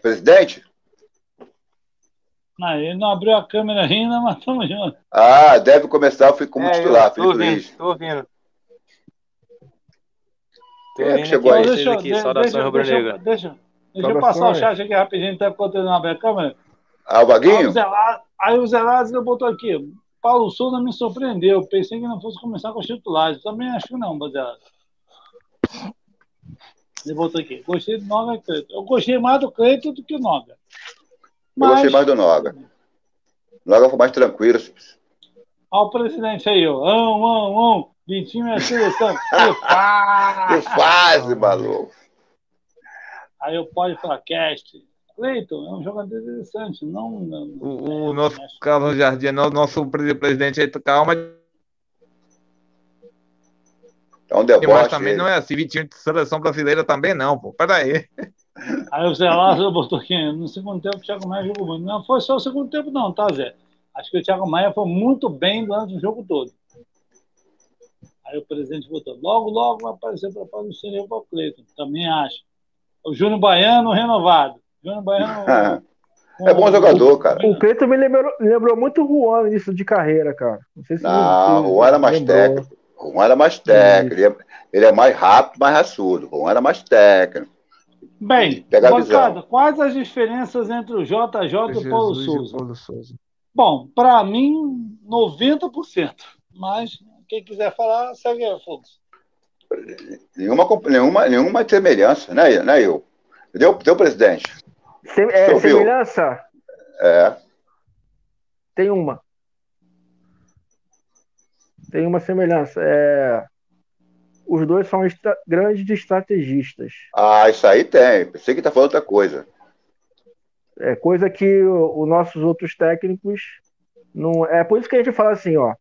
Presidente? Não, ele não abriu a câmera ainda, mas tamo junto. Ah, deve começar eu fico como É, titular, eu tô Felipe ouvindo, Luiz. tô ouvindo. Quem é que chegou aí? vocês aqui, de- saudações deixa, rubro-negra. deixa, deixa, deixa eu passar o chat aqui rapidinho, até enquanto ele não abre a câmera. Ah, o o Vaguinho? Aí o Lázaro botou aqui. Paulo Souza me surpreendeu. Pensei que não fosse começar com os titulares. Também acho que não, Lázaro. Ele botou aqui. Gostei do Noga e Cleiton. Eu gostei mais do Cleiton do que do Noga. Eu gostei mais do Noga. Noga foi mais tranquilo. Olha o presidente aí, ó. Ão, ão, ão. Vitinho é seleção. Que faz! Que fase, maluco. Aí eu pode falar, cast. Cleiton é um jogador interessante. Não, não, O, o nosso Carlos Jardim, no- nosso pre- presidente aí, calma, É um mas deboche. também ele. não é assim, Vitinho de seleção brasileira também não, pô. Pera aí. Aí o Zé Lázaro botou aqui. No segundo tempo, o Thiago Maia jogou muito. Não foi só o segundo tempo, não, tá, Zé? Acho que o Thiago Maia foi muito bem durante o jogo todo. Aí o presidente botou. Logo, logo vai aparecer para o exterior para o Cleiton. Também acho. O Júnior Baiano renovado. Júnior Baiano. É bom jogador, cara. O Cleiton me lembrou, lembrou muito o Juan início de carreira, cara. Não sei se Não, o Juan era mais lembrou. técnico. O Juan era mais técnico. Ele é, ele é mais rápido, mais raçudo. O Juan era mais técnico. Bem, Pega a quais as diferenças entre o JJ e o Paulo Jesus Souza? Paulo Souza. Bom, para mim, 90%. Mas quem quiser falar, segue aí, Fogos. Nenhuma, nenhuma, nenhuma semelhança, né, né eu? Entendeu, entendeu, presidente? Sem- é, semelhança? É. Tem uma. Tem uma semelhança. É, os dois são estra- grandes estrategistas. Ah, isso aí tem. Pensei que tá falando outra coisa. É coisa que os nossos outros técnicos não. É por isso que a gente fala assim, ó.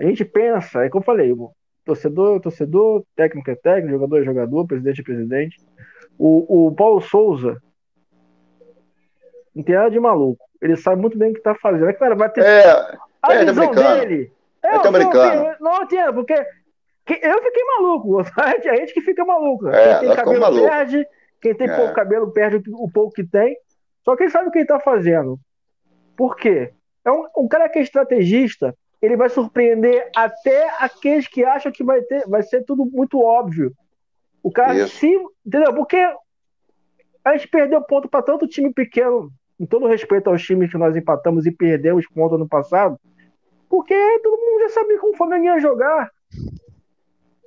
A gente pensa, é como eu falei, o torcedor é torcedor, técnico é técnico, jogador é jogador, presidente é presidente. O, o Paulo Souza não tem nada de maluco. Ele sabe muito bem o que tá fazendo. É claro, vai ter É, a É, tá visão dele. É, eu tá brincando. Não, não entendo, porque que- eu fiquei maluco. A gente, a gente que fica maluco. É, quem tem cabelo malucos. perde, quem tem É. pouco cabelo perde o o pouco que tem. Só que ele sabe o que ele tá fazendo. Por quê? É um, um cara que é estrategista, ele vai surpreender até aqueles que acham que vai, ter, vai ser tudo muito óbvio. O cara Isso. se. Entendeu? Porque a gente perdeu ponto para tanto time pequeno, com todo respeito aos times que nós empatamos e perdemos ponto ano passado, porque todo mundo já sabia como o Flamengo ia jogar.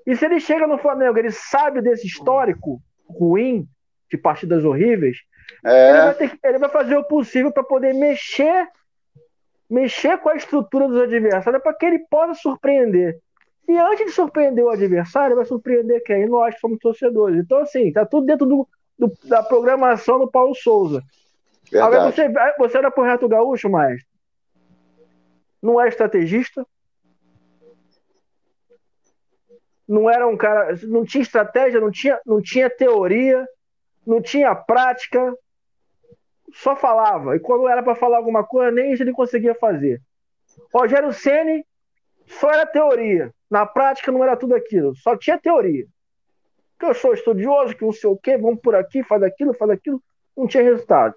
E se ele chega no Flamengo, ele sabe desse histórico ruim de partidas horríveis, ele, é. vai ter ele vai fazer o possível para poder mexer mexer com a estrutura dos adversários para que ele possa surpreender. E antes de surpreender o adversário, vai surpreender quem? Nós que somos torcedores. Então, assim, tá tudo dentro do, do- da programação do Paulo Souza. Agora, você, você era pro Reto Gaúcho, mas não é estrategista. Não era um cara. Não tinha estratégia, não tinha, não tinha teoria. não tinha prática, só falava. E quando era para falar alguma coisa, nem isso ele conseguia fazer. Rogério Ceni só era teoria. Na prática não era tudo aquilo, só tinha teoria. Que eu sou estudioso, que não sei o quê, vamos por aqui, faz aquilo, faz aquilo, não tinha resultado.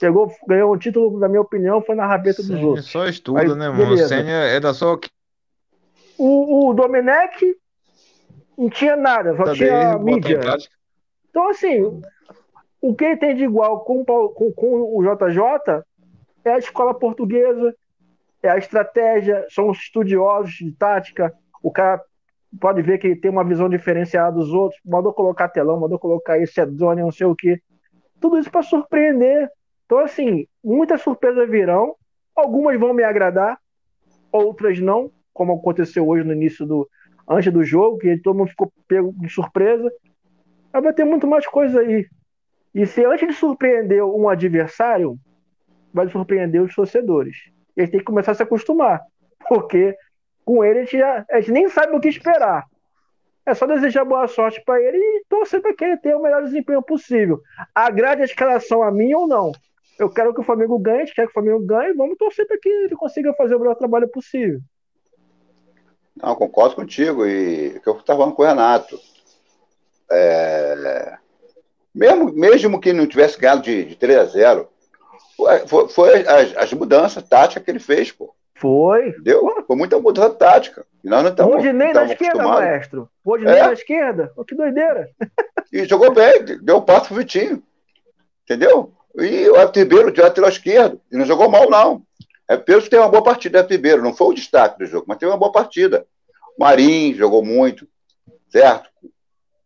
Chegou, ganhou um título, na minha opinião, foi na rabeta dos outros. Só estuda, Aí, né, mano? O Senna é da só. O, o Domenech não tinha nada, só tinha mídia. Então, assim, o que tem de igual com, com, com o JJ é a escola portuguesa, é a estratégia, são os estudiosos de tática. O cara pode ver que ele tem uma visão diferenciada dos outros, mandou colocar telão, mandou colocar esse Edônia, não sei o que. Tudo isso para surpreender. Então, assim, muitas surpresas virão. Algumas vão me agradar, outras não, como aconteceu hoje no início do. antes do jogo, que todo mundo ficou pego de surpresa. Mas vai ter muito mais coisa aí. E se antes de surpreender um adversário, vai surpreender os torcedores. E a gente tem que começar a se acostumar. Porque com ele a gente, já, a gente nem sabe o que esperar. É só desejar boa sorte para ele e torcer para que ele tenha o melhor desempenho possível. Agrade a escalação a mim ou não. Eu quero que o Flamengo ganhe, a gente quer que o Flamengo ganhe, vamos torcer para que ele consiga fazer o melhor trabalho possível. Não, concordo contigo. E que eu estava falando com o Renato. É... Mesmo, mesmo que não tivesse ganhado de, de 3 a 0 foi, foi as, as, mudanças táticas que ele fez, pô. Foi. Deu? Foi muita mudança tática. E nós não estamos. Hoje nem na esquerda, maestro. Hoje nem é. na esquerda. Oh, que doideira. E jogou bem, deu um passo pro Vitinho. Entendeu? E o Ribeiro de lateral esquerdo. E não jogou mal, não. É Pedro tem uma boa partida, Everton Ribeiro. Não foi o destaque do jogo, mas teve uma boa partida. Marinho jogou muito, certo?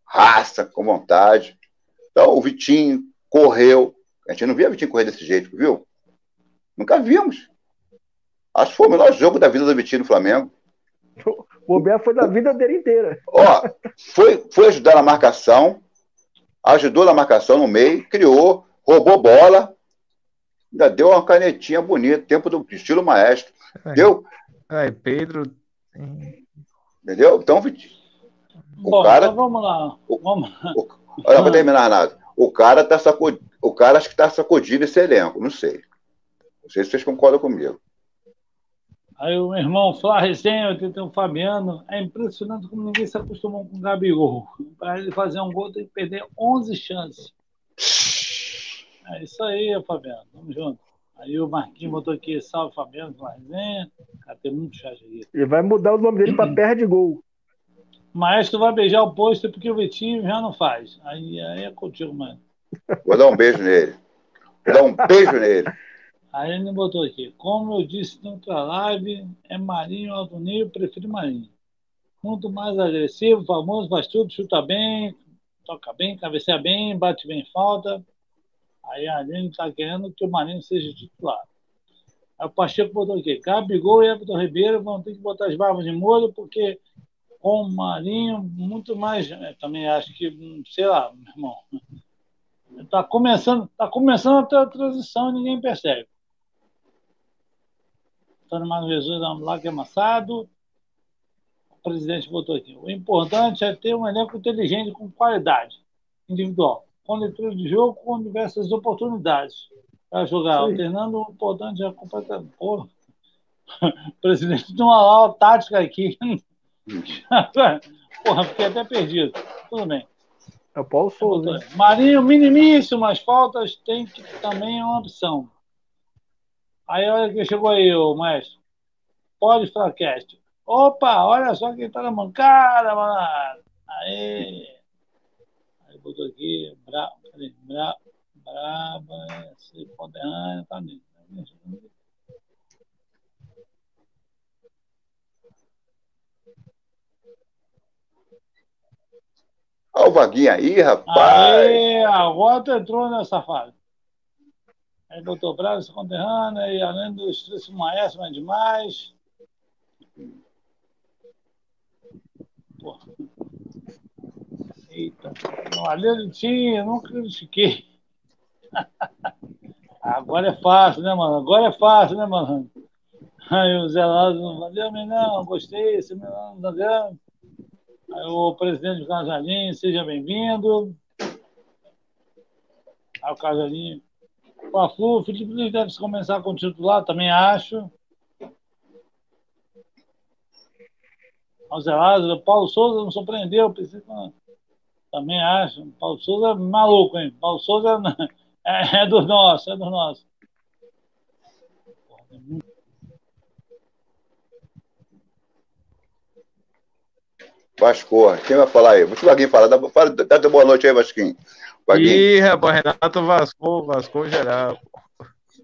Raça, com vontade. Então, o Vitinho correu. A gente não via o Vitinho correr desse jeito, viu? Nunca vimos. Acho que foi o melhor jogo da vida do Vitinho no Flamengo. O Roberto foi da vida dele inteira. Ó, foi, foi ajudar na marcação, ajudou na marcação no meio, criou, roubou bola, ainda deu uma canetinha bonita, tempo do estilo maestro. Deu. Ai, Pedro. Entendeu? Então, Vitinho. O Bom, cara. Então vamos lá. Vamos. O, olha, vou terminar nada. O cara tá sacudindo. O cara acho que está sacudindo esse elenco, não sei. Não sei se vocês concordam comigo. Aí o meu irmão Flá Resenha, tem o Fabiano. É impressionante como ninguém se acostumou com o Gabigol. Para ele fazer um gol, tem que perder 11 chances. É isso aí, Fabiano. Vamos junto. Aí o Marquinhos botou aqui, salve Fabiano, Resenha. Cara, tem muito chat aqui. Ele vai mudar o nome dele para perde gol. Maestro vai beijar o posto porque o Vitinho já não faz. Aí, aí é contigo, mano. Vou dar um beijo nele. Vou dar um beijo nele. Aí ele botou aqui. Como eu disse na outra live, é Marinho alto nível, prefiro Marinho. Muito mais agressivo, famoso, faz tudo, chuta bem, toca bem, cabeceia bem, bate bem falta. Aí a Aline está querendo que o Marinho seja titular. Aí o Pacheco botou aqui. Gabigol e Everton Ribeiro vão ter que botar as barbas de molho, porque com o Marinho, muito mais. É, também acho que, sei lá, meu irmão. Está começando, tá começando a ter a transição e ninguém percebe. Antônio Mário Jesus lá que é amassado. O presidente botou aqui. O importante é ter um elenco inteligente com qualidade individual, com leitura de jogo, com diversas oportunidades para jogar. Sim. Alternando o importante é completamente. Porra. O presidente de uma aula tática aqui. Porra, fiquei até perdido. Tudo bem. É o Paulo Souza. Marinho, minimíssimo, mas faltas tem que também é uma opção. Aí olha quem chegou aí, o maestro. Pode Starcast. Opa, olha só quem tá na mancada, mano. Aí. Aí botou aqui. Bra, bra, braba, se conterrânea, tá mesmo. Olha o Vaguinho aí, rapaz. Aí, agora tu entrou nessa fase. Aí botou Braga, conterrânea, e além do estresse maestro, mas demais. Porra. Eita. Ele tinha, nunca critiquei. Agora é fácil, né, mano? Agora é fácil, né, mano? Aí o Zé Lázaro, valeu, não, gostei, esse menino, tá Aí o presidente do Casalinho, seja bem-vindo. Aí o Casarinho. O Felipe Luiz deve começar com o titular, também acho. Alzelado, Paulo Souza não surpreendeu, também acho. Paulo Souza é maluco, hein? Paulo Souza é, é do nosso, é do nosso. Vasco, quem vai falar aí? Deixa o Vaguinho falar. Dá, dá, dá boa noite aí, Vasquinho. Vaguinho. Ih, rapaz, Renato Vasco, Vasco geral.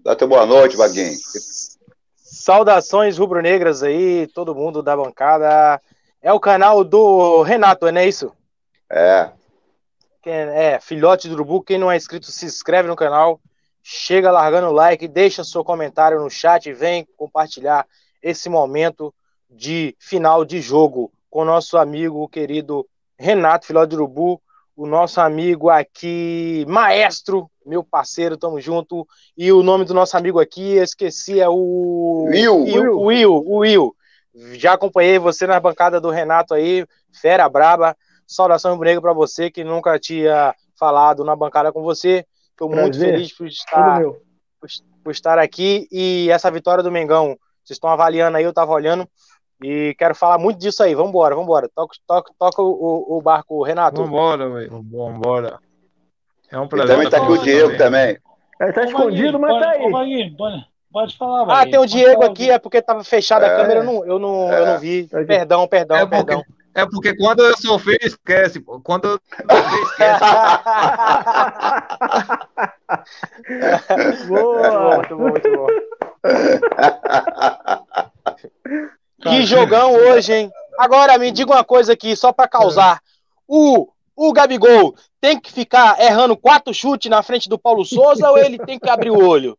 Dá teu boa noite, Vaguinho. Saudações rubro-negras aí, todo mundo da bancada. É o canal do Renato, não é isso? É. É, filhote do Urubu. Quem não é inscrito, se inscreve no canal. Chega largando o like, deixa seu comentário no chat e vem compartilhar esse momento de final de jogo com o nosso amigo querido Renato Filhote do Urubu, o nosso amigo aqui, maestro, meu parceiro, tamo junto. E o nome do nosso amigo aqui, eu esqueci, é o Will. Will. Will, Will. Já acompanhei você na bancada do Renato aí, fera braba. Saudação rubro para você que nunca tinha falado na bancada com você. Estou muito feliz por estar, por, por, estar aqui. E essa vitória do Mengão, vocês estão avaliando aí, eu estava olhando. E quero falar muito disso aí. Vambora, vambora. Toca, toca, toca o, o barco, Renato. Vambora, velho. Vambora. É um prazer. E também tá aqui o Diego também. Ele tá escondido, mas tá aí. Pode, pode falar, Ah, tem o Diego aqui, é porque tava fechada é, a câmera, eu não, eu não, é. eu não vi. Perdão, perdão, é porque, perdão. É porque quando eu sou feio, esquece, pô. Quando eu sou feio, esquece. boa! Muito bom, muito bom. Que jogão hoje, hein? Agora me diga uma coisa aqui, só para causar. O, o Gabigol tem que ficar errando quatro chutes na frente do Paulo Souza ou ele tem que abrir o olho?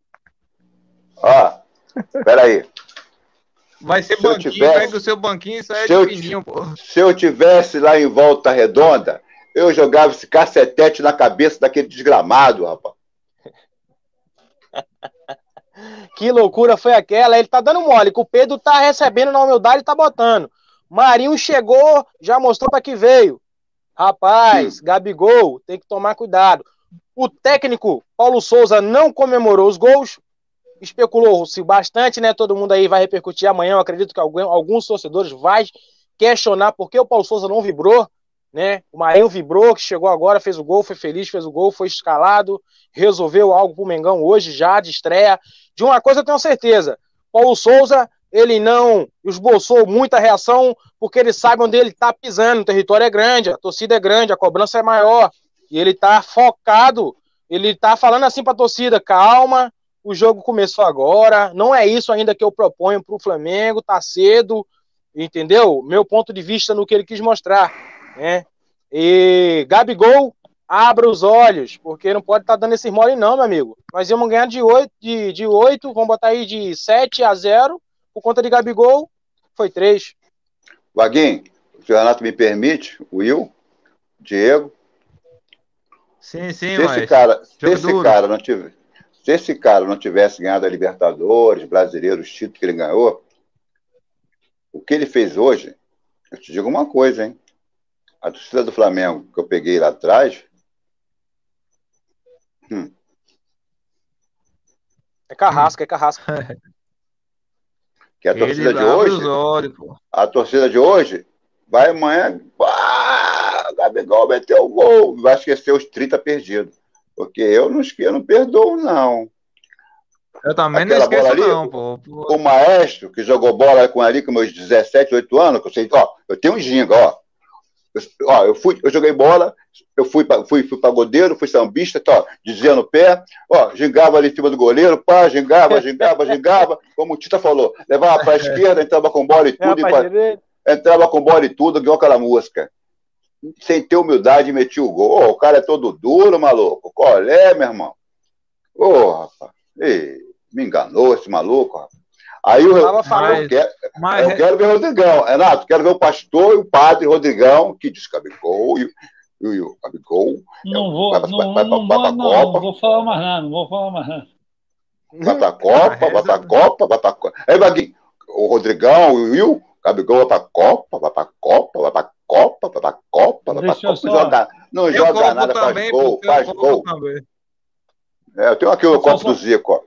Ó, peraí. Vai ser se banquinho, tivesse, pega o seu banquinho e sai de fininho, pô. Se eu tivesse lá em Volta Redonda, eu jogava esse cacetete na cabeça daquele desgramado, rapaz. Que loucura foi aquela? Ele tá dando mole, que o Pedro tá recebendo na humildade e tá botando. Marinho chegou, já mostrou para que veio. Rapaz, Sim. Gabigol, tem que tomar cuidado. O técnico Paulo Souza não comemorou os gols, especulou-se bastante, né? Todo mundo aí vai repercutir amanhã. Eu acredito que alguns torcedores vai questionar por que o Paulo Souza não vibrou né? O Marinho vibrou, que chegou agora, fez o gol, foi feliz, fez o gol, foi escalado, resolveu algo pro Mengão hoje já de estreia. De uma coisa eu tenho certeza, Paulo Souza, ele não esboçou muita reação, porque ele sabe onde ele tá pisando, o território é grande, a torcida é grande, a cobrança é maior, e ele tá focado, ele tá falando assim pra torcida, calma, o jogo começou agora, não é isso ainda que eu proponho pro Flamengo, tá cedo, entendeu? Meu ponto de vista no que ele quis mostrar né? E Gabigol, abra os olhos, porque não pode estar tá dando esse mole não, meu amigo. Nós vamos ganhar de 8, de, de 8, vamos botar aí de 7 a 0, por conta de Gabigol, foi 3. Vaguinho, se o Renato me permite, Will, Diego. Sim, sim, se esse cara, se esse cara não tiver, se esse cara não tivesse ganhado a Libertadores, brasileiros, os títulos que ele ganhou, o que ele fez hoje, eu te digo uma coisa, hein? A torcida do Flamengo que eu peguei lá atrás. Hum. É carrasco, é carrasco. que a torcida de hoje. Olhos, a torcida de hoje vai amanhã. Ah, Gabigol meteu o gol. Vai esquecer os 30 perdidos. Porque eu não, eu não perdoo, não. Eu também Aquela não esqueço, ali, não, pô. O maestro que jogou bola com ali com meus 17, 18 anos, que eu sei, ó, eu tenho um ginga, ó. Eu, ó, eu, fui, eu joguei bola, eu fui, fui, fui pagodeiro, fui sambista, tá, dizia no pé, ó, gingava ali em cima do goleiro, pá, gingava, gingava, gingava, como o Tita falou, levava para a esquerda, entrava com bola e tudo, e, entrava com bola e tudo, igual aquela música. Sem ter humildade, metia o gol. Oh, o cara é todo duro, maluco. Qual é, meu irmão? Ô, oh, rapaz, Ei, me enganou esse maluco, rapaz. Aí eu, eu, quero, mas... eu quero ver o Rodrigão. Renato, quero ver o pastor e o padre Rodrigão, que diz Gabigol e, e o Gabigol. Não vou, vai, não, vai, não, vai, não, não, não vou falar mais nada, não vou falar mais nada. Vai pra Copa, vai pra Copa, vai pra Copa. Aí, Vaguinho, o Rodrigão, o Will, Gabigol vai pra Copa, vai pra Copa, vai pra Copa, vai pra Copa, vai pra Copa. Só... Joga, não eu joga nada, também, faz gol, faz gol. Também. É, eu tenho aqui o copo só- do Zico, ó.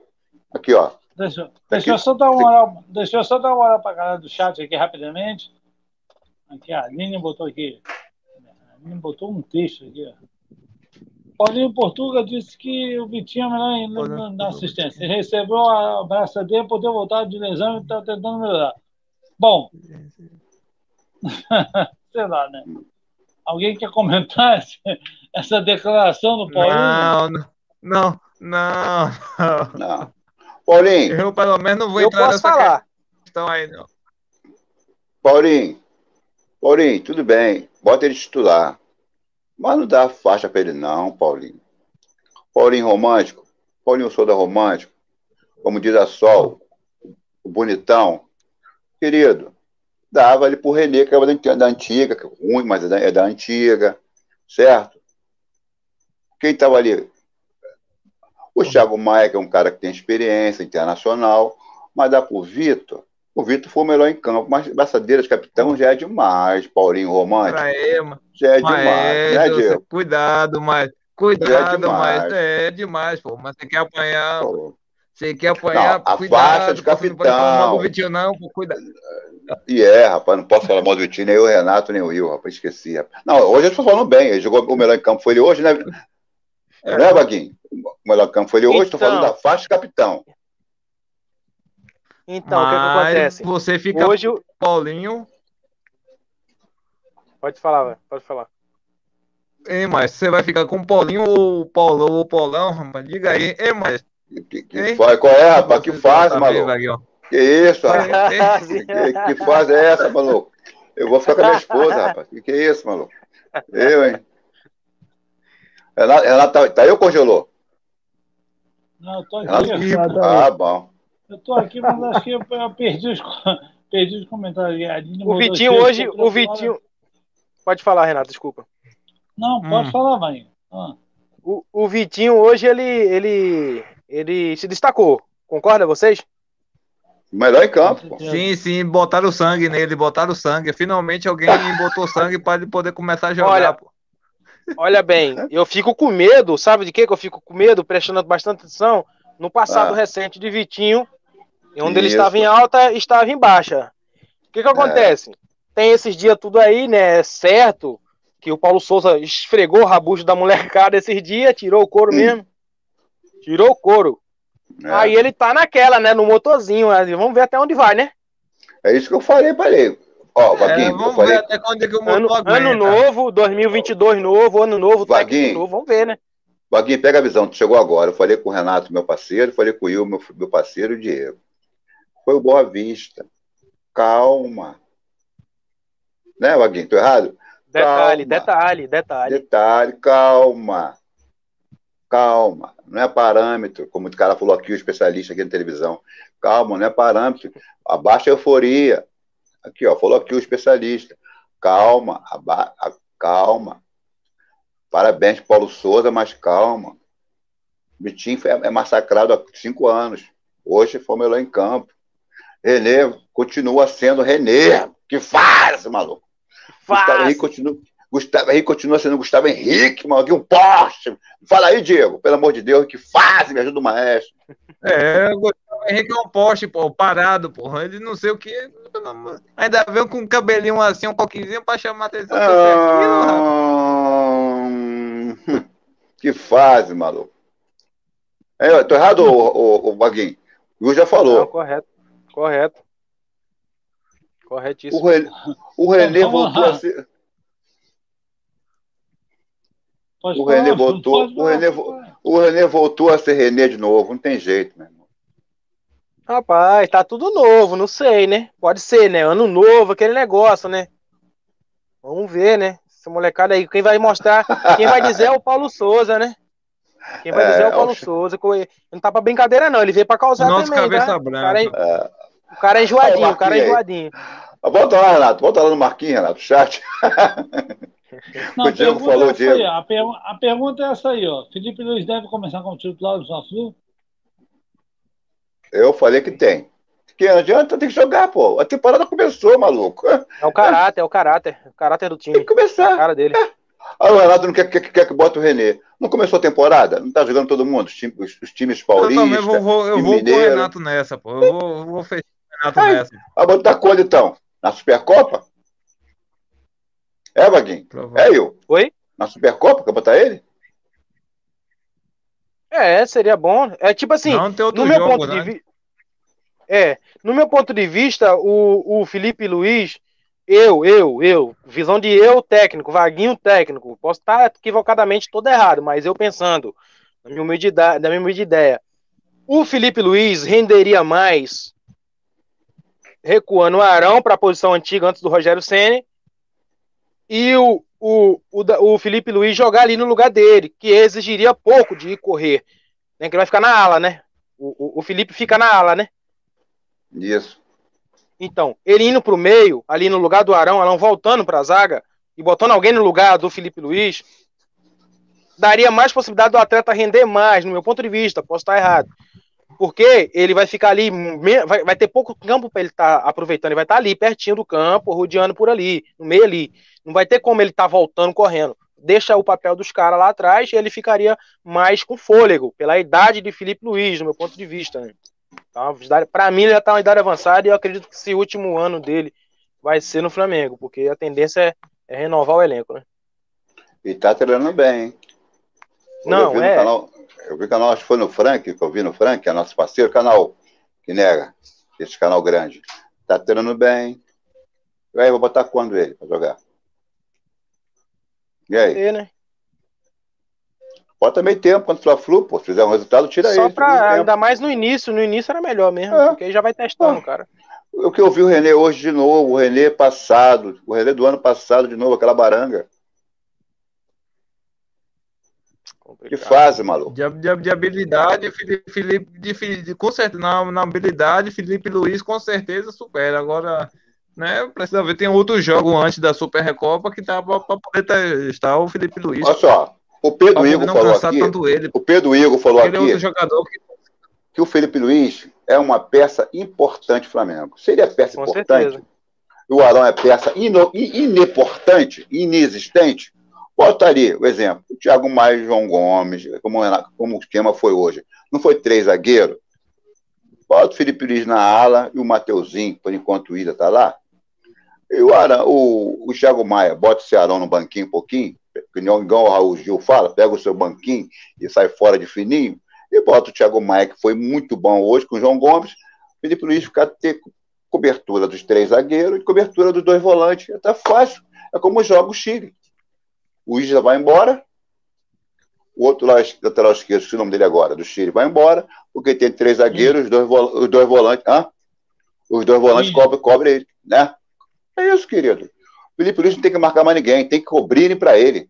Aqui, ó. Deixa, deixa eu só dar uma moral, deixa eu só dar uma moral pra galera do chat aqui rapidamente. Aqui, a Aline botou aqui. A Aline botou um texto aqui, ó. Paulinho Portuga disse que o Vitinho é melhor na, na assistência. Ele recebeu a abraça dele, poder voltar de lesão e está tentando melhorar. Bom, sei lá, né? Alguém quer comentar essa declaração do Paulinho? Não, não, não, não. Não. Paulinho, Eu pelo menos não vou entrar posso nessa falar. questão aí, não. Paulinho, Paulinho, tudo bem. Bota ele titular. Mas não dá faixa pra ele, não, Paulinho. Paulinho romântico. Paulinho Souza romântico. Como diz a Sol, o bonitão. Querido, dava ele pro Renê, que é da- antiga, que é ruim, mas é da, é da antiga. Certo? Quem tava ali? O Thiago Maia, que é um cara que tem experiência internacional, mas dá pro Vitor. O Vitor foi o melhor em campo, mas braçadeira de capitão já é demais, Paulinho Romântico. Mano. Já é demais, né, Diego? cuidado, mas. É Cuidado, mas é demais, pô. Mas você quer apanhar, Pô, você quer apanhar, Não, a cuidado, faixa de pô, você não pode falar mal capitão. do Vitinho, não, pô, cuidado. E é, rapaz, não posso falar mal do Vitinho, nem o Renato, nem o Will, rapaz, esqueci. Rapaz. Não, hoje eu estou falando bem, ele jogou o melhor em campo, foi ele hoje, né? É. Né, Vaguinho? O campo foi ele hoje, estou Então. falando da faixa de capitão. Então, o que, que Mas acontece? Você fica Hoje, o- Paulinho, pode falar, velho, pode falar. hein, mas você vai ficar com o Paulinho ou o Paulão ou o Paulão, rapaz? Diga aí, hein, mas. Que, que faz, qual é, rapaz? Que faz, maluco? aqui. Que isso, rapaz? Hein? Que, que fase é essa, maluco? Eu vou ficar com a minha esposa, rapaz. Que que é isso, maluco? Eu, hein? Renato, Renato tá, tá aí ou congelou? Não, eu tô Renato, aqui. ah, bom. Eu tô aqui, mas acho que eu, eu perdi, os, perdi os comentários. O Vitinho aqui, hoje, o. Vitinho. Pode falar, Renato, desculpa. Não, pode Hum. falar, vai. Ah, O, o Vitinho hoje, ele, ele, ele se destacou. Concorda vocês? Melhor em campo, pô. Sim, sim, botaram sangue nele, botaram sangue. Finalmente alguém botou sangue para ele poder começar a jogar, Olha, pô. Olha bem, eu fico com medo, sabe de quê que eu fico com medo, prestando bastante atenção? No passado Ah. recente de Vitinho, onde ele Isso. estava em alta, estava em baixa. O que que acontece? Tem esses dias tudo aí, né? Certo que o Paulo Souza esfregou o rabucho da molecada esses dias, tirou o couro Hum. mesmo. Tirou o couro. É. Aí ele tá naquela, né? No motorzinho. aí Vamos ver até onde vai, né? É isso que eu falei pra ele. Ó, É, Vaguinho, eu vamos falei. ver até quando é que o Ano, aguenta. ano novo, 2022 novo, ano novo, técnico Vaguinho. novo. Vamos ver, né? Vaguinho, pega a visão, tu chegou agora. Eu falei com o Renato, meu parceiro, falei com o Will, meu, meu parceiro, e o Diego. Foi o Boa Vista. Calma. Né, Vaguinho? Tô errado? Detalhe, Calma. detalhe, detalhe. Detalhe, calma. Calma. Não é parâmetro, como o cara falou aqui, o especialista aqui na televisão. Calma, não é parâmetro. Abaixa a euforia. Aqui, ó, falou aqui o especialista. Calma, aba... a- calma. Parabéns, Paulo Souza, mas calma. Vitinho foi- é massacrado há cinco anos. Hoje foi melhor em campo. Renê continua sendo Renê. Que faz, maluco. Gustavo Fácil. Henrique continua, Gustavo Henrique continua sendo Gustavo Henrique, mano, aqui um Porsche. Fala aí, Diego, pelo amor de Deus, que faz, me ajuda o maestro. É, o Gustavo Henrique é um poste, pô, parado, porra. Ele não sei o que. Ainda veio com um cabelinho assim, um coquinho pra chamar a atenção. aquilo. Ah, que fase, maluco. É, eu tô errado, o, o, o Baguinho? O Will já Não, falou. correto. Correto. Corretíssimo. O René, o René Vamos voltou lá. a ser. O René voltou- o René. O René voltou a ser René de novo. Não tem jeito, meu irmão. Rapaz, tá tudo novo, não sei, né? Pode ser, né? Ano novo, aquele negócio, né? Vamos ver, né? Essa molecada aí, quem vai mostrar, quem vai dizer é o Paulo Souza, né? Quem vai É, dizer é o Paulo acho- Souza. Ele não tá pra brincadeira, não. Ele veio pra causar Nosso também, cabeça tá? branca. O cara, é, o cara é enjoadinho, o cara é enjoadinho. Volta lá, Renato. Volta lá no Marquinhos, Renato. Chat. Não, O a Diego pergunta falou, é essa Diego. aí, ó. a, pergu- a pergunta é essa aí, ó. Felipe Luiz deve começar como titular do Fla-Flu? Eu falei que tem. Que não adianta, tem que jogar, pô. A temporada começou, maluco. É o caráter, é o caráter. O caráter do Tem time. que A começar. cara dele. Ah, o Renato não quer, quer, quer que bota o René. Não começou a temporada? Não tá jogando todo mundo? Os, times, os, os times paulistas. Eu também vou, vou, eu vou com o Renato nessa, pô. Eu vou, eu vou fechar o Renato Aí, nessa. Vai botar quando então? Na Supercopa? É, Vaguinho? É eu. Oi? Na Supercopa, quer botar ele? É, seria bom. É tipo assim, Não, tem outro no meu jogo, ponto né? de vista. É, no meu ponto de vista, o, o Felipe Luiz, eu, eu, eu, visão de eu técnico, Vaguinho técnico, posso estar equivocadamente todo errado, mas eu pensando, na minha humilde, na minha humilde ideia, o Felipe Luiz renderia mais recuando o Arão para a posição antiga antes do Rogério Ceni e o, o, o, o Felipe Luiz jogar ali no lugar dele, que exigiria pouco de ir correr, né, que ele vai ficar na ala, né? O, o, o Felipe fica na ala, né? Isso. Então, ele indo pro meio, ali no lugar do Arão, Arão voltando pra zaga e botando alguém no lugar do Felipe Luiz, daria mais possibilidade do atleta render mais, no meu ponto de vista, posso estar errado. Porque ele vai ficar ali, vai, vai ter pouco campo para ele estar aproveitando, ele vai estar ali, pertinho do campo, rodeando por ali, no meio ali. Não vai ter como ele estar voltando, correndo. Deixa o papel dos caras lá atrás e ele ficaria mais com fôlego, pela idade de Felipe Luiz, no meu ponto de vista. Né? Então, para mim, ele já está uma idade avançada e eu acredito que esse último ano dele vai ser no Flamengo, porque a tendência é, é renovar o elenco, né? E tá treinando bem, hein? Não, vi no é. Canal, eu vi o canal, acho que foi no Frank, que eu vi no Frank, que é nosso parceiro, canal que nega, esse canal grande. Tá treinando bem. E aí, vou botar quando ele pra jogar? E aí? É, né? Bota meio tempo contra o Fla-Flu, pô. Se fizer um resultado, tira Só ele. pra, Meio tempo. ainda mais no início, no início era melhor mesmo, É. porque aí já vai testando, Ah. cara. O que eu vi o Renê hoje de novo, o Renê passado, o Renê do ano passado de novo, aquela baranga. Que Complicado. fase, maluco. De, de, de habilidade, Felipe, Felipe de, Felipe- com certeza, na, na habilidade, Felipe Luiz com certeza supera. Agora, né, precisa ver, tem outro jogo antes da Super Recopa que tá pra poder testar o Felipe Luiz. Olha só, o Pedro Igor falou aqui, tanto ele. o Pedro Igor falou Ele é outro aqui jogador que que o Felipe Luiz é uma peça importante do Flamengo. Se ele é peça Com importante, certeza. e o Arão é peça ino, i- inemportante, inexistente, botaria o exemplo, o Thiago Maia e o João Gomes, como, o como o esquema foi hoje. Não foi três zagueiros? Bota o Felipe Luiz na ala e o Mateuzinho, por enquanto o Ida está lá. E o, o, o Thiago Maia, bota esse Arão no banquinho um pouquinho, igual o Raul Gil fala, pega o seu banquinho e sai fora de fininho, e bota o Thiago Maia, que foi muito bom hoje com o João Gomes, Felipe Luiz ficar ter cobertura dos três zagueiros e cobertura dos dois volantes. É tá fácil. É como joga o Chile. O Isla vai embora, o outro lá, lateral esquerdo, esqueci o nome dele agora, do Chile, vai embora, porque tem três zagueiros, os dois, vol- os dois volantes. Hã? Os dois volantes cobrem cobre ele, né? É isso, querido. O Felipe Luiz não tem que marcar mais ninguém, tem que cobrirem para ele.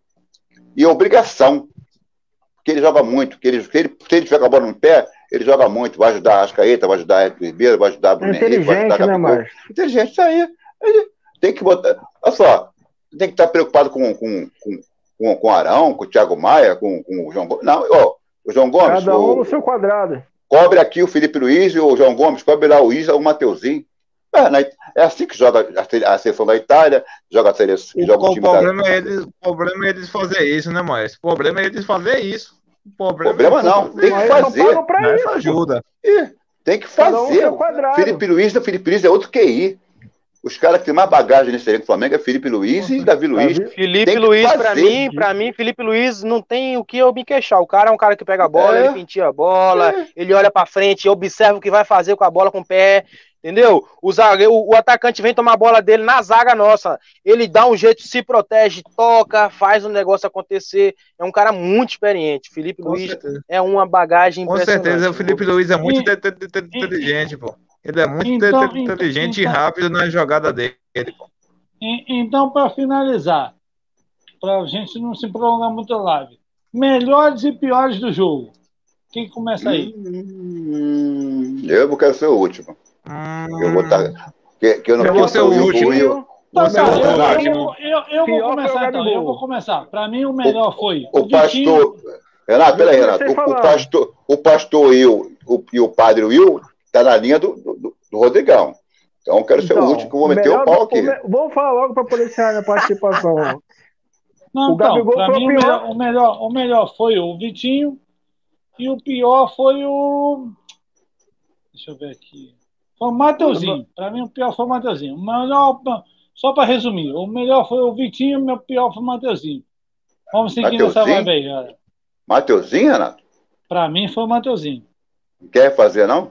E é obrigação. Porque ele joga muito. Que ele, se, ele, se ele tiver com a bola no pé, ele joga muito. Vai ajudar a Ascaeta, vai ajudar a Hélio Ribeiro, vai ajudar a É Bruno Henrique, vai inteligente, ajudar né, Gabigol. Márcio? Inteligente, isso aí. Ele tem que botar. Olha só, tem que estar preocupado com, com, com, com, com o Arão, com o Thiago Maia, com, com o João Gomes. Não, ó, o João Gomes, Cada um o- no seu quadrado. cobre aqui o Felipe Luiz e o João Gomes, cobre lá o Isa, o Mateuzinho. É, na- é assim que joga a, a seleção da Itália, joga a seleção, O, joga o o time problema, da. é eles, o problema é eles fazer isso, né, Maestro? O problema é eles fazer isso. O problema, Problema é não, tem que não fazer. Né? isso. ajuda. Ih, tem que um fazer. quadrado. Felipe Luiz, o Felipe Luiz é outro QI. Os caras que têm mais bagagem nesse elenco do Flamengo é Felipe Luiz e Davi Luiz. Davi- Felipe Luiz, pra fazer. mim, pra mim, Felipe Luiz não tem o que eu me queixar. O cara é um cara que pega a bola, É. ele pintia a bola, É. ele olha pra frente, observa o que vai fazer com a bola com o pé, entendeu? O, zague- o, atacante vem tomar a bola dele na zaga nossa. Ele dá um jeito, se protege, toca, faz o negócio acontecer. É um cara muito experiente. Felipe Com Luiz certeza. é uma bagagem Com certeza, o Felipe Luiz é muito E- inte- inte- inte- inteligente, pô. Ele é muito Então, inte- inteligente e então- rápido na jogada dele. E- Então, para finalizar, para a gente não se prolongar muito a live, melhores e piores do jogo. Quem começa aí? Hum, eu quero ser o último. Eu vou Hum, estar. Que, que eu não Eu vou ser o último. eu- Tá, Você tá, é o eu, último. eu, eu, eu vou o começar então. Eu vou começar. Para mim, o melhor foi O pastor. Renato, peraí, Renato. O, o pastor, o pastor Will o, e o padre Will tá na linha do, do, do Rodrigão. Então eu quero ser o último que eu vou meter melhor- o pau aqui. me- Vamos falar logo para poder encerrar a participação. Não, O então, Gabigol o mim, o pior. melhor, o, melhor, o melhor foi o Vitinho e o pior foi o. Deixa eu ver aqui. Foi o Mateuzinho. Pra mim, o pior foi o Mateuzinho. O melhor, só pra resumir, o melhor foi o Vitinho e o meu pior foi o Mateuzinho. Vamos seguir nessa vibe aí, galera. Mateuzinho, Renato? Pra mim foi o Mateuzinho. Não quer fazer, não?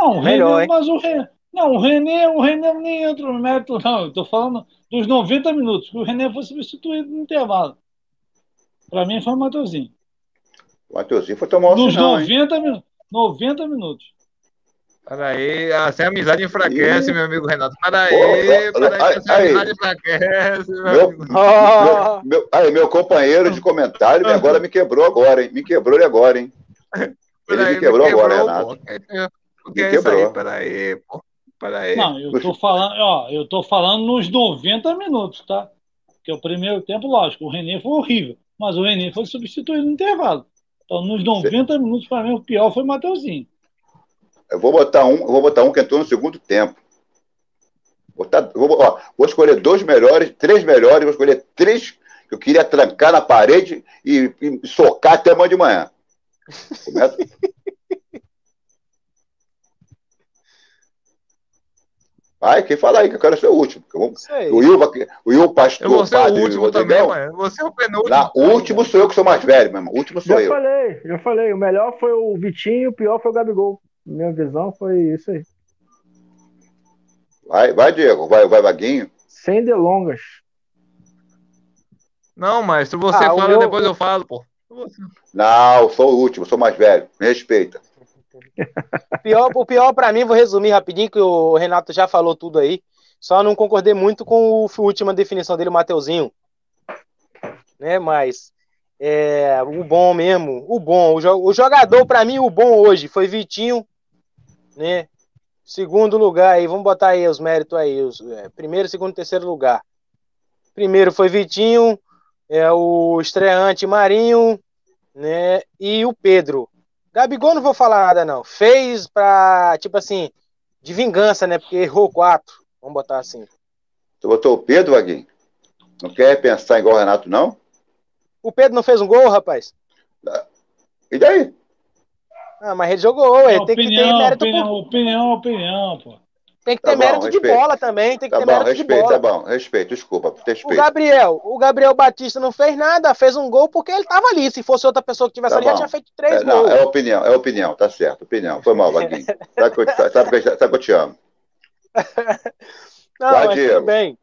Não, o Melhor, René, hein? mas o René. Não, o René, o René nem entra no mérito, não. Eu tô falando dos 90 minutos, que o René foi substituído no intervalo. Pra mim foi o Mateuzinho. O Mateuzinho foi tomar um Nos sinal, hein? 90 minutos. 90 minutos. Peraí, assim a amizade enfraquece, Ih. meu amigo Renato. Peraí, Pô, peraí, aí- a aí. amizade enfraquece, meu Meu, amigo. Ah, meu, meu, aí, meu companheiro de comentário agora me quebrou agora, hein? Me quebrou ele agora, hein? Ele Peraí, me quebrou agora, pô. Renato. O que é isso aí? Peraí, pô. Peraí. Não, eu tô falando, ó, eu tô falando nos 90 minutos, tá? Porque o primeiro tempo, lógico, o René foi horrível, mas o René foi substituído no intervalo. Então, nos 90 minutos, pra mim, o pior foi o Mateuzinho. Eu vou botar um, eu vou botar um que entrou no segundo tempo. Botar, eu vou, ó, vou escolher dois melhores, três melhores, vou escolher três que eu queria trancar na parede e, e socar até amanhã de manhã. Começa? Vai, quem fala aí que eu quero ser o último. eu. O Will, o Will Pastor, Eu vou ser o Padre último também, Rodrigão. mano. Eu vou ser o penúltimo. Na, o último sou eu que sou mais velho, meu irmão. O último sou Já eu. falei, já falei. O melhor foi o Vitinho, o pior foi o Gabigol. Minha visão foi isso aí. Vai, vai, Diego. Vai, vai, Vaguinho. Sem delongas. Não, mas se você Ah, fala, meu- depois eu falo, pô. Não, sou o último, sou mais velho. Me respeita. O pior, o pior para mim, vou resumir rapidinho, que o Renato já falou tudo aí. Só não concordei muito com a última definição dele, o Mateuzinho. Né, mas é, o bom mesmo, o bom, o jogador para mim, o bom hoje foi Vitinho, né? Segundo lugar aí, vamos botar aí os méritos aí, os, é, primeiro, segundo, terceiro lugar. Primeiro foi Vitinho, é o estreante Marinho, né? E o Pedro. Gabigol não vou falar nada, não. Fez pra, tipo assim, de vingança, né? Porque errou quatro. Vamos botar assim. Tu botou o Pedro, Vaguinho? Não quer pensar igual o Renato, não? O Pedro não fez um gol, rapaz? E daí? Ah, mas ele jogou, ué. Tem que ter opinião, mérito, opinião, por- opinião, opinião, pô. Tem que Tá ter bom, mérito de respeito. bola também. Tem que Tá ter bom, mérito de respeito, bola. tá bom. Respeito, desculpa, O respeito. Gabriel, o Gabriel Batista não fez nada, fez um gol porque ele tava ali. Se fosse outra pessoa que tivesse Tá ali, já bom. tinha feito três É, não, gols. é opinião, é opinião, tá certo, opinião. Foi mal, Vaguinho. Sabe que eu, sabe sabe que eu te amo. Não, Vai, mas Diego. tudo bem.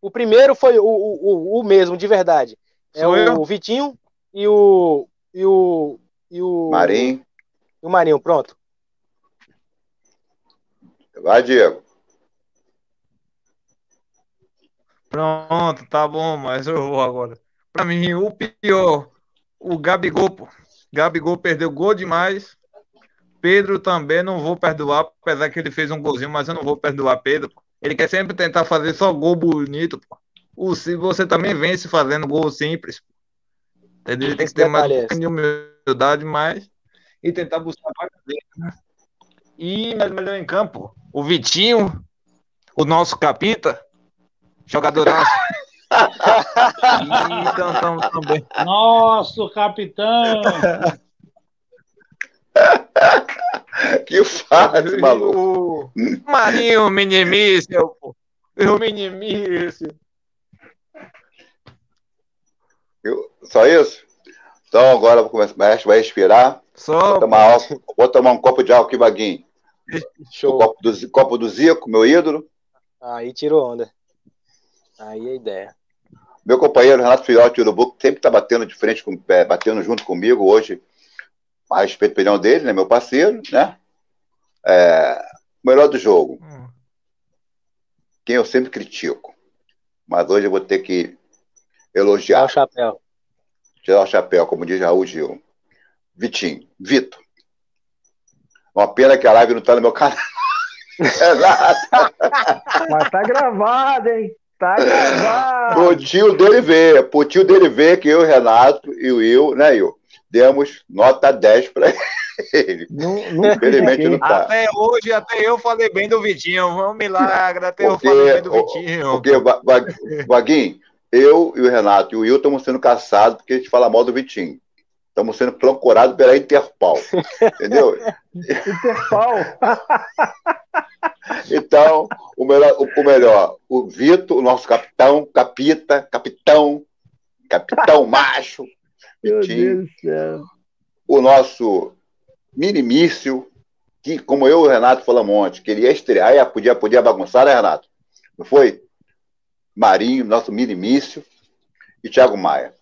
O primeiro foi o, o, o, o mesmo, de verdade. É Sou o eu? Vitinho e o. E o. E o. Marinho, E o Marinho, pronto. Vai, Diego. Pronto, tá bom, mas eu vou agora. Pra mim, o pior, o Gabigol, pô. Gabigol perdeu gol demais. Pedro também não vou perdoar, apesar que ele fez um golzinho, mas eu não vou perdoar Pedro. pô. Ele quer sempre tentar fazer só gol bonito, pô. O, se você também vence fazendo gol simples. pô. Entendeu? Ele tem que ter mais de humildade, mais e tentar buscar vaga dele, né? E mas melhor em campo, o Vitinho, o nosso capita, jogadoraço. e tam, tam, também. Nosso capitão! Que fase, maluco. O Marinho Minimício, pô. O Minimício. Eu- Só isso? Então agora eu vou começar, vai respirar. Só Vou tomar, vou tomar um copo de álcool aqui, O Show. copo do, copo do Zico, meu ídolo. Aí tirou onda. Aí é a ideia. Meu companheiro Renato Filhote Urubu, que sempre está batendo de frente, com, é, batendo junto comigo hoje, a respeito da opinião dele, né? Meu parceiro, né? É, o melhor do jogo, Hum, quem eu sempre critico. Mas hoje eu vou ter que Dá o elogiar, chapéu. tirar o chapéu, como diz Raul Gil. Vitinho, Vitor. Uma pena que a live não está no meu canal. Exato. Mas tá gravado, hein? Tá Pro gravado. tio dele ver, pro tio dele ver que eu, Renato e o Will, né, Will, demos nota 10 para ele. Nu- Nunca Infelizmente não tá. Até hoje, até eu falei bem do Vitinho. Foi um milagre, até eu Porque, falei bem do Vitinho. Porque, Va- Va- Vaguinho, eu e o Renato e o Will estamos sendo caçados porque a gente fala mal do Vitinho. Estamos sendo procurados pela Interpol. entendeu? Interpol. Então, o melhor, o, o melhor, o Vitor, o nosso capitão, capita, capitão, capitão macho, Vitinho, o nosso minimício, que, como eu e o Renato falamos ontem, que ele ia estrear e podia, podia bagunçar, né, Renato? Não foi? Marinho, nosso minimício, e Thiago Maia.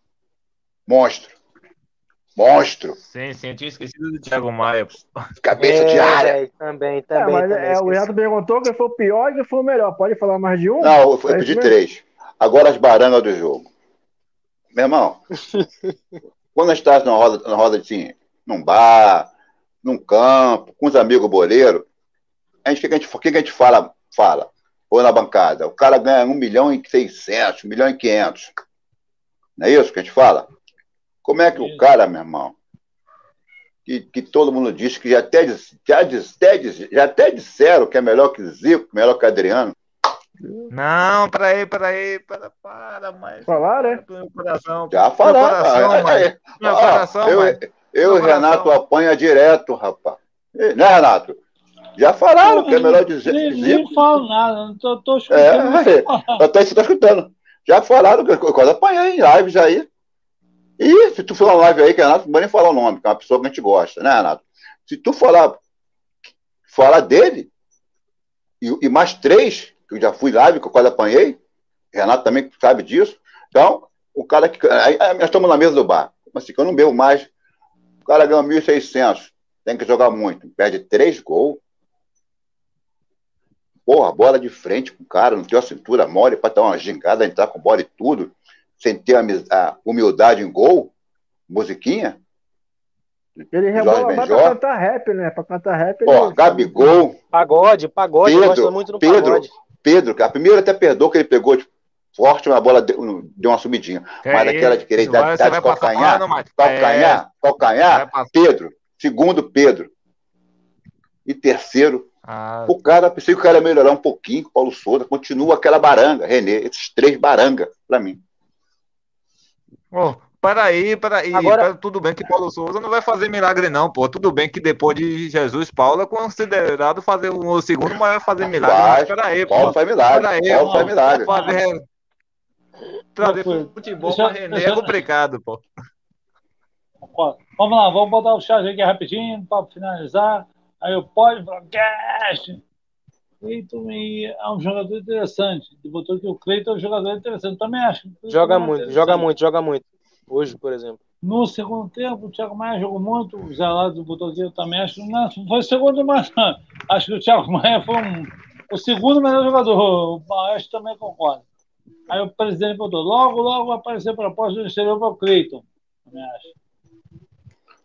Monstro. Monstro. Sim, sim, eu tinha esquecido do Thiago Maia. Cabeça de É, área. velho, Também, É, também. mas também é, o. Renato perguntou quem foi o pior e quem foi o melhor. Pode falar mais de um? Não, eu, eu pedi três. Agora as barangas do jogo. Meu irmão, quando a gente está na roda, na roda assim, num bar, num campo, com os amigos boleiros, a gente, o que, que a gente, que, que a gente fala, fala? Ou na bancada? O cara ganha 1 milhão e 600, 1 milhão e 500. Não é isso que a gente fala? Como é que o cara, meu irmão, que, que todo mundo diz que já até, já, até já até disseram que é melhor que Zico, melhor que Adriano, Não, peraí, peraí, para, para, mas. Falar, né? Meu coração. já Meu falaram. coração, É, mas. é, Meu coração, eu, mas. eu e Meu Renato coração. apanha direto, rapaz. Né, Renato? Já falaram que é melhor dizer. Nem, dizer nem falo nada, não tô, tô é, escutando. você falar. até você tá escutando. Já falaram que eu quase apanhei em lives aí. E se tu for uma live aí, que Renato, não vou nem falar o nome, que é uma pessoa que a gente gosta, né, Renato? Se tu falar, falar dele, e, e mais três, que eu já fui live, que eu quase apanhei, Renato também sabe disso. Então, o cara que. Aí, nós estamos na mesa do bar. Como assim, que eu não bebo mais. O cara ganha 1.600, tem que jogar muito. Perde três gols. Porra, bola de frente com o cara, não tem a cintura mole para dar uma gingada, entrar com bola e tudo, sem ter a, humildade em gol, musiquinha. Ele Jorge rebola Benjó. pra cantar rap, né? Pra cantar rap. Ó, ele... Gabigol, Pagode, pagode, Pedro, gosta muito do Pedro. pagode. Pedro, a primeira até perdoou que ele pegou de forte, mas a bola deu, deu uma Mas é daquela isso? de querer dar- dar de calcanhar, mas- Calcanhar, É, calcanhar, Pedro. Segundo, Pedro. E terceiro, Ah, o cara, pensei que o cara ia melhorar um pouquinho com o Paulo Souza, continua aquela baranga, Renê, esses três baranga, pra mim. Ô, peraí, peraí. Agora- Pera- tudo bem que Paulo Souza não vai fazer milagre, não, pô. Tudo bem que depois de Jesus, Paulo é considerado fazer um, o segundo, mas vai fazer milagre. Mas peraí, Paulo pô. faz milagre, Peraí, Paulo faz milagre. Fazer. Trazer futebol pra René é complicado, pô. Vamos lá, vamos botar o chat aqui rapidinho para finalizar. Aí o pode broadcast. Cleiton e- é um jogador interessante. Ele botou que o Cleiton é um jogador interessante. Também acho. Joga é muito, joga muito, joga muito. Hoje, por exemplo. No segundo tempo, o Thiago Maia jogou muito. O Zé Lado botou aqui, eu também acho. Não, não foi o segundo, mas acho que o Thiago Maia foi um, o segundo melhor jogador. O Maestro também concorda. Aí o presidente botou: logo, logo vai aparecer proposta do exterior para o Cleiton. Também acho.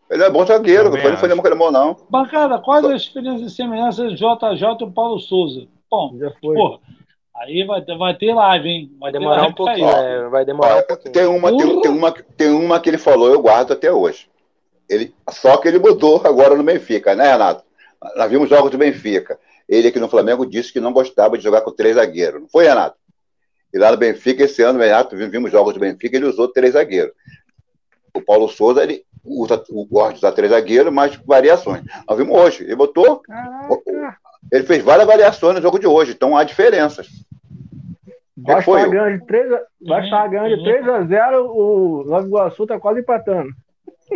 Ele é bom zagueiro, Também não foi nem que ele é bom, não. Bancada, quais as diferenças e semelhanças de JJ e Paulo Souza? Bom, Já foi. porra, aí vai ter, vai ter live, hein? Vai demorar um pouquinho, é, vai demorar um pouquinho. tem, uma, tem, tem uma, tem uma que ele falou, eu guardo até hoje. Ele, só que ele mudou agora no Benfica, né, Renato? Nós vimos jogos do Benfica. Ele aqui no Flamengo disse que não gostava de jogar com três zagueiros. Não foi, Renato? E lá no Benfica, esse ano, Renato, vimos jogos do Benfica, ele usou três zagueiros. O Paulo Souza, ele usa, gosta de usar três zagueiros, mas variações. Nós vimos hoje. Ele botou. Caraca. Ele fez várias variações no jogo de hoje, então há diferenças. Vai foi, estar eu? ganhando de 3 a, Uhum, ganhando de 3 a 0 o Nova Iguaçu tá quase empatando.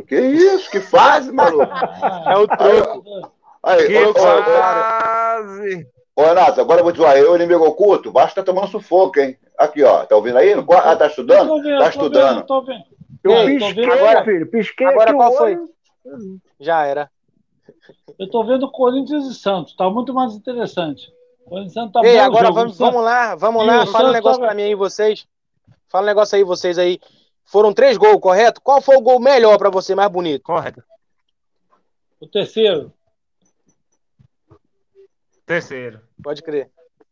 Que isso? Que fase, maluco? É o troco. Aí, Que fase! Ô, Renato, agora eu vou te zoar. Eu, inimigo oculto, basta estar tomando sufoco, hein? Aqui, ó. Tá ouvindo aí? Ah, tá estudando? Tô vendo, Tá tô estudando. vendo, tô vendo. Eu tô pisquei, vendo agora- filho. Pisquei agora qual foi? olho. Já era. Eu tô vendo Corinthians e Santos, tá muito mais interessante. Corinthians e Santos tá Ei, bom agora jogo. vamos, vamos lá, vamos E lá. Fala um Santos negócio tava- pra mim aí, vocês. Fala um negócio aí, vocês aí. Foram três gols, correto? Qual foi o gol melhor pra você, mais bonito? Correto. O terceiro. Terceiro. Pode crer.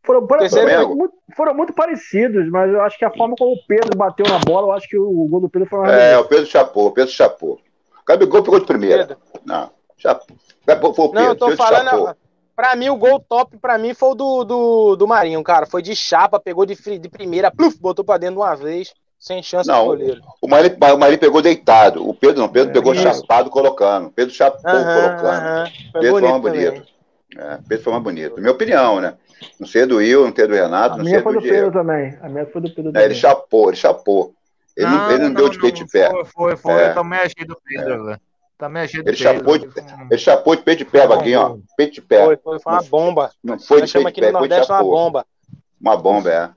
Foram, foram- muito, foram muito parecidos, mas eu acho que a forma como o Pedro bateu na bola, eu acho que o gol do Pedro foi mais É, o Pedro chapou, o Pedro chapou. Gabigol pegou de primeira. Pedro. Não, chapou. Foi o Pedro, Não, eu tô Pedro falando. chapou. Pra mim, o gol top pra mim foi o do, do, do Marinho, cara. Foi de chapa, pegou de, de primeira, pluf, botou pra dentro de uma vez. Sem chance Não, goleiro. O Marinho, o Marinho pegou deitado. O Pedro não. O Pedro É, pegou isso. chapado colocando. O Pedro chapou colocando. aham. Foi Pedro foi mais bonito. É, Pedro foi mais bonito. Minha opinião, né? Não sei do Will, não sei do Renato, A não minha sei foi do do Pedro Diego. também. A minha foi do Pedro É, ele também. chapou, ele chapou. Ele não, ele não deu de peito de pé. Foi, foi, foi. É. Eu também achei do Pedro, velho. Também achei do Ele Pedro. chapou de- Ele chapou de peito de pé, Vaguinho, ó. Peito de pé. Foi, foi, foi uma bomba. Não foi de peito de pé, no foi de Nordeste uma chapou. bomba. Uma bomba, é.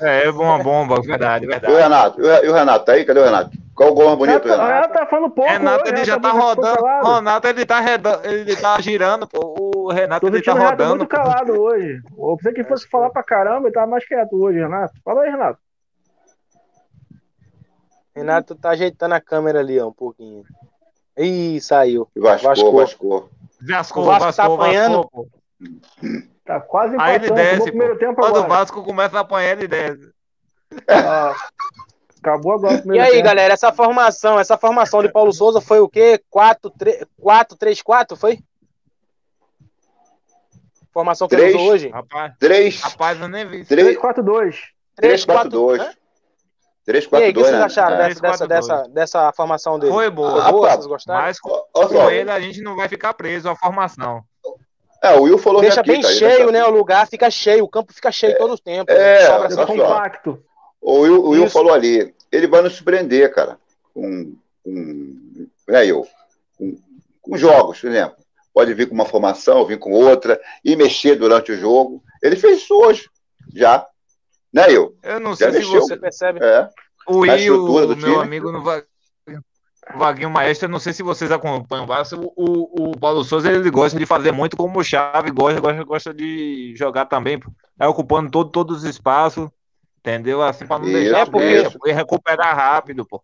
É, uma bomba, verdade, E o verdade. Renato? E o- e o Renato? Tá aí? Cadê o Renato? Qual o gol mais bonito, Renato, Renato? Renato tá falando pouco. Renato, ele já tá ficou rodando. Renato, ele tá, reda- ele tá girando, pô. O Renato, Tô ele tá sentindo o Renato rodando. muito calado hoje. Eu pensei que fosse falar pra caramba, ele tava mais quieto hoje, Renato. Fala aí, Renato. Renato tá ajeitando a câmera ali, ó, um pouquinho. Ih, saiu. Vascou, Vascou. Vascou. Vasco, O Vasco Vasco, tá apanhando. Vasco, pô. Tá quase Aí ele empatando. Desce, o primeiro tempo Quando o agora. Vasco começa a apanhar, ele desce. Ah, acabou agora o E aí, tempo. galera, essa formação, essa formação de Paulo Souza foi o quê? 4-3-4, foi? Formação que ele Três. usou hoje? Rapaz, Três, rapaz, eu nem vi. 3, 3-4-2. 3, 4, 2. hã? 3, E 4, aí, o que 2, vocês né? acharam É. dessa, dessa, 3-4-2. dessa, dessa formação dele? Foi boa. Foi boa? Ah, Vocês gostaram? Mas ó com só, ele a gente não vai ficar preso à formação. é, o Will falou Deixa aqui, bem tá? Ele cheio, tá- né? O lugar fica cheio, o campo fica cheio todo o tempo. é, né? Sobra só. Compacto. O Will, o Will falou ali, ele vai nos surpreender, cara, com, com, né, eu, com, com jogos, por exemplo. Pode vir com uma formação, vir com outra, e mexer durante o jogo. Ele fez isso hoje, já. Né, eu? Eu não Já sei se mexeu. você. Você percebe? É. O Will, meu time. amigo, no Va- Vaguinho Maestro, não sei se vocês acompanham o Vasco. O, o Paulo Souza ele gosta de fazer muito como o Chave gosta, gosta, gosta de jogar também, é ocupando todo, todos os espaços, entendeu? Assim, para não Isso, deixar porque- pô, e recuperar rápido, pô.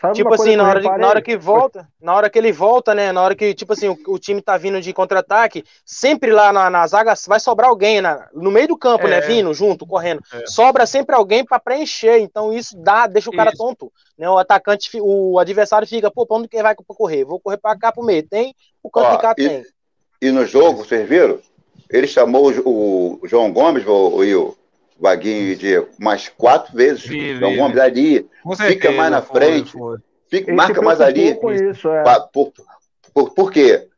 Sabe Tipo assim, na hora, de- na hora que volta, na hora que ele volta, né? Na hora que, tipo assim, o, o time tá vindo de contra-ataque, sempre lá na, na zaga vai sobrar alguém na- no meio do campo, É. né? Vindo, junto, correndo. É. Sobra sempre alguém pra preencher. Então isso dá, deixa o cara Isso. tonto. Né? O atacante, o adversário fica, pô, pra onde que vai correr? Vou correr pra cá pro meio. Tem, o canto Ó, de cá e- tem. E no jogo, vocês viram? Ele chamou o, o João Gomes, o, o, Will, Vaguinho e Diego, mais quatro vezes. Vi, Gomes vi. ali, Com Fica certeza, mais na foi, frente. foi. fica, Ele marca mais ali. com isso, é. Pa- por, por, por quê?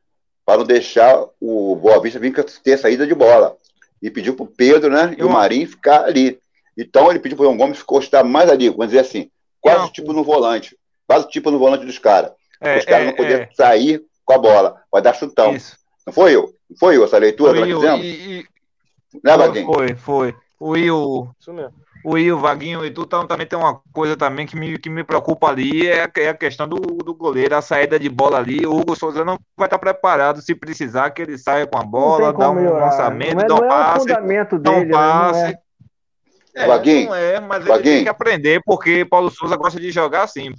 Para não deixar o Boa Vista vir ter saída de bola. E pediu para o Pedro né, e o Marinho ficar ali. Então ele pediu para o João Gomes encostar mais ali, vamos dizer assim, quase Não. tipo no volante. Quase tipo no volante dos caras. É, Os caras é, não podiam é, sair com a bola, vai dar chutão. isso. Não foi eu? Não foi eu essa leitura que Foi, nós o- fizemos? e- e- Né, Vaguinho? foi, foi. O Will, Isso mesmo. o Will, Vaguinho e tu tam- também tem uma coisa também que me, que me preocupa ali, é, a- é a questão do, do goleiro, a saída de bola ali. O Hugo Souza não vai estar preparado se precisar que ele saia com a bola, dá um melhorar. lançamento, não é, dá um não é o passe, fundamento dá dele, um né? Não passe. é. É, Vaguinho, não é, mas ele Vaguinho. tem que aprender, porque Paulo Souza gosta de jogar assim.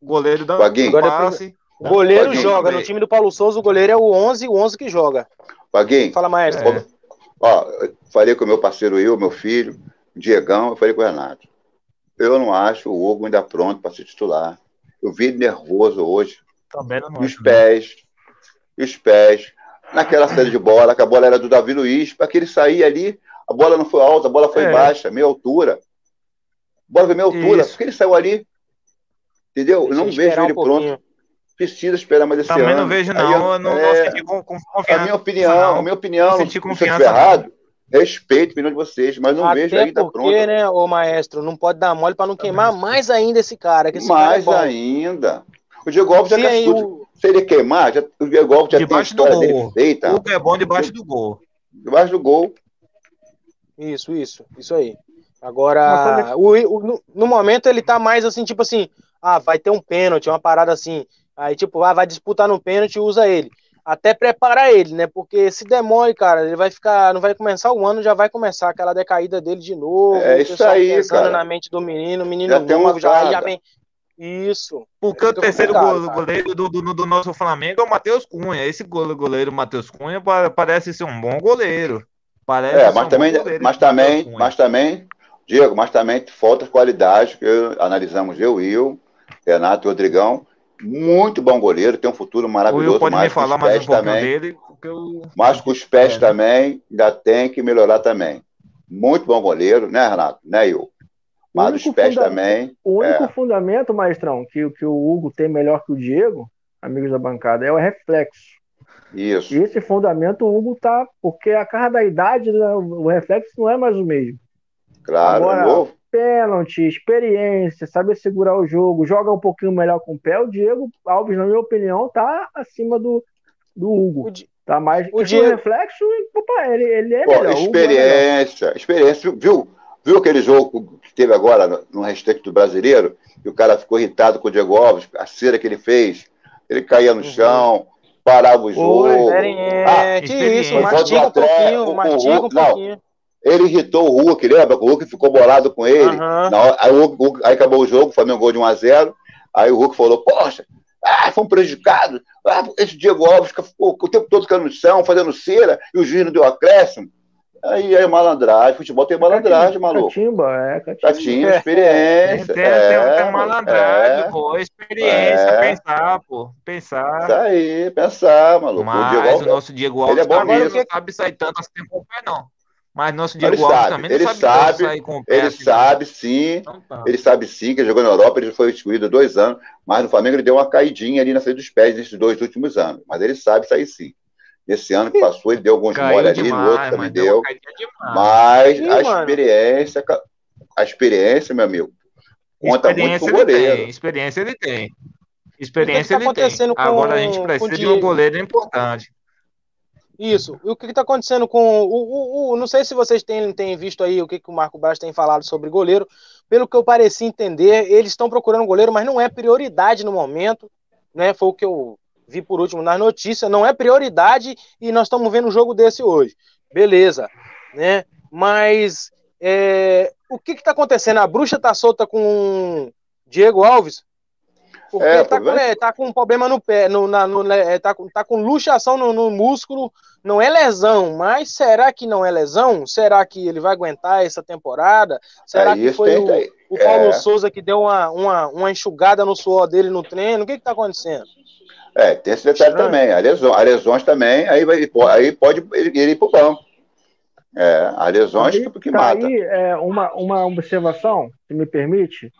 O goleiro dá Vaguinho. um passe. O goleiro Vaguinho. joga. No time do Paulo Souza, o goleiro é o 11, o 11 que joga. Vaguinho, Fala, maestro. É. Ó, eu falei com o meu parceiro Will, meu filho, o Diegão, eu falei com o Renato. Eu não acho o Hugo ainda pronto para ser titular. Eu vi ele nervoso hoje. Também não os acho, né? pés, e os pés. Naquela saída de bola, que a bola era do Davi Luiz, para que ele sair ali, a bola não foi alta, a bola foi É. baixa, meia altura. A bola foi meia altura. Isso. Por que ele saiu ali? Entendeu? Eu Deixa não ele vejo esperar um ele pronto. Precisa esperar mais esse Também ano. não vejo, não. eu- Eu não, não é, senti com, com a confiança. minha opinião, não. a minha opinião, Não não senti se eu confiança, estiver errado, respeito a opinião de vocês, mas não vejo Até ainda porque, pronto. né, ô maestro, não pode dar mole pra não queimar mais ainda esse cara. Que esse cara é Mais ainda. O Diego Alves já Se aí cascudo. o- Se ele queimar, já, o Diego Alves já Debaixo tem a história dele feita. O que é bom debaixo do gol. Debaixo do gol. Isso, isso, isso aí. Agora, o, o- no, no momento ele tá mais assim, tipo assim, ah, vai ter um pênalti, uma parada assim. Aí, tipo, ah, vai disputar no pênalti, usa ele. Até preparar ele, né? Porque se demore, cara, ele vai ficar, não vai começar o ano, já vai começar aquela decaída dele de novo. É o isso aí, pensando cara. na mente do menino, o menino Já tem uma novo, já, já vem. Isso. Porque o Muito terceiro goleiro do, do, do nosso Flamengo é o Matheus Cunha. Esse gole- goleiro Matheus Cunha pa- parece ser um bom goleiro. Parece É, ser mas um também, mas também, mas também, Diego, mas também falta qualidade, que eu- analisamos eu, Will, Renato e Rodrigão. Muito bom goleiro, tem um futuro O maravilhoso, Will pode me mas com falar mais um pouquinho também. dele, porque eu... Mas com os pés É. também, ainda tem que melhorar também. Muito bom goleiro, né, Renato? Né, Will? Mas os pés também. O único é. fundamento, maestrão, que, que o Hugo tem melhor que o Diego, amigos da bancada, é o reflexo. Isso. E esse fundamento o Hugo tá, porque a carga da idade, né, o reflexo não é mais o mesmo. Claro, Agora, é novo. Pênalti, experiência, saber segurar o jogo, joga um pouquinho melhor com o pé. O Diego Alves, na minha opinião, tá acima do, do Hugo. Tá mais. O, Diego... reflexo, opa, ele, ele é Pô, melhor. Experiência, é melhor. experiência, viu? Viu aquele jogo que teve agora no hashtag do brasileiro? Que o cara ficou irritado com o Diego Alves, a cera que ele fez. Ele caía no uhum. chão, parava o jogo. ah, que isso, mastiga um pouquinho, mastiga um pouquinho. Não, ele irritou o Hulk, lembra? O Hulk ficou bolado com ele. Uhum. Hora, aí, o Hulk, aí, acabou o jogo, o Flamengo gol de 1x0. Aí o Hulk falou: Poxa, ah, fomos prejudicados. Ah, esse Diego Alves ficou o tempo todo ficando no chão, fazendo cera, e o juiz não deu acréscimo. Aí é malandragem, futebol tem malandragem, maluco. Catimba, é, catimba. Catimba, experiência. Tem, é, tem, tem malandragem, é, pô, experiência, é. pensar, pô, pensar. Isso aí, pensar, maluco. Mas o, Diego, o nosso Diego Alves ele é bom também não sabe sair tanto assim com o pé, não. Mas nosso Diego Alves sabe, também não ele sabe, sabe sair com o pé. Ele assim, sabe, sim. Então, tá. Ele sabe sim que ele jogou na Europa, ele foi excluído há dois anos, mas no Flamengo ele deu uma caidinha ali na saída dos pés nesses dois últimos anos. Mas ele sabe sair sim. Esse ano que passou, ele deu alguns mole ali, no outro também deu. Mas Sim, a experiência, a experiência, meu amigo, conta muito com o goleiro. Tem, experiência ele tem. Experiência que que tá ele tem. Com, Agora a gente precisa de um goleiro importante. Isso. E o que está acontecendo com o, o, o, Não sei se vocês têm, têm visto aí o que, que o Marco Baixo tem falado sobre goleiro. Pelo que eu pareci entender, eles estão procurando goleiro, mas não é prioridade no momento. Né? Foi o que eu vi por último nas notícias, não é prioridade e nós estamos vendo um jogo desse hoje. Beleza, né? Mas é, o que está acontecendo? A bruxa está solta com Diego Alves? Porque é, tá, com, é, tá, com, um problema no pé, no, na, no, é, tá, tá, com luxação no, no, músculo, não é lesão, mas será que não é lesão? Será que ele vai aguentar essa temporada? Será que foi o, o, Paulo é. Souza que deu uma, uma, uma enxugada no suor dele no treino? O que está acontecendo? É, tem esse detalhe também. A lesão, a lesões também, aí, vai, aí pode ele ir para o banco. É, a lesões aí, que, que tá mata. Aí, é, uma, uma observação, se me permite.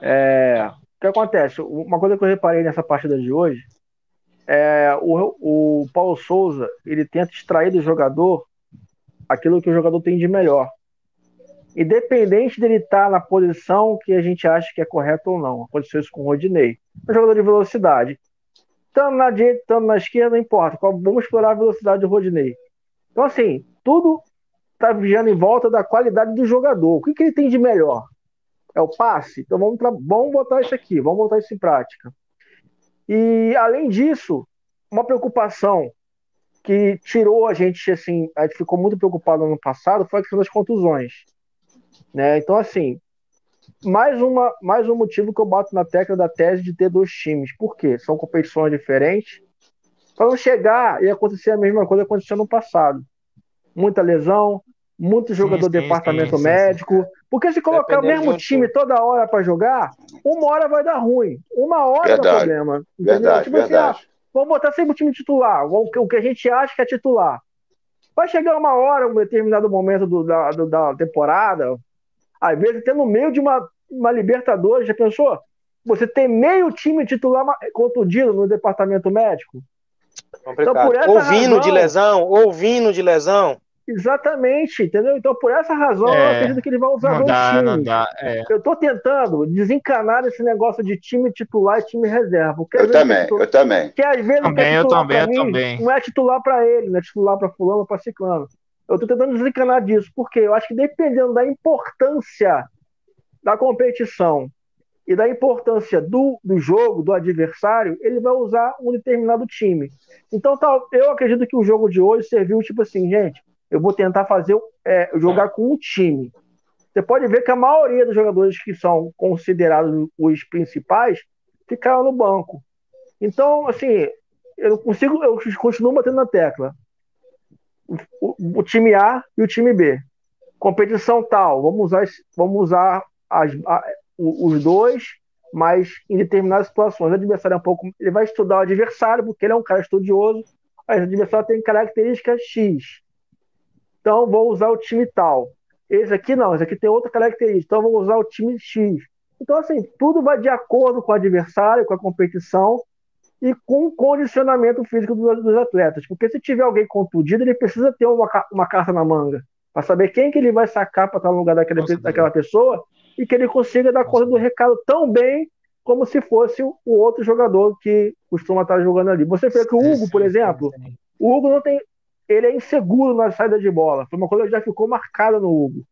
É, que acontece? Uma coisa que eu reparei nessa partida de hoje é o, o Paulo Souza ele tenta extrair do jogador aquilo que o jogador tem de melhor. Independente dele estar na posição que a gente acha que é correta ou não. Aconteceu isso com o Rodinei. Um jogador de velocidade estando na direita, estando na esquerda, não importa. Vamos explorar a velocidade do Rodinei. Então, assim, tudo está vigiando em volta da qualidade do jogador. O que, que ele tem de melhor? É o passe? Então vamos, vamos botar isso aqui, vamos botar isso em prática. E, além disso, uma preocupação que tirou a gente, assim, a gente ficou muito preocupado no ano passado foi a questão das contusões. Né? Então, assim, mais, uma, mais um motivo que eu boto na tecla da tese de ter dois times. Por quê? São competições diferentes. Para não chegar e acontecer a mesma coisa que aconteceu no passado. Muita lesão, muito jogador sim, sim, departamento sim, médico. Porque se colocar o mesmo time toda hora para jogar, uma hora vai dar ruim. Uma hora verdade, dá problema. Entendeu? Verdade, tipo verdade. Assim, ah, vamos botar sempre o time titular, o que a gente acha que é titular. Vai chegar uma hora, um determinado momento do, da, do, da temporada, às vezes até no meio de uma uma Libertadores, já pensou? Você tem meio time titular contundido no departamento médico. Então, por essa ouvindo razão, de lesão, ouvindo de lesão. Exatamente, entendeu? Então, por essa razão, é, eu acredito que ele vai usar dois dá, times. Dá, é. Eu estou tentando desencanar esse negócio de time titular e time reserva. Eu também, titular, eu também. Que às vezes também, é eu também, eu mim, também. não é titular para ele, não é titular para fulano, para ciclano. Eu estou tentando desencanar disso, porque eu acho que dependendo da importância da competição e da importância do, do jogo, do adversário, ele vai usar um determinado time. Então, tal, eu acredito que o jogo de hoje serviu tipo assim, gente, eu vou tentar fazer é, jogar com um time. Você pode ver que a maioria dos jogadores que são considerados os principais ficaram no banco. Então, assim, eu consigo, eu continuo batendo na tecla. O, o time A e o time B. Competição tal, vamos usar, vamos usar as, a, os dois, mas em determinadas situações. O adversário é um pouco. Ele vai estudar o adversário, porque ele é um cara estudioso, mas o adversário tem características X. Então, vou usar o time tal. esse aqui não, esse aqui tem outra característica, então vamos usar o time X. Então, assim, tudo vai de acordo com o adversário, com a competição e com o condicionamento físico dos, atletas. Porque se tiver alguém contundido, ele precisa ter uma, uma carta na manga para saber quem que ele vai sacar para estar no lugar daquela, daquela pessoa e que ele consiga dar conta do recado tão bem como se fosse o outro jogador que costuma estar jogando ali. Você vê que o Hugo, por exemplo, o Hugo não tem, ele é inseguro na saída de bola. Foi uma coisa que já ficou marcada no Hugo.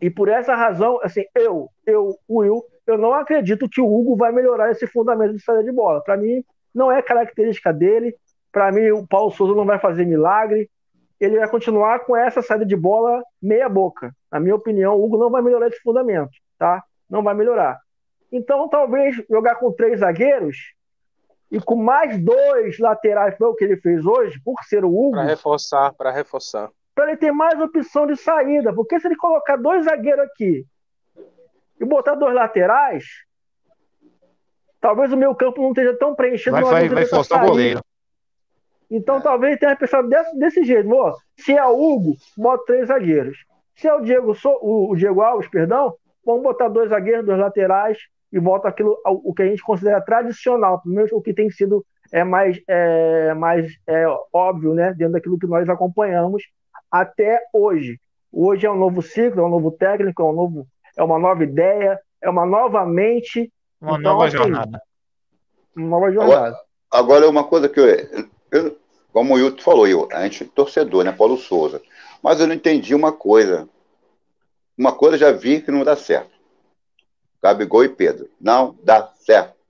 E por essa razão, assim, eu, eu, Will, eu não acredito que o Hugo vai melhorar esse fundamento de saída de bola. Para mim, não é característica dele. Para mim, o Paulo Souza não vai fazer milagre. Ele vai continuar com essa saída de bola meia boca. Na minha opinião, o Hugo não vai melhorar esse fundamento, tá? Não vai melhorar. Então, talvez jogar com três zagueiros e com mais dois laterais, foi o que ele fez hoje, por ser o Hugo. Para reforçar, para reforçar. Para ele ter mais opção de saída. Porque se ele colocar dois zagueiros aqui e botar dois laterais, talvez o meu campo não esteja tão preenchido. Vai, vai, vai forçar o goleiro. Então talvez tenha pensado desse, desse jeito. Ó, se é o Hugo, bota três zagueiros. Se é o Diego, o Diego Alves, perdão, vamos botar dois zagueiros, dois laterais e volta aquilo o que a gente considera tradicional, pelo menos o que tem sido é mais, é, mais é, óbvio, né, dentro daquilo que nós acompanhamos até hoje. Hoje é um novo ciclo, é um novo técnico, é, um novo, é uma nova ideia, é uma nova mente. Uma então, nova assim, jornada. Uma nova jornada. Agora, agora uma coisa que eu, eu como o Hilton falou, eu, a gente é torcedor, né, Paulo Souza, mas eu não entendi uma coisa. Uma coisa já vi que não dá certo. Gabigol e Pedro. Não dá certo.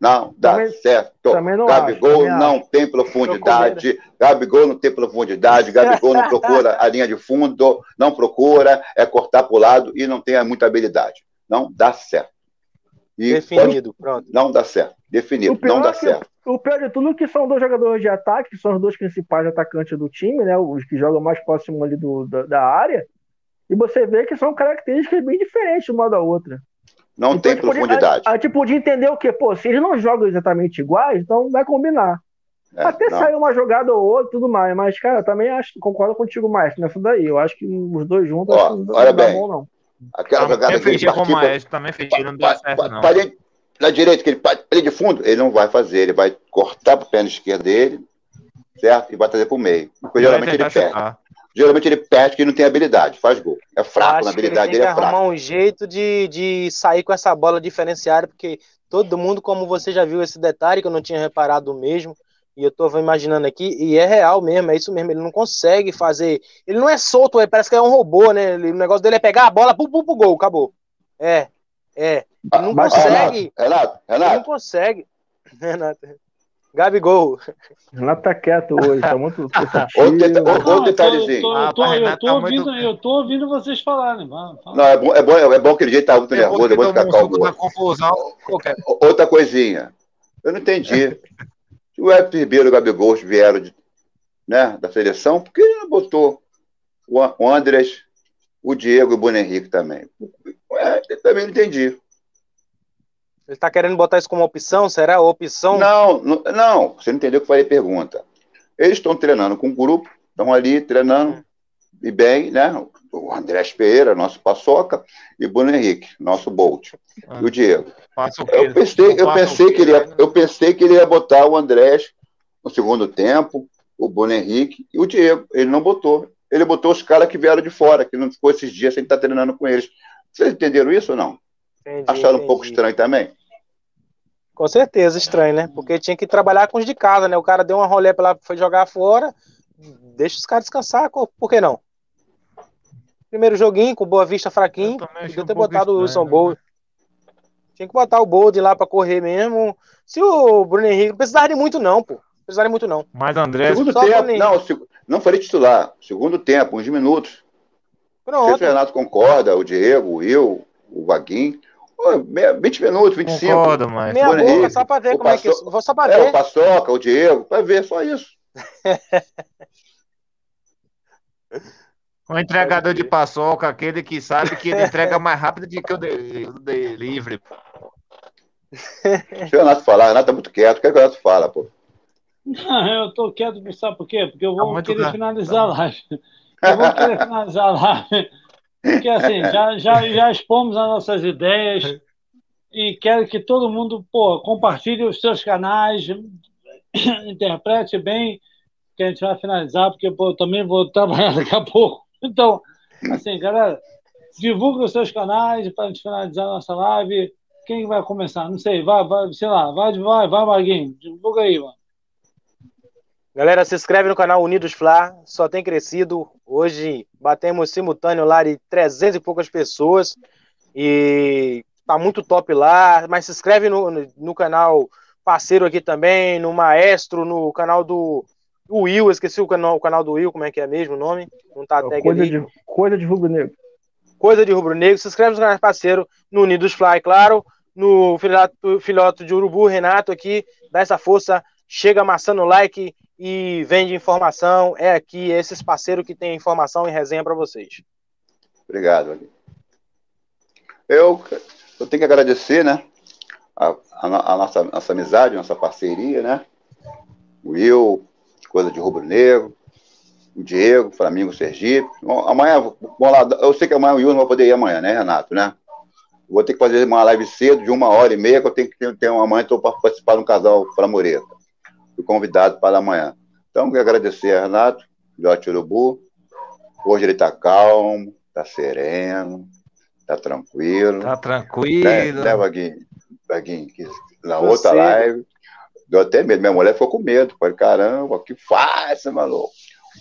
Não dá também, certo. Também não Gabigol acho, não acho. tem profundidade. Gabigol não tem profundidade. Gabigol não procura a linha de fundo. Não procura, é cortar para o lado e não tem muita habilidade. Não dá certo. E Definido, pode... pronto. Não dá certo. Definido, não dá é certo. O pior de tudo é que são dois jogadores de ataque, que são os dois principais atacantes do time, né? Os que jogam mais próximo ali do, da, da área. E você vê que são características bem diferentes uma da outra. Não então, tem profundidade. A, a, gente podia entender o quê? Pô, se eles não jogam exatamente iguais, então vai combinar. É, Até sair uma jogada ou outra tudo mais, mas, cara, também acho, concordo contigo mais nessa daí. Eu acho que os dois juntos Ó, não olha bem, bom, não. Aquela também jogada que ele participa, com o Maestro, também fechei, não deu certo, não. Parede, na direita, que ele parede de fundo, ele não vai fazer, ele vai cortar para o pé esquerdo dele, certo? E vai trazer para o meio. Porque geralmente ele perde geralmente ele perde que não tem habilidade, faz gol. É fraco na habilidade dele, é fraco. arrumar um jeito de, de sair com essa bola diferenciada, porque todo mundo, como você já viu esse detalhe, que eu não tinha reparado mesmo, e eu tô imaginando aqui, e é real mesmo, é isso mesmo, ele não consegue fazer, ele não é solto, ele parece que é um robô, né, ele, o negócio dele é pegar a bola, pum, pum, pum, gol, acabou. É, é, ele não Mas, consegue. Renato, Renato, Ele não consegue. Renato. Gabigol. Renato tá quieto hoje, tá muito. Outro detalhezinho. Eu tô, eu, tô, ouvindo, eu tô ouvindo vocês falarem. Não, é bom, é bom, é bom que ele jeito tá muito nervoso, é bom ficar calmo. Outra coisinha. Eu não entendi. Se o Everton Ribeiro e o Gabigol vieram de, né, da seleção, por que ele não botou o Andrés, o Diego e o Bruno Henrique também? É, eu também não entendi. Ele está querendo botar isso como opção? Será opção? Não, não, não, você não entendeu o que eu falei pergunta. Eles estão treinando com o grupo, estão ali treinando hum. e bem, né? O André Pereira, nosso Paçoca, e o Bruno Henrique, nosso Bolt. Ah. E o Diego. Eu pensei, eu pensei que ele ia, eu pensei que ele ia botar o Andrés no segundo tempo, o Bruno Henrique e o Diego. Ele não botou. Ele botou os caras que vieram de fora, que não ficou esses dias sem estar treinando com eles. Vocês entenderam isso ou não? Entendi, Acharam entendi. um pouco estranho também? Com certeza, estranho, né? Porque tinha que trabalhar com os de casa, né? O cara deu uma rolê pra lá, foi jogar fora, deixa os caras descansar, por que não? Primeiro joguinho, com Boa Vista fraquinho, podia ter um botado o Wilson né? Bold. Tinha que botar o Bold lá pra correr mesmo. Se o Bruno Henrique, não precisava de muito não, pô. Não precisava de muito não. Mas André... Segundo tempo, não, não falei titular. Segundo tempo, uns minutos. Pronto. Se o Renato concorda, o Diego, o Will, o Vaguinho 20 minutos, 25. Concordo, mas... Meia boca, Henrique, só para ver como Paço... é que... Vou só para é, ver. o Paçoca, o Diego, para ver, só isso. O entregador de paçoca, aquele que sabe que ele entrega mais rápido do que o delivery. Deixa o Renato falar, o Renato tá muito quieto. O que, é que o Renato fala, pô? Não, eu tô quieto, sabe por quê? Porque eu vou tá querer finalizar a live. Eu vou querer finalizar a live Porque assim, já, já, já expomos as nossas ideias e quero que todo mundo pô, compartilhe os seus canais, interprete bem, que a gente vai finalizar, porque pô, eu também vou trabalhar daqui a pouco. Então, assim, galera, divulgue os seus canais para a gente finalizar a nossa live. Quem vai começar? Não sei, vai, vai sei lá, vai, vai, vai, Maguinho, divulga aí, mano. Galera, se inscreve no canal Unidos Fla, só tem crescido. Hoje batemos simultâneo lá de 300 e poucas pessoas e tá muito top lá. Mas se inscreve no, no canal parceiro aqui também, no Maestro, no canal do Will, esqueci o canal, o canal do Will, como é que é mesmo o nome? Não tá tag coisa ali. De, coisa de rubro negro. Coisa de rubro negro. Se inscreve no canal parceiro, no Unidos Fly, claro. No filhote de urubu, Renato aqui, dá essa força, chega amassando o like e vende informação. É aqui, esses parceiros que tem informação e resenha para vocês. Obrigado, Ali. Eu, eu tenho que agradecer, né? A, a, a, nossa, nossa amizade, nossa parceria, né? O Will, coisa de rubro negro, o Diego, Flamengo, Sergipe. Bom, amanhã, vamos lá, eu sei que amanhã o Will não vai poder ir amanhã, né, Renato, né? Vou ter que fazer uma live cedo, de uma hora e meia, que eu tenho que ter, uma estou para participar de um casal Flamoreta. Fui convidado para amanhã. Então, quero agradecer a Renato, filhote urubu. Hoje ele está calmo, está sereno, está tranquilo. Está tranquilo. Né, né Vaguinho? Vaguinho, na Você... outra live, deu até medo. Minha mulher ficou com medo. Falei, caramba, que faz, maluco.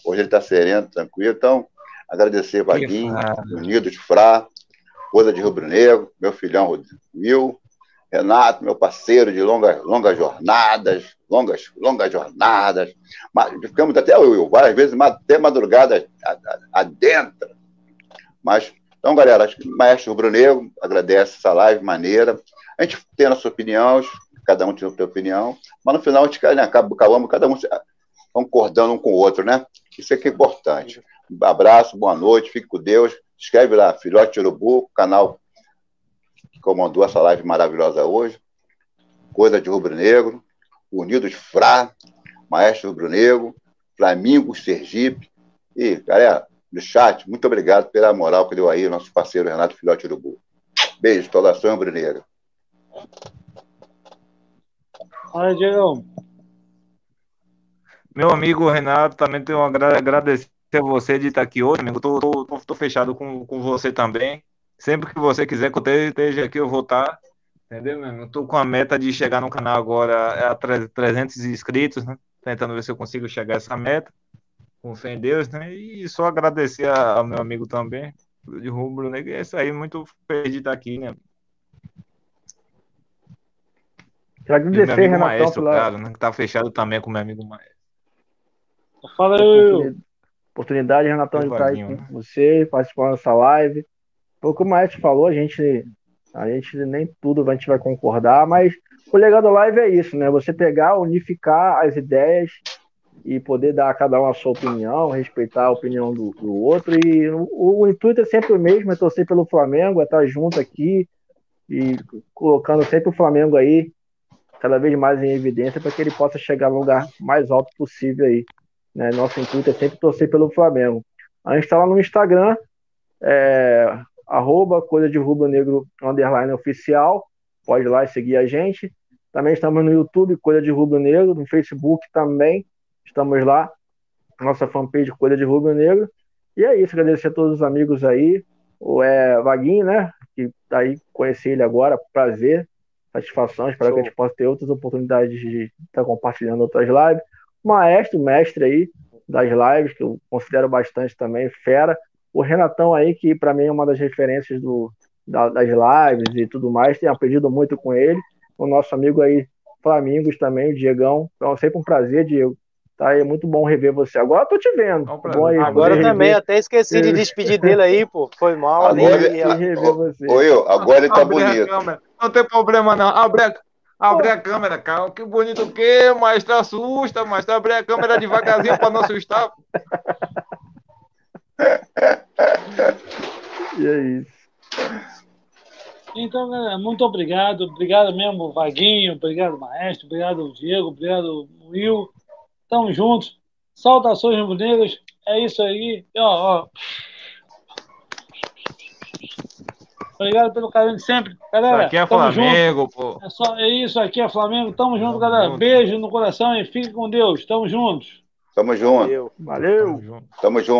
Hoje ele está sereno, tranquilo. Então, agradecer Vaguinho, Unido de Frá, Coisa de Rubro Negro, meu filhão Will, Renato, meu parceiro de longas, longas jornadas, longas, longas jornadas. Ficamos até Will, várias vezes, até madrugada adentro. Mas, então, galera, acho que o Maestro Rubro Negro agradece essa live maneira. A gente tem a nossa opinião, cada um tem a sua opinião, mas no final a gente né, acaba, acabamos cada um concordando um com o outro, né? Isso é que é importante. Um abraço, boa noite, fique com Deus. Escreve lá, Filhote Urubu, canal que comandou essa live maravilhosa hoje. Coisa de Rubro Negro, Unidos Frá, Maestro Rubro Negro, Flamengo, Sergipe. E, galera, no chat, muito obrigado pela moral que deu aí o nosso parceiro Renato Filhote Urubu. Beijo, saudação Rubro Negro. Olha, Diego. Meu amigo Renato, também tenho a agradecer a você de estar aqui hoje, amigo. Tô, tô, tô, tô fechado com, com você também. Sempre que você quiser que eu esteja aqui, eu vou estar. Entendeu, meu amigo? Tô com a meta de chegar no canal agora a 300 inscritos, né? Tentando ver se eu consigo chegar a essa meta. Com fé em Deus, né? E só agradecer ao meu amigo também, de Rubro Negro. É isso aí, muito feliz de estar aqui, né? Quero agradecer, Renatão, maestro, pela... cara, né? Que tá fechado também com meu amigo maestro. Fala aí, Oportunidade, Renatão, de estar aí com você, participando dessa live. Foi o que o maestro falou, a gente, a gente nem tudo a gente vai concordar, mas o legal da live é isso, né? Você pegar, unificar as ideias e poder dar a cada um a sua opinião, respeitar a opinião do, do outro. E o, o, intuito é sempre o mesmo, é torcer pelo Flamengo, é estar junto aqui e colocando sempre o Flamengo aí cada vez mais em evidência para que ele possa chegar no lugar mais alto possível aí. Né? Nosso intuito é sempre torcer pelo Flamengo. A gente está lá no Instagram, é, arroba coisa de rubro negro underline oficial. Pode ir lá e seguir a gente. Também estamos no YouTube, Coisa de Rubro Negro, no Facebook também. Estamos lá, nossa fanpage Coisa de Rubro Negro. E é isso, agradecer a todos os amigos aí. O é, Vaguinho, né? Que tá aí, conheci ele agora, prazer satisfação. Espero Show. que a gente possa ter outras oportunidades de estar compartilhando outras lives. Maestro, mestre aí das lives, que eu considero bastante também, fera. O Renatão aí, que para mim é uma das referências do, da, das lives e tudo mais, tenho aprendido muito com ele. O nosso amigo aí, Flamingos também, o Diegão. Então, é sempre um prazer, Diego. Tá aí, é muito bom rever você. Agora eu tô te vendo. bom aí, agora também, até esqueci de despedir dele aí, pô. Foi mal. Agora, ali, rever você. Oi, agora ele tá bonito. Não tem problema, não. Abre a, abre a câmera, cara. Que bonito o quê? Mas tá assusta, mas tá abre a câmera devagarzinho pra não assustar. E é isso. Então, galera, muito obrigado. Obrigado mesmo, Vaguinho. Obrigado, Maestro. Obrigado, Diego. Obrigado, Will. Tamo juntos. Saudações, rubro-negras. É isso aí. E, ó, ó. Obrigado pelo carinho de sempre. Isso Galera, aqui é tamo junto. Flamengo, pô. É, só, é isso aqui, é Flamengo. Tamo junto, Tamo galera. junto. Beijo no coração e fique com Deus. Tamo juntos. Tamo junto. Valeu. Valeu. Tamo junto. Tamo junto.